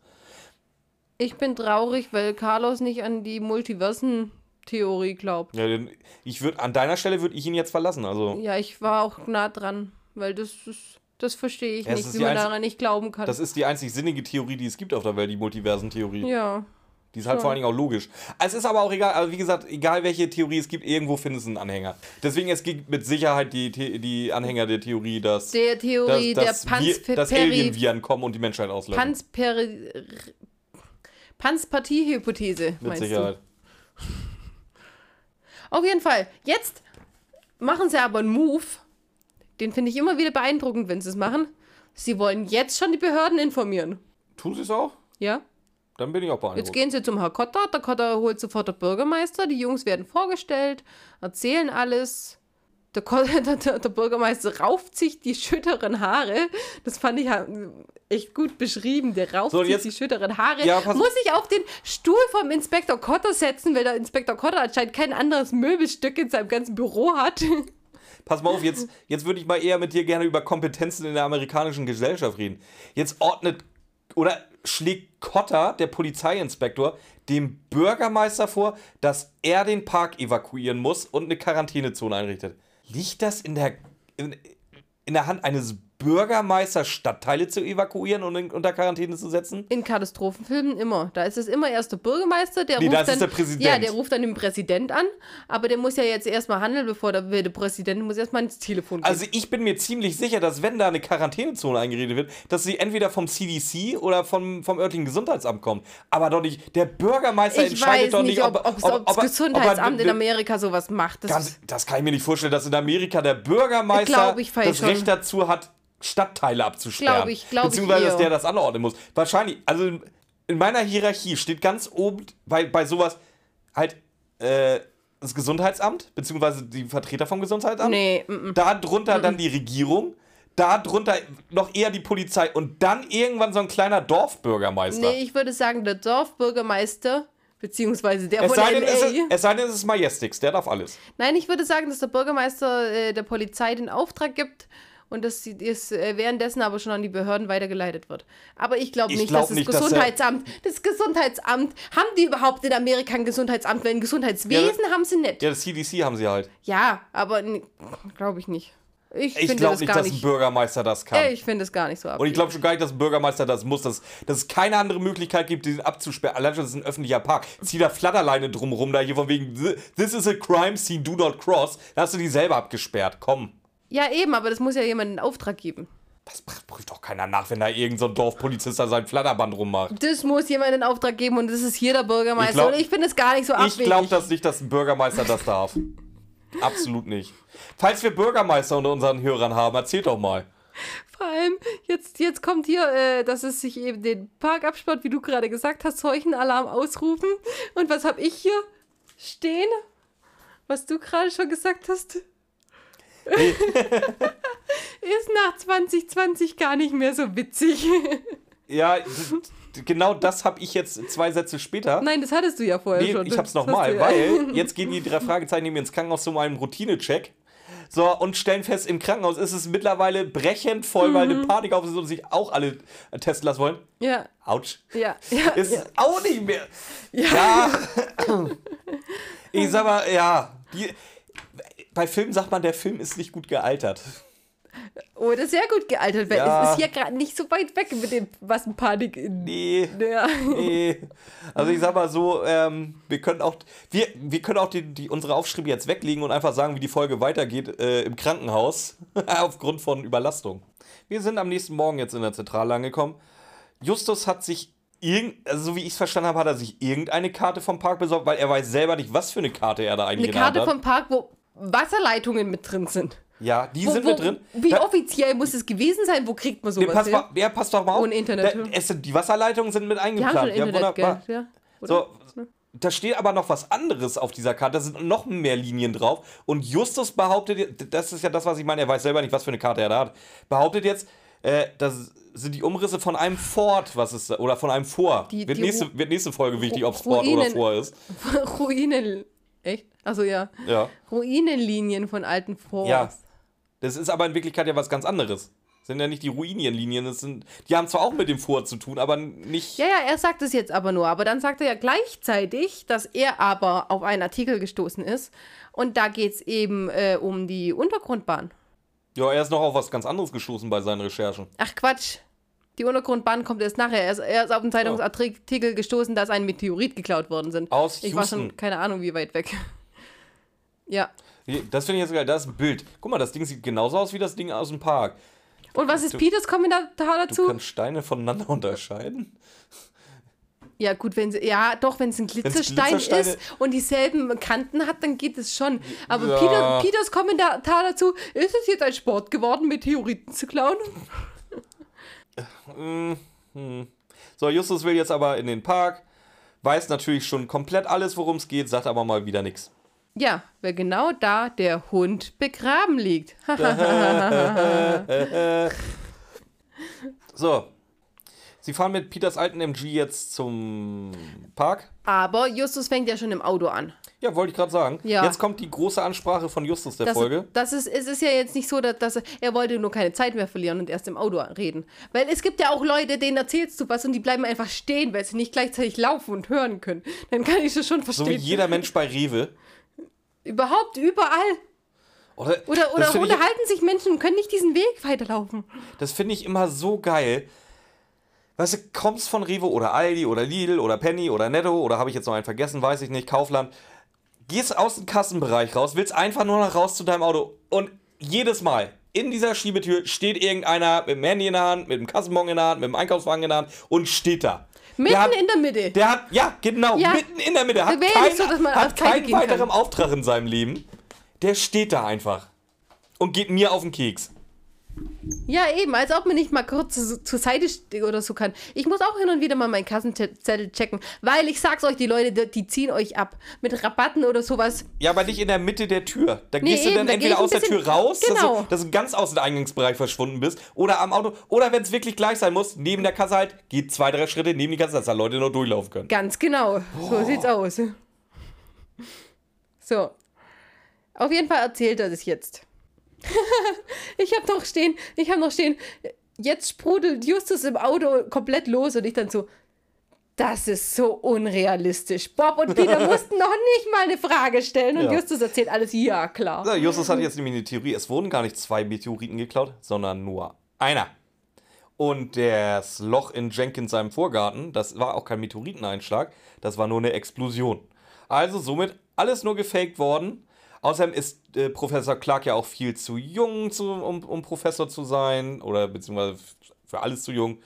Ich bin traurig, weil Carlos nicht an die Multiversen-Theorie glaubt. Ja, denn ich würde, an deiner Stelle würde ich ihn jetzt verlassen, also. Ja, ich war auch nah dran, weil das ist, das verstehe ich es nicht, wie man einzig- daran nicht glauben kann. Das ist die einzig sinnige Theorie, die es gibt auf der Welt, die Multiversen-Theorie. ja. Die ist halt Schon. vor allen Dingen auch logisch. Es ist aber auch egal, also wie gesagt, egal welche Theorie es gibt, irgendwo findest du einen Anhänger. Deswegen, es gibt mit Sicherheit die, die Anhänger der Theorie, dass, Der Theorie dass, der dass, wir, dass Pansperi Alien-Viren kommen und die Menschheit auslöschen. Pansperi Panspartie-Hypothese, mit meinst Sicherheit. du? Auf jeden Fall. Jetzt machen sie aber einen Move. Den finde ich immer wieder beeindruckend, wenn sie es machen. Sie wollen jetzt schon die Behörden informieren. Tun sie es auch? Ja? Dann bin ich auch Jetzt beeindruckt. gehen sie zum Herr Kotter. Der Kotter holt sofort der Bürgermeister. Die Jungs werden vorgestellt, erzählen alles. Der, Ko- *laughs* der, der, Bürgermeister rauft sich die schütteren Haare. Das fand ich echt gut beschrieben. Der rauft So, sich jetzt- die schütteren Haare. Ja, Muss sich auf den Stuhl vom Inspektor Kotter setzen, weil der Inspektor Kotter anscheinend kein anderes Möbelstück in seinem ganzen Büro hat. *laughs* Pass mal auf, jetzt, jetzt würde ich mal eher mit dir gerne über Kompetenzen in der amerikanischen Gesellschaft reden. Jetzt ordnet oder schlägt Cotter, der Polizeiinspektor, dem Bürgermeister vor, dass er den Park evakuieren muss und eine Quarantänezone einrichtet. Liegt das in der, in, in der Hand eines Bürgermeisters, Stadtteile zu evakuieren und in, unter Quarantäne zu setzen? In Katastrophenfilmen immer. Da ist es immer erst der Bürgermeister, der Nee, ruft da ist dann. es der Präsident. Ja, der ruft dann den Präsident an, aber der muss ja jetzt erstmal handeln, bevor der, der Präsident muss erstmal ins Telefon gehen. Also ich bin mir ziemlich sicher, dass wenn da eine Quarantänezone eingerichtet wird, dass sie entweder vom CDC oder vom, vom örtlichen Gesundheitsamt kommt. Aber doch nicht, der Bürgermeister ich entscheidet doch nicht, nicht, ob, ob, ob, das Gesundheitsamt in Amerika sowas macht. Das Ganz, das kann ich mir nicht vorstellen, dass in Amerika der Bürgermeister das. Recht dazu hat, Stadtteile abzusperren. Glaub ich- glaub ich Beziehungsweise, dass der das anordnen muss. Wahrscheinlich, also in- in meiner Hierarchie steht ganz oben bei, bei sowas halt äh, das Gesundheitsamt, beziehungsweise die Vertreter vom Gesundheitsamt. Nee, mm, mm. Da drunter dann die Regierung. Da drunter noch eher die Polizei und dann irgendwann so ein kleiner Dorfbürgermeister. nee, ich würde sagen, der Dorfbürgermeister, beziehungsweise der es, von sei denn, es, ist, LA. es sei denn, es ist Majestix, der darf alles. Nein, ich würde sagen, dass der Bürgermeister äh, der Polizei den Auftrag gibt und dass sie das äh, währenddessen aber schon an die Behörden weitergeleitet wird. Aber ich glaube Ich nicht, glaub dass das nicht, dass er- Gesundheitsamt, das Gesundheitsamt, haben die überhaupt in Amerika ein Gesundheitsamt? Weil ein Gesundheitswesen haben sie nicht. Ja, das CDC haben sie halt. Ja, aber glaube ich nicht. Ich, Ich finde glaube das nicht, dass ein. Bürgermeister das kann. Ich finde es gar nicht so ab. Und ich glaube schon gar nicht, dass ein Bürgermeister das muss, dass, dass es keine andere Möglichkeit gibt, diesen abzusperren. Allein schon, das ist ein öffentlicher Park. Zieh da Flatterleine drumrum, da hier von wegen, this is a crime scene, do not cross. Da hast du die selber abgesperrt. Komm. Ja, eben, aber das muss ja jemand in Auftrag geben. Das prüft doch keiner nach, wenn da irgendein so Dorfpolizist da sein Flatterband rummacht. Das muss jemand in Auftrag geben und das ist hier der Bürgermeister. Ich glaub- und ich finde es gar nicht so abwegig. Ich glaube das nicht, dass ein Bürgermeister das darf. *laughs* Absolut nicht. Falls wir Bürgermeister unter unseren Hörern haben, erzählt doch mal. Vor allem, jetzt, jetzt kommt hier, äh, dass es sich eben den Park absperrt, wie du gerade gesagt hast, Seuchenalarm ausrufen. Und was habe ich hier stehen? Was du gerade schon gesagt hast? *laughs* Ist nach 2020 gar nicht mehr so witzig. *laughs* Ja, genau das habe ich jetzt zwei Sätze später. Nein, das hattest du ja vorher Nee, schon. ich hab's nochmal, ja. weil *laughs* jetzt gehen die drei Fragezeichen mir ins Krankenhaus zu meinem Routinecheck. So, und stellen fest, im Krankenhaus ist es mittlerweile brechend voll, weil Mhm. eine Panik auf ist und sich auch alle testen lassen wollen. Ja, Autsch. ja, ja. Ist ja. auch nicht mehr. Ja. ich sag mal, ja. Die, bei Filmen sagt man, der Film ist nicht gut gealtert. Oh, das ist sehr gut gealtert, weil Ja. es ist hier gerade nicht so weit weg mit dem Massenpanik in. Nee. Ja. Nee. Also ich sag mal so, ähm, wir können auch, wir, wir können auch die, die, unsere Aufschriebe jetzt weglegen und einfach sagen, wie die Folge weitergeht äh, im Krankenhaus *laughs* aufgrund von Überlastung. Wir sind am nächsten Morgen jetzt in der Zentrale angekommen. Justus hat sich irgend, also so wie ich es verstanden habe, hat er sich irgendeine Karte vom Park besorgt, weil er weiß selber nicht, was für eine Karte er da eigentlich Eine der Hand Karte hat. vom Park, wo Wasserleitungen mit drin sind. Ja, die Wo, sind wo, mit drin. Wie Da- offiziell muss es gewesen sein? Wo kriegt man Nee, sowas pass her? mal, ja, pass doch mal auf. Ohne Internet. Da, es die Wasserleitungen sind mit Die haben eingeplant. schon ja, Internet, wunderbar. gell? Ja. So, da steht aber noch was anderes auf dieser Karte. Da sind noch mehr Linien drauf. Und Justus behauptet, jetzt- das ist ja das, was ich meine, er weiß selber nicht, was für eine Karte er da hat. Behauptet jetzt, äh, das sind die Umrisse von einem Fort, was ist da- oder von einem Vor. Die- wird, die nächste, wird nächste Folge wichtig, ob es Fort oder. Vor ist. *laughs* Ruinen. Echt? Also ja. Ja. Ruinenlinien von alten Forts. ja. Das ist aber in Wirklichkeit ja was ganz anderes. Das sind ja nicht die Ruinienlinien, das sind, die haben zwar auch mit dem Vor zu tun, aber nicht. Ja, ja, er sagt es jetzt aber nur. Aber dann sagt er ja gleichzeitig, dass er aber auf einen Artikel gestoßen ist. Und da geht es eben äh, um die Untergrundbahn. Ja, er ist noch auf was ganz anderes gestoßen bei seinen Recherchen. Ach Quatsch. Die Untergrundbahn kommt erst nachher. Er ist, er ist auf einen Zeitungsartikel gestoßen, dass ein Meteorit geklaut worden sind. Aus Ich war schon keine Ahnung, wie weit weg. *laughs* ja. Das finde ich jetzt geil. Das ist ein Bild. Guck mal, das Ding sieht genauso aus wie das Ding aus dem Park. Und was ist Du- Peters Kommentar Du dazu? kannst Steine voneinander *laughs* unterscheiden. Ja, gut, wenn sie, ja, doch, wenn es ein Glitzerstein ist und dieselben Kanten hat, dann geht es schon. Aber Ja. Peter, Peters Kommentar dazu, ist es jetzt ein Sport geworden, Meteoriten zu klauen? Mm, hm. So, Justus will jetzt aber in den Park, weiß natürlich schon komplett alles, worum es geht, sagt aber mal wieder nichts. Ja, weil genau da der Hund begraben liegt. *laughs* So. Sie fahren mit Peters alten MG jetzt zum Park. Aber Justus fängt ja schon im Auto an. Ja, wollte ich gerade sagen. Ja. Jetzt kommt die große Ansprache von Justus der Das, Folge. das ist, es ist ja jetzt nicht so, dass, dass er, er wollte nur keine Zeit mehr verlieren und erst im Auto reden. Weil es gibt ja auch Leute, denen erzählst du was und die bleiben einfach stehen, weil sie nicht gleichzeitig laufen und hören können. Dann kann ich das schon So verstehen. wie jeder Mensch bei Rewe. Überhaupt, überall. Oder, Oder, oder finde ich, unterhalten sich Menschen und können nicht diesen Weg weiterlaufen. das finde ich immer so geil. Weißt du, kommst von Rewe oder Aldi oder Lidl oder Penny oder Netto oder habe ich jetzt noch einen vergessen, weiß ich nicht, Kaufland. Gehst aus dem Kassenbereich raus, willst einfach nur noch raus zu deinem Auto und jedes Mal in dieser Schiebetür steht irgendeiner mit dem Handy in der Hand, mit dem Kassenbon in der Hand, mit dem Einkaufswagen in der Hand und steht da. Mitten hat, in der Mitte. Der hat, ja, genau, Ja. mitten in der Mitte. Hat, kein, nicht so, keinen gehen kann. weiteren Auftrag in seinem Leben. Der steht da einfach. Und geht mir auf den Keks. Ja, eben, als ob man nicht mal kurz zu, zur Seite ste- oder so kann. Ich muss auch hin und wieder mal meinen Kassenzettel checken, weil ich sag's euch, die Leute, die, die ziehen euch ab. Mit Rabatten oder sowas. Ja, aber nicht in der Mitte der Tür. Da Nee, gehst du eben, dann da entweder aus der Tür raus, Genau. dass, du, dass du ganz aus dem Eingangsbereich verschwunden bist, oder am Auto, oder wenn es wirklich gleich sein muss, neben der Kasse halt, geht zwei, drei Schritte neben die Kasse, dass da Leute noch durchlaufen können. Ganz genau. So sieht's aus. So. Auf jeden Fall erzählt er das jetzt. *laughs* ich habe noch stehen, ich habe noch stehen, jetzt sprudelt Justus im Auto komplett los und ich dann so, das ist so unrealistisch. Bob und Peter *laughs* mussten noch nicht mal eine Frage stellen und Ja. Justus erzählt alles, ja klar. So, Justus hat jetzt nämlich eine Theorie, es wurden gar nicht zwei Meteoriten geklaut, sondern nur einer. Und das Loch in Jenkins seinem Vorgarten, das war auch kein Meteoriteneinschlag, das war nur eine Explosion. Also somit alles nur gefaked worden. Außerdem ist äh, Professor Clark ja auch viel zu jung, zu, um, um Professor zu sein, oder beziehungsweise für alles zu jung.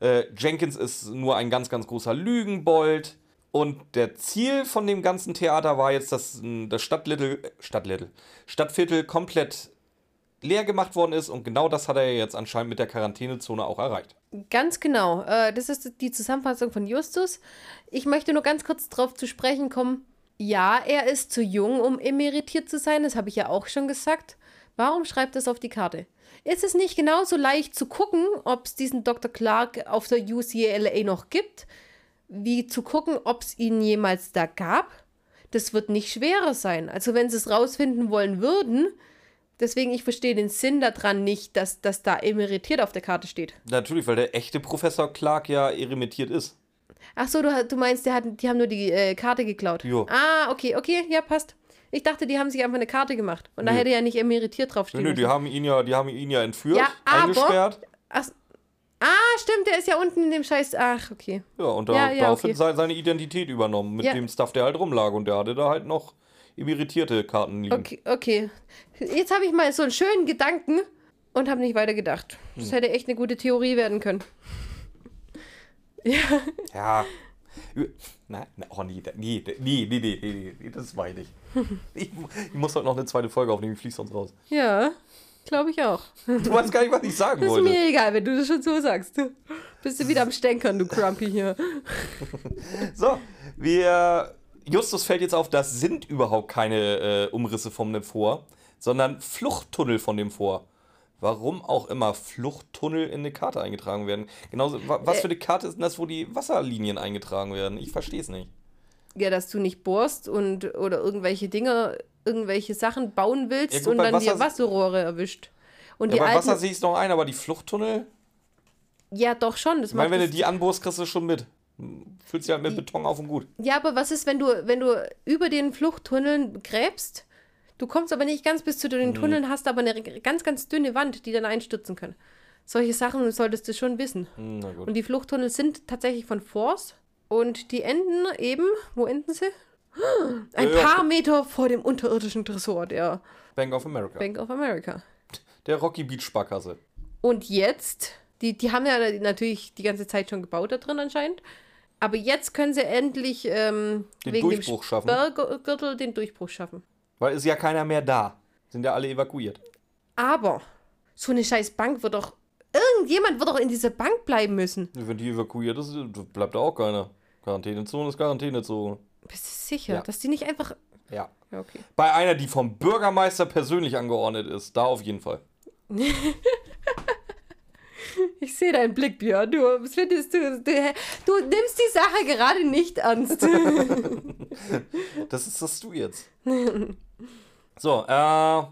Äh, Jenkins ist nur ein ganz, ganz großer Lügenbold. Und der Ziel von dem ganzen Theater war jetzt, dass mh, das Stadtlittle, äh, Stadtlittle, Stadtviertel komplett leer gemacht worden ist. Und genau das hat er jetzt anscheinend mit der Quarantänezone auch erreicht. Ganz genau. Äh, das ist die Zusammenfassung von Justus. Ich möchte nur ganz kurz darauf zu sprechen kommen. Ja, er ist zu jung, um emeritiert zu sein. Das habe ich ja auch schon gesagt. Warum schreibt es auf die Karte? Ist es nicht genauso leicht zu gucken, ob es diesen Dr. Clark auf der UCLA noch gibt, wie zu gucken, ob es ihn jemals da gab? Das wird nicht schwerer sein. Also wenn sie es rausfinden wollen würden, deswegen ich verstehe den Sinn daran nicht, dass das da emeritiert auf der Karte steht. Natürlich, weil der echte Professor Clark ja eremitiert ist. Ach so, du, du meinst, der hat, die haben nur die äh, Karte geklaut. Jo. Ah, okay, okay, ja, passt. Ich dachte, die haben sich einfach eine Karte gemacht. Und da Nö. hätte ja nicht emeritiert Nö, draufstehen nö, die müssen. haben ihn ja, die haben ihn ja entführt, Ja, aber- eingesperrt. Ach, ah, stimmt, der ist ja unten in dem Scheiß. Ach, okay. Ja, und da, Ja, ja, daraufhin okay. sei- seine Identität übernommen, mit Ja. dem Stuff, der halt rumlag. Und der hatte da halt noch emeritierte Karten liegen. Okay, okay. Jetzt habe ich mal so einen schönen Gedanken und habe nicht weiter gedacht. Hm. Das hätte echt eine gute Theorie werden können. Ja, Ja. Nein, nein, oh nee, nee, nee, nee, nee, nee, das war ich nicht. *laughs* Ich, ich muss heute noch eine zweite Folge aufnehmen, ich flieg sonst raus. ja glaube ich auch. Du weißt gar nicht, was ich sagen Das ist wollte. mir egal, wenn du das schon so sagst. Bist du wieder am Stänkern, du Grumpy hier. *laughs* So, wir. Justus fällt jetzt auf, das sind überhaupt keine äh, Umrisse von dem Vor, sondern Fluchttunnel von dem Vor. Warum auch immer Fluchttunnel in eine Karte eingetragen werden. Genauso, wa- was Äh. für eine Karte ist denn das, wo die Wasserlinien eingetragen werden? Ich verstehe es nicht. Ja, dass du nicht bohrst und oder irgendwelche Dinge, irgendwelche Sachen bauen willst Ja, gut, und dann dir Wasser- Wasserrohre erwischt. Und Ja, die bei alten, Wasser sehe ich es noch ein, aber die Fluchttunnel, ja doch schon, das ich meine, wenn du die anbohrst, kriegst du schon mit. Füllst dich halt mit Beton auf und gut. Ja, aber was ist, wenn du wenn du über den Fluchttunneln gräbst? Du kommst aber nicht ganz bis zu Mhm. den Tunneln, hast aber eine ganz ganz dünne Wand, die dann einstürzen kann. Solche Sachen solltest du schon wissen. Hm, na gut. Und die Fluchttunnel sind tatsächlich von Force. Und die enden eben, wo enden sie? *gasps* Ein Ja, ja. paar Meter vor dem unterirdischen Tresor der Bank of America. Bank of America. Der Rocky Beach Sparkasse. Und jetzt, die, die haben ja natürlich die ganze Zeit schon gebaut da drin anscheinend. Aber jetzt können sie endlich ähm, Den wegen Durchbruch dem schaffen. Sperrgürtel den Durchbruch schaffen. Weil ist ja keiner mehr da. Sind ja alle evakuiert. Aber so eine scheiß Bank wird doch. Irgendjemand wird doch in dieser Bank bleiben müssen. Wenn die evakuiert ist, bleibt da auch keiner. Quarantänezone ist Quarantänezone. Bist du sicher, Ja. dass die nicht einfach. Ja. Ja, okay. Bei einer, die vom Bürgermeister persönlich angeordnet ist. Da auf jeden Fall. *laughs* Ich sehe deinen Blick, Björn. Du, findest du, du? Du nimmst die Sache gerade nicht ernst. *laughs* Das ist das du jetzt. *laughs* so, äh.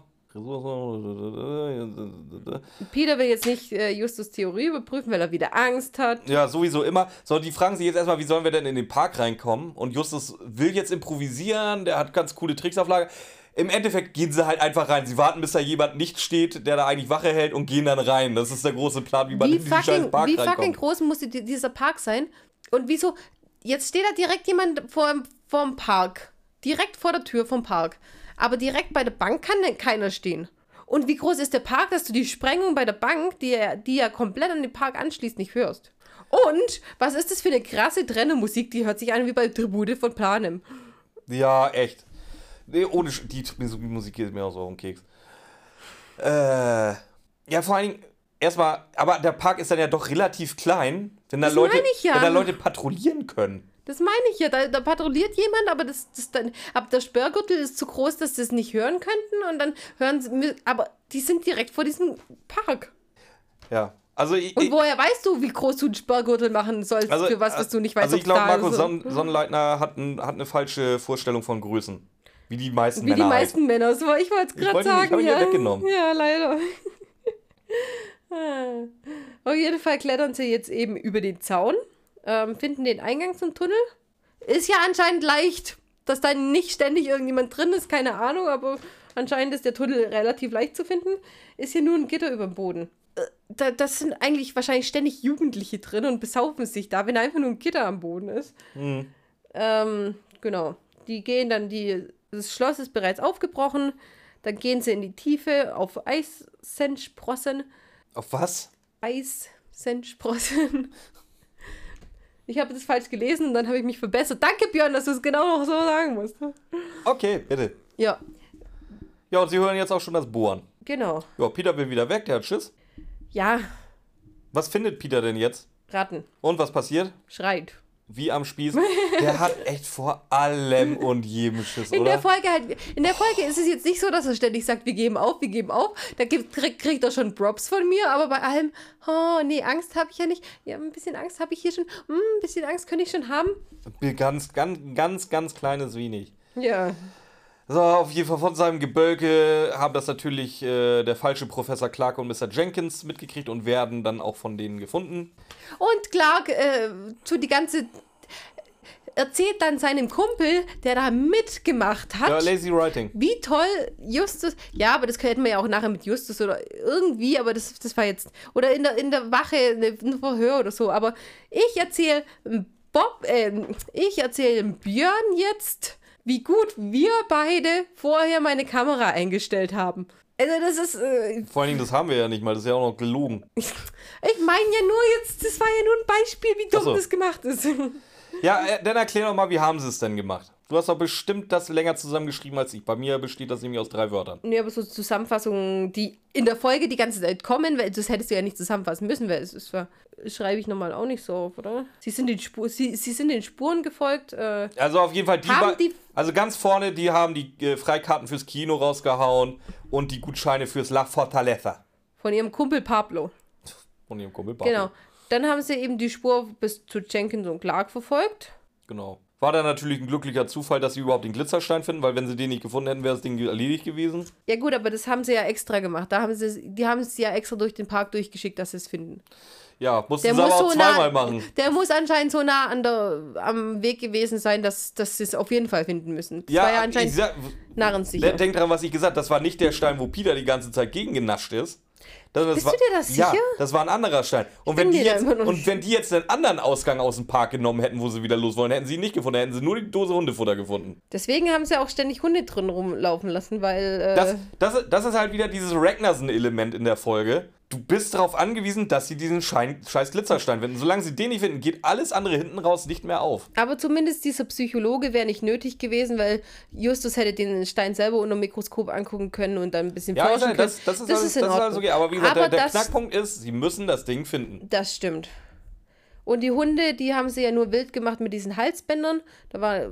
Peter will jetzt nicht äh, Justus Theorie überprüfen, weil er wieder Angst hat. Ja, sowieso immer. So, die fragen sich jetzt erstmal, wie sollen wir denn in den Park reinkommen? Und Justus will jetzt improvisieren, der hat ganz coole Tricks auf Lager. Im Endeffekt gehen sie halt einfach rein. Sie warten, bis da jemand nicht steht, der da eigentlich Wache hält und gehen dann rein. Das ist der große Plan, wie man Wie in diesen fucking, Park wie fucking groß muss die, dieser Park sein? Und wieso? Jetzt steht da direkt jemand vor vorm Park. Direkt vor der Tür vom Park. Aber direkt bei der Bank kann denn keiner stehen. Und wie groß ist der Park, dass du die Sprengung bei der Bank, die ja, die ja komplett an den Park anschließt, nicht hörst? Und was ist das für eine krasse Trennermusik? Die hört sich an wie bei Tribute von Planem. Ja, echt. Nee, ohne Sch die Mus- Musik geht mir auch so auf den Keks. Äh, ja, vor allen Dingen, erstmal, aber der Park ist dann ja doch relativ klein, wenn da, Das Leute, ich ja. wenn da Leute patrouillieren können. Das meine ich ja. Da, da patrouilliert jemand, aber das, das dann, aber der Sperrgürtel ist zu groß, dass sie es nicht hören könnten. Und dann hören sie, aber die sind direkt vor diesem Park. Ja. Also, ich, Und woher weißt du, wie groß du einen Sperrgürtel machen sollst also, für was, was du nicht weißt, Also ich glaube, ist? Son Sonnenleitner hat, ein, hat eine falsche Vorstellung von Größen. Wie die meisten Wie die Männer meisten Männer. So, ich wollte es Ich gerade ihn- ich sagen. hab ihn ja ja. weggenommen. Ja, leider. *laughs* Ah. Auf jeden Fall klettern sie jetzt eben über den Zaun, ähm, finden den Eingang zum Tunnel. Ist ja anscheinend leicht, dass da nicht ständig irgendjemand drin ist, keine Ahnung, aber anscheinend ist der Tunnel relativ leicht zu finden. Ist hier nur ein Gitter über dem Boden. Äh, Da, das sind eigentlich wahrscheinlich ständig Jugendliche drin und besaufen sich da, wenn da einfach nur ein Gitter am Boden ist. Hm. Ähm, genau. Die gehen dann, die, das Schloss ist bereits aufgebrochen. Dann gehen sie in die Tiefe auf Eissensprossen. Auf was? Eissensprossen. Ich habe das falsch gelesen und dann habe ich mich verbessert. Danke, Björn, dass du es genau noch so sagen musst. Okay, bitte. Ja, Ja, und sie hören jetzt auch schon das Bohren. genau. Ja, Peter will wieder weg, der hat Schiss. Ja, Was findet Peter denn jetzt? Ratten. Und was passiert? Schreit. Wie am Spieß. *laughs* Der hat echt vor allem und jedem Schiss, In oder? der Folge halt, in der Folge ist es jetzt nicht so, dass er ständig sagt, wir geben auf, wir geben auf. Da gibt, krieg, kriegt er schon Props von mir, aber bei allem, oh, nee, Angst habe ich ja nicht. Ja, ein bisschen Angst habe ich hier schon. Hm, ein bisschen Angst könnte ich schon haben. Ganz, ganz, ganz, ganz kleines wenig. Ja. So, auf jeden Fall von seinem Gebölke haben das natürlich äh, der falsche Professor Clark und Mr. Jenkins mitgekriegt und werden dann auch von denen gefunden. Und Clark äh, tut die ganze. erzählt dann seinem Kumpel, der da mitgemacht hat. Ja, Lazy Writing. Wie toll Justus, ja, aber das hätten wir ja auch nachher mit Justus oder irgendwie, aber das, das war jetzt, oder in der, in der Wache, ne- ein Verhör oder so, aber ich erzähle Bob, ähm, ich erzähle Björn jetzt, wie gut wir beide vorher meine Kamera eingestellt haben. Also das ist, äh, Vor allen Dingen, das haben wir ja nicht mal, das ist ja auch noch gelogen. *laughs* ich meine ja nur jetzt, das war ja nur ein Beispiel, wie dumm so. das gemacht ist. Ja, äh, dann erklär doch mal, wie haben sie es denn gemacht? Du hast doch bestimmt das länger zusammengeschrieben als ich. Bei mir besteht das nämlich aus drei Wörtern. Nee, aber so Zusammenfassungen, die in der Folge die ganze Zeit kommen, weil das hättest du ja nicht zusammenfassen müssen, weil es ist schreibe ich nochmal auch nicht so auf, oder? Sie sind den, Spur, sie, sie sind den Spuren gefolgt. Äh, Also auf jeden Fall, die, die- also ganz vorne, die haben die äh, Freikarten fürs Kino rausgehauen und die Gutscheine fürs La Fortaleza. von ihrem Kumpel Pablo. Von ihrem Kumpel Pablo. Genau. Dann haben sie eben die Spur bis zu Jenkins und Clark verfolgt. Genau. War dann natürlich ein glücklicher Zufall, dass sie überhaupt den Glitzerstein finden, weil wenn sie den nicht gefunden hätten, wäre das Ding erledigt gewesen. Ja gut, aber das haben sie ja extra gemacht. Da haben sie, die haben es ja extra durch den Park durchgeschickt, dass sie es finden. Ja, mussten Der sie aber muss, auch so zweimal nah, machen. der muss anscheinend so nah an der, am Weg gewesen sein, dass, dass sie es auf jeden Fall finden müssen. Das war ja anscheinend sag, narrensicher. denk dran, was ich gesagt habe. Das war nicht der Stein, wo Peter die ganze Zeit gegen genascht ist. Das, das Bist war, du dir das Ja, sicher? das war ein anderer Stein. Und wenn, die jetzt, und wenn die jetzt einen anderen Ausgang aus dem Park genommen hätten, wo sie wieder los wollen, hätten sie ihn nicht gefunden. Hätten sie nur die Dose Hundefutter gefunden. Deswegen haben sie auch ständig Hunde drin rumlaufen lassen, weil. Äh, Das, das, das ist halt wieder dieses Ragnarsson-Element in der Folge. Du bist darauf angewiesen, dass sie diesen Schein, scheiß Glitzerstein finden. Solange sie den nicht finden, geht alles andere hinten raus nicht mehr auf. aber zumindest dieser Psychologe wäre nicht nötig gewesen, weil Justus hätte den Stein selber unter dem Mikroskop angucken können und dann ein bisschen Ja, forschen das, das, das ist, können. alles, das ist alles okay. Aber wie gesagt, Aber der, der das- Knackpunkt ist, sie müssen das Ding finden. Das stimmt. Und die Hunde, die haben sie ja nur wild gemacht mit diesen Halsbändern. Da war.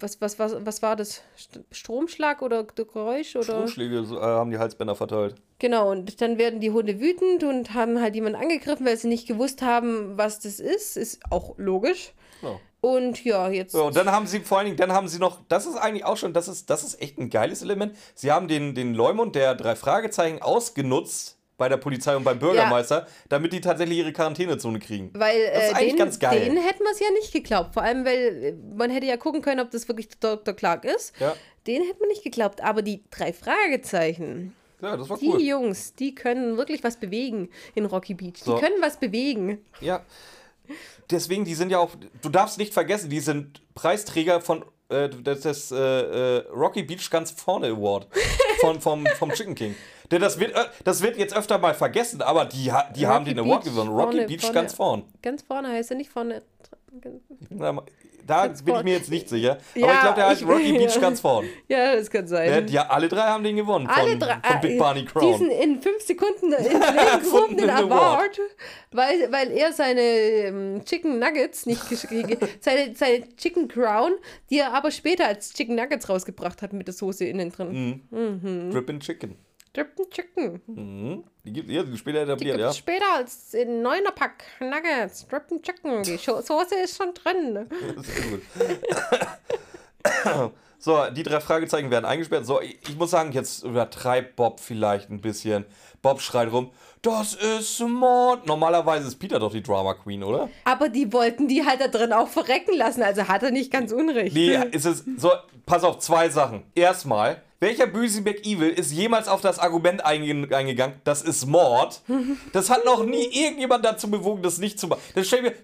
Was, was, was, was war das? St- Stromschlag oder Geräusch? Oder? Stromschläge äh, haben die Halsbänder verteilt. Genau, und dann werden die Hunde wütend und haben halt jemanden angegriffen, weil sie nicht gewusst haben, was das ist. Ist auch logisch. Ja. Und ja, jetzt. So, und dann haben sie vor allen Dingen, dann haben sie noch, das ist eigentlich auch schon, das ist, das ist echt ein geiles Element. Sie haben den, den Leumund der drei Fragezeichen ausgenutzt bei der Polizei und beim Bürgermeister, damit die tatsächlich ihre Quarantänezone kriegen. Weil Das ist äh, eigentlich den, ganz geil. denen hätten wir es ja nicht geglaubt. Vor allem, weil äh, man hätte ja gucken können, ob das wirklich Dr. Clark ist. Ja, Den hätte man nicht geglaubt. Aber die drei Fragezeichen, ja das war die cool. Jungs, die können wirklich was bewegen in Rocky Beach. So. Die können was bewegen. Ja. Deswegen, die sind ja auch, du darfst nicht vergessen, die sind Preisträger von äh, des, des äh, äh, Rocky Beach ganz vorne Award von, vom, vom Chicken King. Denn das wird, äh, das wird jetzt öfter mal vergessen, aber die, die haben Rocky den Award Beach gewonnen. Rocky vorne- Beach vorne. ganz vorn. Ganz vorne heißt er nicht vorne. Da bin ich mir jetzt nicht sicher. Aber Ja, ich glaube, der heißt ich- Rocky Beach ganz vorn. Ja, das kann sein. Ja, alle drei haben den gewonnen Alle von, drei, von Big äh, Barney Crown. Diesen in fünf Sekunden *laughs* ins Leben in the Award, weil, weil er seine ähm, Chicken Nuggets nicht gesch- ge- *laughs* seine, seine Chicken Crown, die er aber später als Chicken Nuggets rausgebracht hat mit der Soße innen drin. Mhm. Drippin' Chicken. Dripped Chicken. Mhm. Die gibt ja, die später etabliert, ja. später als in neuner Pack Nuggets. Dripped Chicken. Die Soße ist schon drin. *laughs* Sehr gut. *coughs* so, die drei Fragezeichen werden eingesperrt. So, ich, ich muss sagen, jetzt übertreibt Bob vielleicht ein bisschen. Bob schreit rum, das ist Mord. Normalerweise ist Peter doch die Drama Queen, oder? Aber die wollten die halt da drin auch verrecken lassen, also hat er nicht ganz unrecht. Nee, ist es so, pass auf, zwei Sachen. Erstmal, welcher böse McEvil ist jemals auf das Argument einge eingegangen, das ist Mord? Das hat noch nie irgendjemand dazu bewogen, das nicht zu machen. Dann stell mir,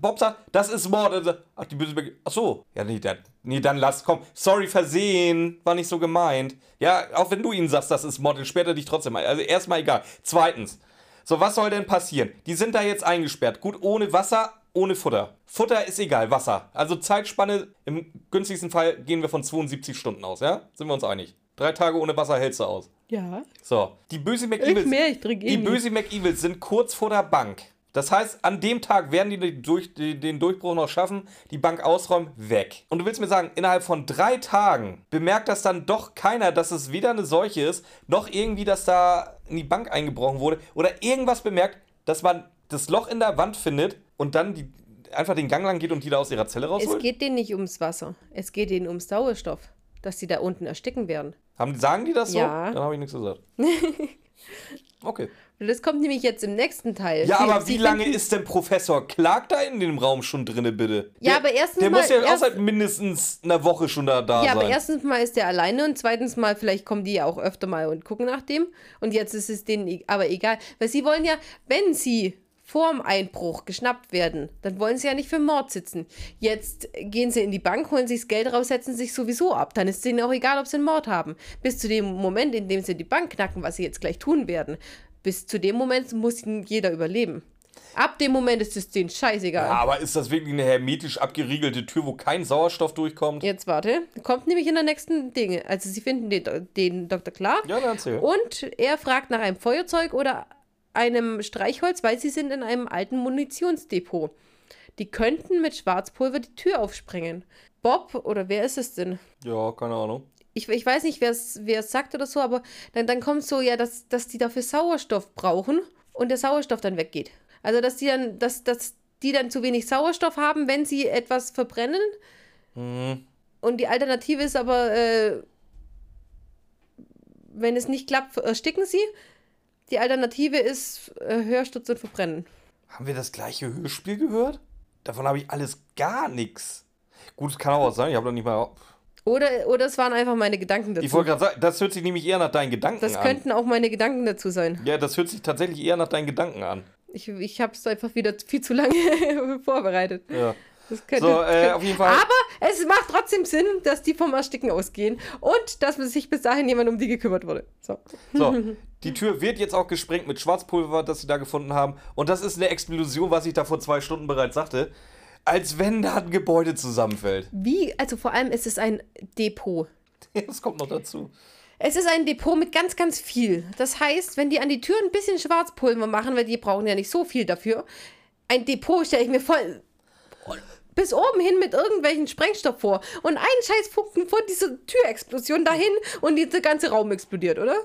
Bob sagt, das ist Mord. Ach, die böse McEvil. Ach so. Ja, nee, dann, nee, dann lass, komm. Sorry, versehen. War nicht so gemeint. Ja, auch wenn du ihnen sagst, das ist Mord, dann sperrt er dich trotzdem ein. Also erstmal egal. Zweitens, so, was soll denn passieren? Die sind da jetzt eingesperrt. Gut, ohne Wasser, ohne Futter. Futter ist egal, Wasser. Also Zeitspanne, im günstigsten Fall gehen wir von 72 Stunden aus, ja? Sind wir uns einig? Drei Tage ohne Wasser hältst du aus. Ja. So, die böse Ich McEvils, mehr, ich trinke eh die böse McEvils sind kurz vor der Bank. Das heißt, an dem Tag werden die durch, die, den Durchbruch noch schaffen, die Bank ausräumen, weg. Und du willst mir sagen, innerhalb von drei Tagen bemerkt das dann doch keiner, dass es weder eine Seuche ist, noch irgendwie, dass da in die Bank eingebrochen wurde oder irgendwas bemerkt, dass man das Loch in der Wand findet und dann die, einfach den Gang lang geht und die da aus ihrer Zelle Es rausholt? geht denen nicht ums Wasser. Es geht denen ums Sauerstoff. Dass sie da unten ersticken werden. Haben, sagen die das so? Ja. Dann habe ich nichts gesagt. *laughs* Okay. Das kommt nämlich jetzt im nächsten Teil. Ja, aber sie wie lange ist denn Professor Clark da in dem Raum schon drinne, bitte? Ja, der, aber erstens Der mal- muss ja auch erst- seit mindestens einer Woche schon da, da Ja, sein. aber erstens mal ist der alleine und zweitens mal, vielleicht kommen die ja auch öfter mal und gucken nach dem. Und jetzt ist es denen e- aber egal. Weil sie wollen ja, wenn sie vorm Einbruch geschnappt werden, dann wollen sie ja nicht für Mord sitzen. Jetzt gehen sie in die Bank, holen sich das Geld raus, setzen sich sowieso ab. Dann ist es ihnen auch egal, ob sie einen Mord haben. Bis zu dem Moment, in dem sie die Bank knacken, was sie jetzt gleich tun werden, bis zu dem Moment muss jeder überleben. Ab dem Moment ist es denen scheißegal. Ja, aber ist das wirklich eine hermetisch abgeriegelte Tür, wo kein Sauerstoff durchkommt? Jetzt warte, kommt nämlich in der nächsten Dinge. Also sie finden den, den Dr. Clark Ja, dann erzähl. und er fragt nach einem Feuerzeug oder einem Streichholz, weil sie sind in einem alten Munitionsdepot. Die könnten mit Schwarzpulver die Tür aufsprengen. Bob, oder wer ist es denn? Ja, keine Ahnung. Ich, ich weiß nicht, wer es sagt oder so, aber dann, dann kommt so, ja, dass, dass die dafür Sauerstoff brauchen und der Sauerstoff dann weggeht. Also, dass die dann, dass, dass die dann zu wenig Sauerstoff haben, wenn sie etwas verbrennen. Und die Alternative ist aber, äh, wenn es nicht klappt, ersticken sie. Die Alternative ist äh, Hörsturz und Verbrennen. Haben wir das gleiche Hörspiel gehört? Davon habe ich alles gar nichts. Gut, es kann auch was sein, ich habe noch nicht mal. Oder, oder es waren einfach meine Gedanken dazu. Ich wollte gerade sagen, das hört sich nämlich eher nach deinen Gedanken das an. könnten auch meine Gedanken dazu sein. Ja, das hört sich tatsächlich eher nach deinen Gedanken an. Ich, ich habe es einfach wieder viel zu lange *laughs* vorbereitet. Ja. Das könnte, So, äh, auf jeden Fall. Aber es macht trotzdem Sinn, dass die vom Ersticken ausgehen und dass sich bis dahin jemand um die gekümmert wurde. So. So, *laughs* die Tür wird jetzt auch gesprengt mit Schwarzpulver, das sie da gefunden haben. Und das ist eine Explosion, was ich da vor zwei Stunden bereits sagte. Als wenn da ein Gebäude zusammenfällt. Wie, also vor allem ist es ein Depot. *laughs* Das kommt noch dazu. Es ist ein Depot mit ganz, ganz viel. Das heißt, wenn die an die Tür ein bisschen Schwarzpulver machen, weil die brauchen ja nicht so viel dafür, ein Depot stelle ich mir voll bis oben hin mit irgendwelchen Sprengstoff vor. Und ein scheiß Funken vor diese Türexplosion dahin und dieser ganze Raum explodiert, oder?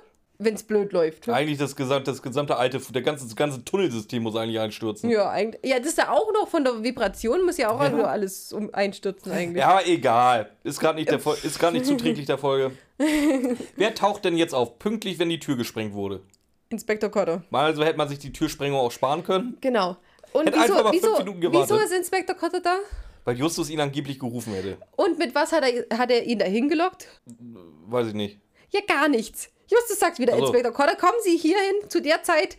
Wenn es blöd läuft. Eigentlich das gesamte, das gesamte alte, der ganze, das ganze Tunnelsystem muss eigentlich einstürzen. Ja, eigentlich. Ja, das ist ja auch noch von der Vibration, muss ja auch Ja. nur alles um einstürzen eigentlich. Ja, egal. Ist gerade nicht, der *laughs* ist nicht zuträglich der Folge. *laughs* Wer taucht denn jetzt auf? Pünktlich, wenn die Tür gesprengt wurde. Inspektor Cotter. Mal also hätte man sich die Türsprengung auch sparen können, Genau. Und wieso, wieso, wieso ist Inspektor Cotter da? weil Justus ihn angeblich gerufen hätte. Und mit was hat er, hat er ihn da hingelockt? Weiß ich nicht. Ja, gar nichts. Justus sagt wieder, Also. Inspektor Cotter, kommen Sie hierhin zu der Zeit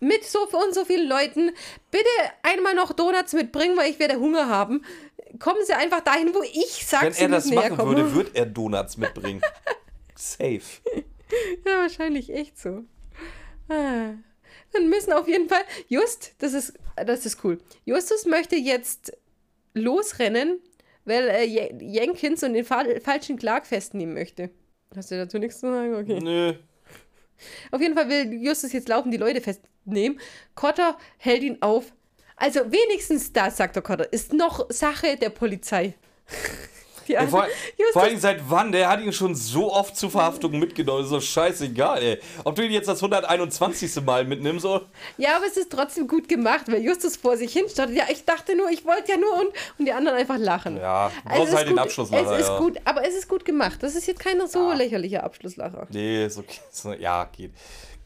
mit so und so vielen Leuten. Bitte einmal noch Donuts mitbringen, weil ich werde Hunger haben. Kommen Sie einfach dahin, wo ich sage, Wenn Sie er das machen kommen. würde, *laughs* würde er Donuts mitbringen. *laughs* Safe. Ja, wahrscheinlich echt so. Ah. Dann müssen auf jeden Fall. Just, das ist, das ist cool. Justus möchte jetzt losrennen, weil er Je- Jenkins und den fa falschen Clark festnehmen möchte. Hast du dazu nichts zu sagen? Okay. Nö. Auf jeden Fall will Justus jetzt laufen, die Leute festnehmen. Cotter hält ihn auf. Also wenigstens das, sagt der Cotter, ist noch Sache der Polizei. *laughs* Ja, vor, vor allem seit wann? Der hat ihn schon so oft zu Verhaftungen mitgenommen. Ist doch scheißegal, ey. Ob du ihn jetzt das 121. Mal mitnimmst oder. ja, aber es ist trotzdem gut gemacht, weil Justus vor sich hin startet. Ja, ich dachte nur, ich wollte ja nur und, und die anderen einfach lachen. Ja, du Also brauchst halt ist den gut, Abschlusslacher. Es ist ja. gut, aber es ist gut gemacht. Das ist jetzt kein so lächerlicher Abschlusslacher. Nee, ist okay. So, Ja, geht.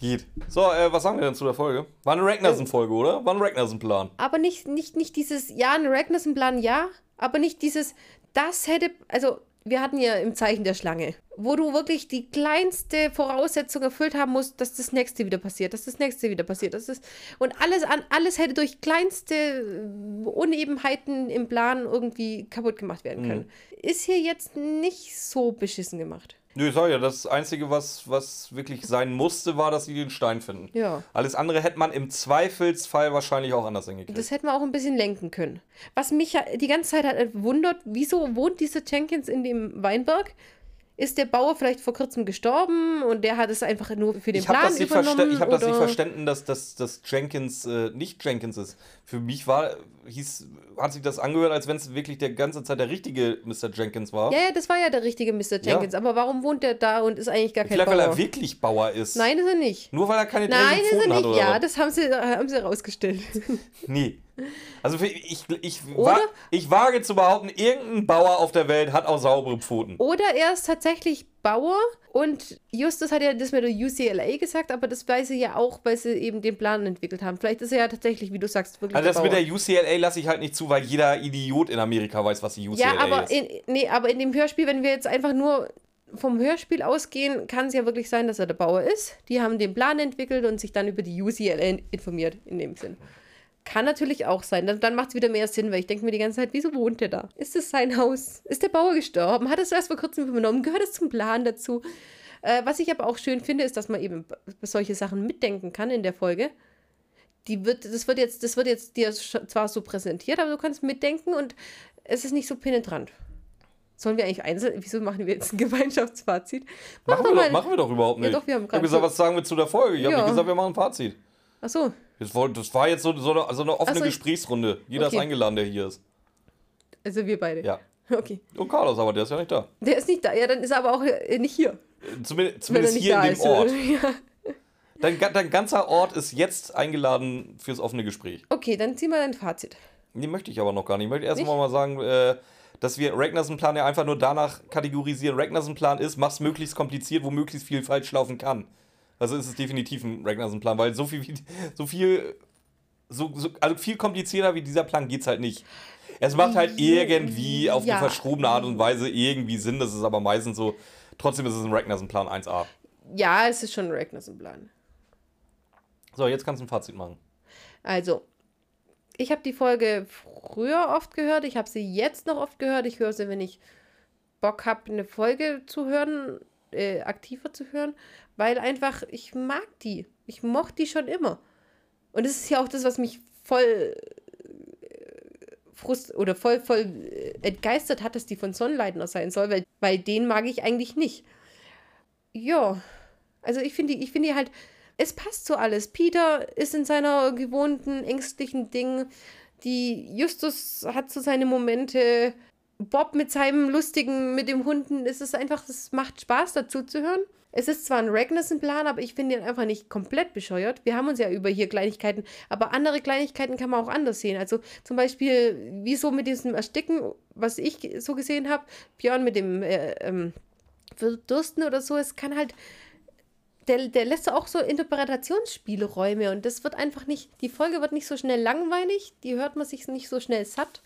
Geht. So, äh, was sagen wir denn zu der Folge? War eine Ragnarsson-Folge, oder? War ein Ragnarsson-Plan. aber nicht, nicht, nicht dieses, ja, ein Ragnarsson-Plan, ja, aber nicht dieses, das hätte, also wir hatten ja im Zeichen der Schlange, wo du wirklich die kleinste Voraussetzung erfüllt haben musst, dass das nächste wieder passiert, dass das nächste wieder passiert, das ist, und alles an, alles hätte durch kleinste äh, Unebenheiten im Plan irgendwie kaputt gemacht werden können. Ist hier jetzt nicht so beschissen gemacht. Nö, ich sag ja, das Einzige, was, was wirklich sein musste, war, dass sie den Stein finden. Ja. Alles andere hätte man im Zweifelsfall wahrscheinlich auch anders hingekriegt. Das hätten wir auch ein bisschen lenken können. Was mich ja die ganze Zeit halt wundert, wieso wohnt dieser Jenkins in dem Weinberg? Ist der Bauer vielleicht vor kurzem gestorben und der hat es einfach nur für den Ich habe Plan das, übernommen? ich hab das nicht verstanden, dass, dass, dass Jenkins äh, nicht Jenkins ist. Für mich war, hieß, hat sich das angehört, als wenn es wirklich der ganze Zeit der richtige Mr. Jenkins war. Ja, ja, das war ja der richtige Mr. Jenkins. Aber warum wohnt er da und ist eigentlich gar kein Vielleicht, weil er wirklich Bauer ist. Nein, ist er nicht. Nur weil er keine Nein, ist er hat nicht. oder Ja, was? das haben sie, haben sie rausgestellt. Nee. Also ich, ich, Oder? ich wage zu behaupten, irgendein Bauer auf der Welt hat auch saubere Pfoten. Oder er ist tatsächlich Bauer und Justus hat ja das mit der UCLA gesagt, aber das weiß sie ja auch, weil sie eben den Plan entwickelt haben. Vielleicht ist er ja tatsächlich, wie du sagst, wirklich Also das der mit Bauer. der UCLA lasse ich halt nicht zu, weil jeder Idiot in Amerika weiß, was die UCLA Ja, aber ist. in, nee, aber in dem Hörspiel, wenn wir jetzt einfach nur vom Hörspiel ausgehen, kann es ja wirklich sein, dass er der Bauer ist. Die haben den Plan entwickelt und sich dann über die UCLA informiert, in dem Sinn. Kann natürlich auch sein. Dann, dann macht es wieder mehr Sinn, weil ich denke mir die ganze Zeit, wieso wohnt der da? Ist es sein Haus? Ist der Bauer gestorben? Hat es erst vor kurzem übernommen? Gehört es zum Plan dazu? Äh, was ich aber auch schön finde, ist, dass man eben solche Sachen mitdenken kann in der Folge. Die wird, das wird jetzt, das wird jetzt dir zwar so präsentiert, aber du kannst mitdenken und es ist nicht so penetrant. Sollen wir eigentlich einzeln, wieso machen wir jetzt ein *laughs* Gemeinschaftsfazit? Mach machen, doch wir doch, machen wir doch überhaupt Ja, nicht. doch, wir haben ich habe gesagt, was sagen wir zu der Folge? Ich habe Ja. nicht gesagt, wir machen ein Fazit. Ach so, Das war, das war jetzt so, so, eine, so eine offene so, Gesprächsrunde. Jeder Okay. ist eingeladen, der hier ist. also wir beide. Ja. *laughs* Okay. Und Carlos, aber der ist ja nicht da. Der ist nicht da, ja, dann ist er aber auch äh, nicht hier. Zumindest, zumindest nicht hier in dem ist. Ort. *laughs* Ja. Dein, dein ganzer Ort ist jetzt eingeladen fürs offene Gespräch. Okay, dann ziehen wir ein Fazit. Nee, möchte ich aber noch gar nicht. Ich möchte erst Nicht? mal mal sagen, äh, dass wir Ragnarsson-Plan ja einfach nur danach kategorisieren. Ragnarsson-Plan ist, mach's möglichst kompliziert, wo möglichst viel falsch laufen kann. Also ist es definitiv ein Ragnarsson-Plan, weil so viel, so viel so, so, also viel komplizierter wie dieser Plan geht's halt nicht. Es macht halt irgendwie auf Ja. eine verschrobene Art und Weise irgendwie Sinn, das ist aber meistens so, trotzdem ist es ein Ragnarsson-Plan 1a. Ja, es ist schon ein Ragnarsson-Plan. So, jetzt kannst du ein Fazit machen. Also, ich habe die Folge früher oft gehört, ich habe sie jetzt noch oft gehört. Ich höre sie, wenn ich Bock habe, eine Folge zu hören, äh, aktiver zu hören, weil einfach, ich mag die. Ich mochte die schon immer. Und das ist ja auch das, was mich voll äh, frust oder voll, voll äh, entgeistert hat, dass die von Sonnenleitner sein soll, weil, weil den mag ich eigentlich nicht. Ja, also ich finde, ich finde die halt, es passt so alles. Peter ist in seiner gewohnten, ängstlichen Ding. Die Justus hat so seine Momente. Bob mit seinem lustigen, mit dem Hunden. Es ist einfach, es macht Spaß dazu zu hören. Es ist zwar ein Ragnarsson-Plan, aber ich finde ihn einfach nicht komplett bescheuert. Wir haben uns ja über hier Kleinigkeiten, aber andere Kleinigkeiten kann man auch anders sehen. Also zum Beispiel, wieso mit diesem Ersticken, was ich so gesehen habe, Björn mit dem äh, ähm, oder so, es kann halt der, der lässt auch so Interpretationsspielräume und das wird einfach nicht, die Folge wird nicht so schnell langweilig, die hört man sich nicht so schnell satt.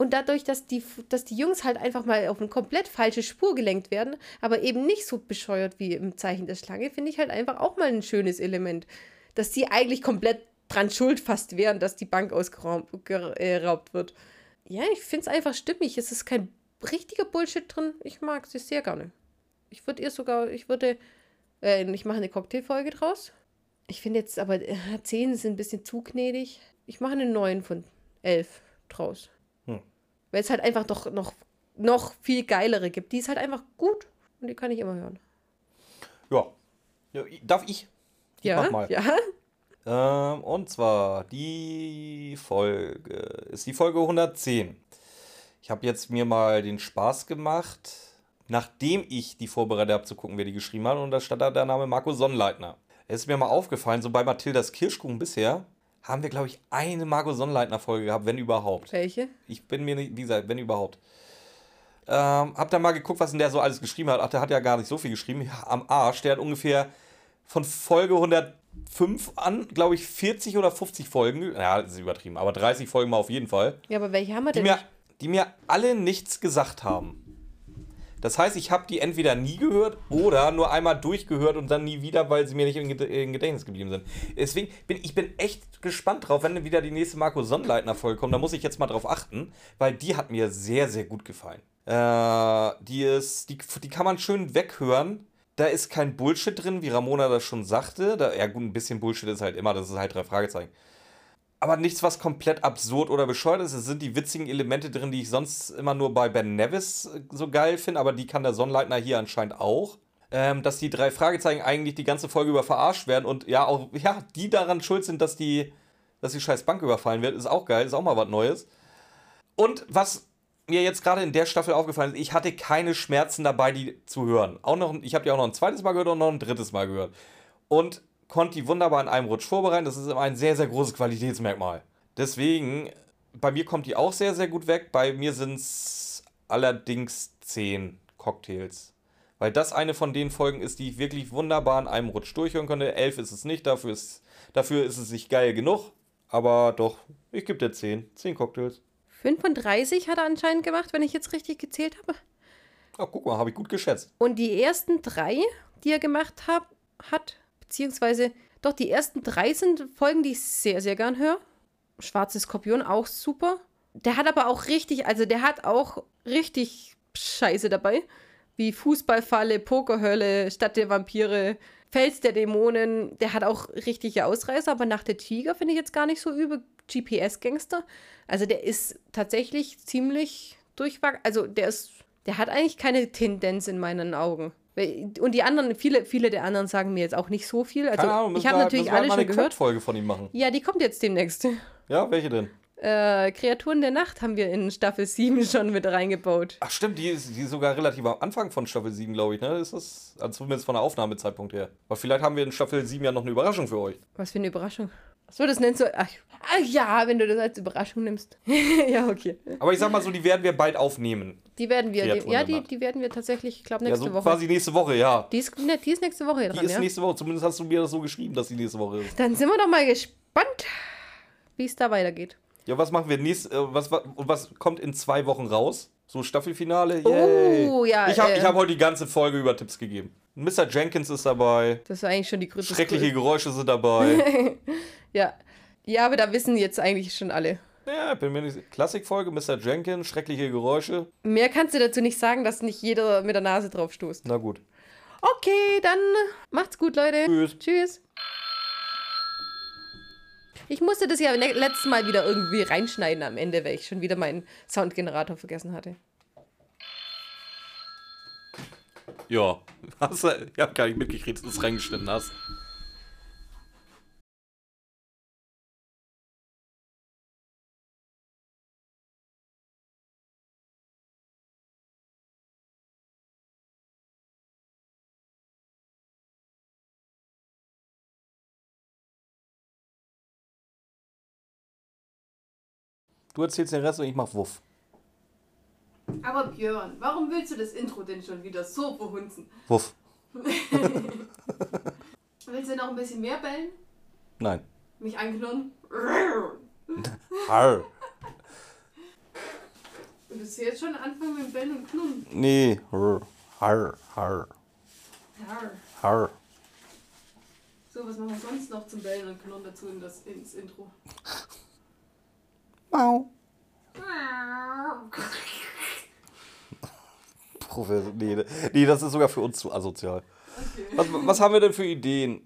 Und dadurch, dass die, dass die Jungs halt einfach mal auf eine komplett falsche Spur gelenkt werden, aber eben nicht so bescheuert wie im Zeichen der Schlange, finde ich halt einfach auch mal ein schönes Element. Dass die eigentlich komplett dran schuld fast wären, dass die Bank ausgeraubt geraubt wird. Ja, ich finde es einfach stimmig. Es ist kein richtiger Bullshit drin. Ich mag sie sehr gerne. Ich würde ihr sogar, ich würde äh, ich mache eine Cocktailfolge draus. Ich finde jetzt aber äh, 10 sind ein bisschen zu gnädig. Ich mache eine 9 von 11 draus. Weil es halt einfach doch noch, noch viel geilere gibt. Die ist halt einfach gut und die kann ich immer hören. Ja. ja darf ich? Ich Ja, mach mal. ja. Ähm, und zwar die Folge ist die Folge 110. Ich habe jetzt mir mal den Spaß gemacht, nachdem ich die vorbereitet habe, zu gucken, wer die geschrieben hat. Und da stand da der Name Marco Sonnleitner. Es ist mir mal aufgefallen, so bei Mathildas Kirschkuchen bisher haben wir, glaube ich, eine Marco Sonnleitner-Folge gehabt, wenn überhaupt. Welche? Ich bin mir nicht, wie gesagt, wenn überhaupt. Ähm, hab dann mal geguckt, was denn der so alles geschrieben hat. Ach, der hat ja gar nicht so viel geschrieben. Am Arsch. Der hat ungefähr von Folge 105 an, glaube ich, 40 oder 50 Folgen. Ja, das ist übertrieben, aber 30 Folgen mal auf jeden Fall. Ja, aber welche haben wir Die denn? mir, die mir alle nichts gesagt haben. Das heißt, ich habe die entweder nie gehört oder nur einmal durchgehört und dann nie wieder, weil sie mir nicht im Ged- im Gedächtnis geblieben sind. Deswegen bin ich bin echt gespannt drauf, wenn wieder die nächste Marco Sonnleitner-Folge kommt. Da muss ich jetzt mal drauf achten, weil die hat mir sehr, sehr gut gefallen. Äh, die ist, die, die kann man schön weghören. Da ist kein Bullshit drin, wie Ramona das schon sagte. Da, ja, gut, ein bisschen Bullshit ist halt immer, das ist halt drei Fragezeichen aber nichts, was komplett absurd oder bescheuert ist. Es sind die witzigen Elemente drin, die ich sonst immer nur bei Ben Nevis äh, so geil finde, aber die kann der Sonnleitner hier anscheinend auch. Ähm, dass die drei Fragezeichen eigentlich die ganze Folge über verarscht werden und ja, auch, *laughs* ja, die daran schuld sind, dass die, dass die scheiß Bank überfallen wird, ist auch geil, ist auch mal was Neues. Und was mir jetzt gerade in der Staffel aufgefallen ist, ich hatte keine Schmerzen dabei, die zu hören. Auch noch, ich habe die auch noch ein zweites Mal gehört und noch ein drittes Mal gehört. Und konnte die wunderbar in einem Rutsch vorbereiten. Das ist immer ein sehr, sehr großes Qualitätsmerkmal. Deswegen, bei mir kommt die auch sehr, sehr gut weg. Bei mir sind es allerdings 10 Cocktails. Weil das eine von den Folgen ist, die ich wirklich wunderbar in einem Rutsch durchhören konnte. 11 ist es nicht, dafür ist, dafür ist es nicht geil genug. Aber doch, ich gebe dir 10. 10 Cocktails. 35 hat er anscheinend gemacht, wenn ich jetzt richtig gezählt habe. Ach, guck mal, habe ich gut geschätzt. Und die ersten drei, die er gemacht hab, hat, beziehungsweise doch die ersten drei sind Folgen, die ich sehr, sehr gern höre. Schwarze Skorpion auch super. Der hat aber auch richtig, also der hat auch richtig Scheiße dabei. Wie Fußballfalle, Pokerhölle, Stadt der Vampire, Fels der Dämonen. Der hat auch richtige Ausreißer, aber nach der Tiger finde ich jetzt gar nicht so übel. GPS-Gangster. Also der ist tatsächlich ziemlich durchwachsen. Also der ist, der hat eigentlich keine Tendenz in meinen Augen. Und die anderen, viele, viele der anderen sagen mir jetzt auch nicht so viel. Also Ahnung, ich habe natürlich wir alle mal schon eine gehört. Folge von ihm machen. Ja, die kommt jetzt demnächst. Ja, welche denn? Äh, Kreaturen der Nacht haben wir in Staffel 7 *laughs* schon mit reingebaut. Ach stimmt, die ist, die ist sogar relativ am Anfang von Staffel 7, glaube ich, ne? Ist das, also zumindest von der Aufnahmezeitpunkt her. Aber vielleicht haben wir in Staffel 7 ja noch eine Überraschung für euch. Was für eine Überraschung. Achso, das nennst du. Ach, ach ja, wenn du das als Überraschung nimmst. *laughs* ja, okay. Aber ich sag mal so, die werden wir bald aufnehmen. Die werden wir, Kreaturen ja, die, die werden wir tatsächlich, ich glaube, Ja, nächste so Woche. quasi nächste Woche, ja. Die ist, ne, die ist nächste Woche Die dran, ist ja? nächste Woche, zumindest hast du mir das so geschrieben, dass die nächste Woche ist. Dann sind wir doch mal gespannt, wie es da weitergeht. Ja, was machen wir nächst, äh, was, was, und was kommt in zwei Wochen raus? So Staffelfinale? Yay. Oh, ja, Ich habe äh, ich hab heute die ganze Folge über Tipps gegeben. Mr. Jenkins ist dabei. Das war eigentlich schon die größte. Schreckliche Geräusche sind dabei. *laughs* Ja. Ja, aber da wissen jetzt eigentlich schon alle. ja, bin mir nicht. Klassikfolge, Mr. Jenkins, schreckliche Geräusche. Mehr kannst du dazu nicht sagen, dass nicht jeder mit der Nase drauf stoßt. Na gut. Okay, dann macht's gut, Leute. Tschüss. Tschüss. Ich musste das ja le- letztes Mal wieder irgendwie reinschneiden am Ende, weil ich schon wieder meinen Soundgenerator vergessen hatte. Ja. *laughs* Hast du, ich hab gar nicht mitgekriegt, dass du es reingeschnitten hast. Du erzählst den Rest und ich mach Wuff. Aber Björn, warum willst du das Intro denn schon wieder so verhunzen? Wuff. *laughs* Willst du noch ein bisschen mehr bellen? Nein. Mich anknurren? Harr. Willst du jetzt schon anfangen mit dem Bellen und Knurren? Nee. Harr. Harr. Harr. Harr. So, was machen wir sonst noch zum Bellen und Knurren dazu in das, ins Intro? Mau. Professor. Nee, nee, das ist sogar für uns zu asozial. Okay. Was, was haben wir denn für Ideen?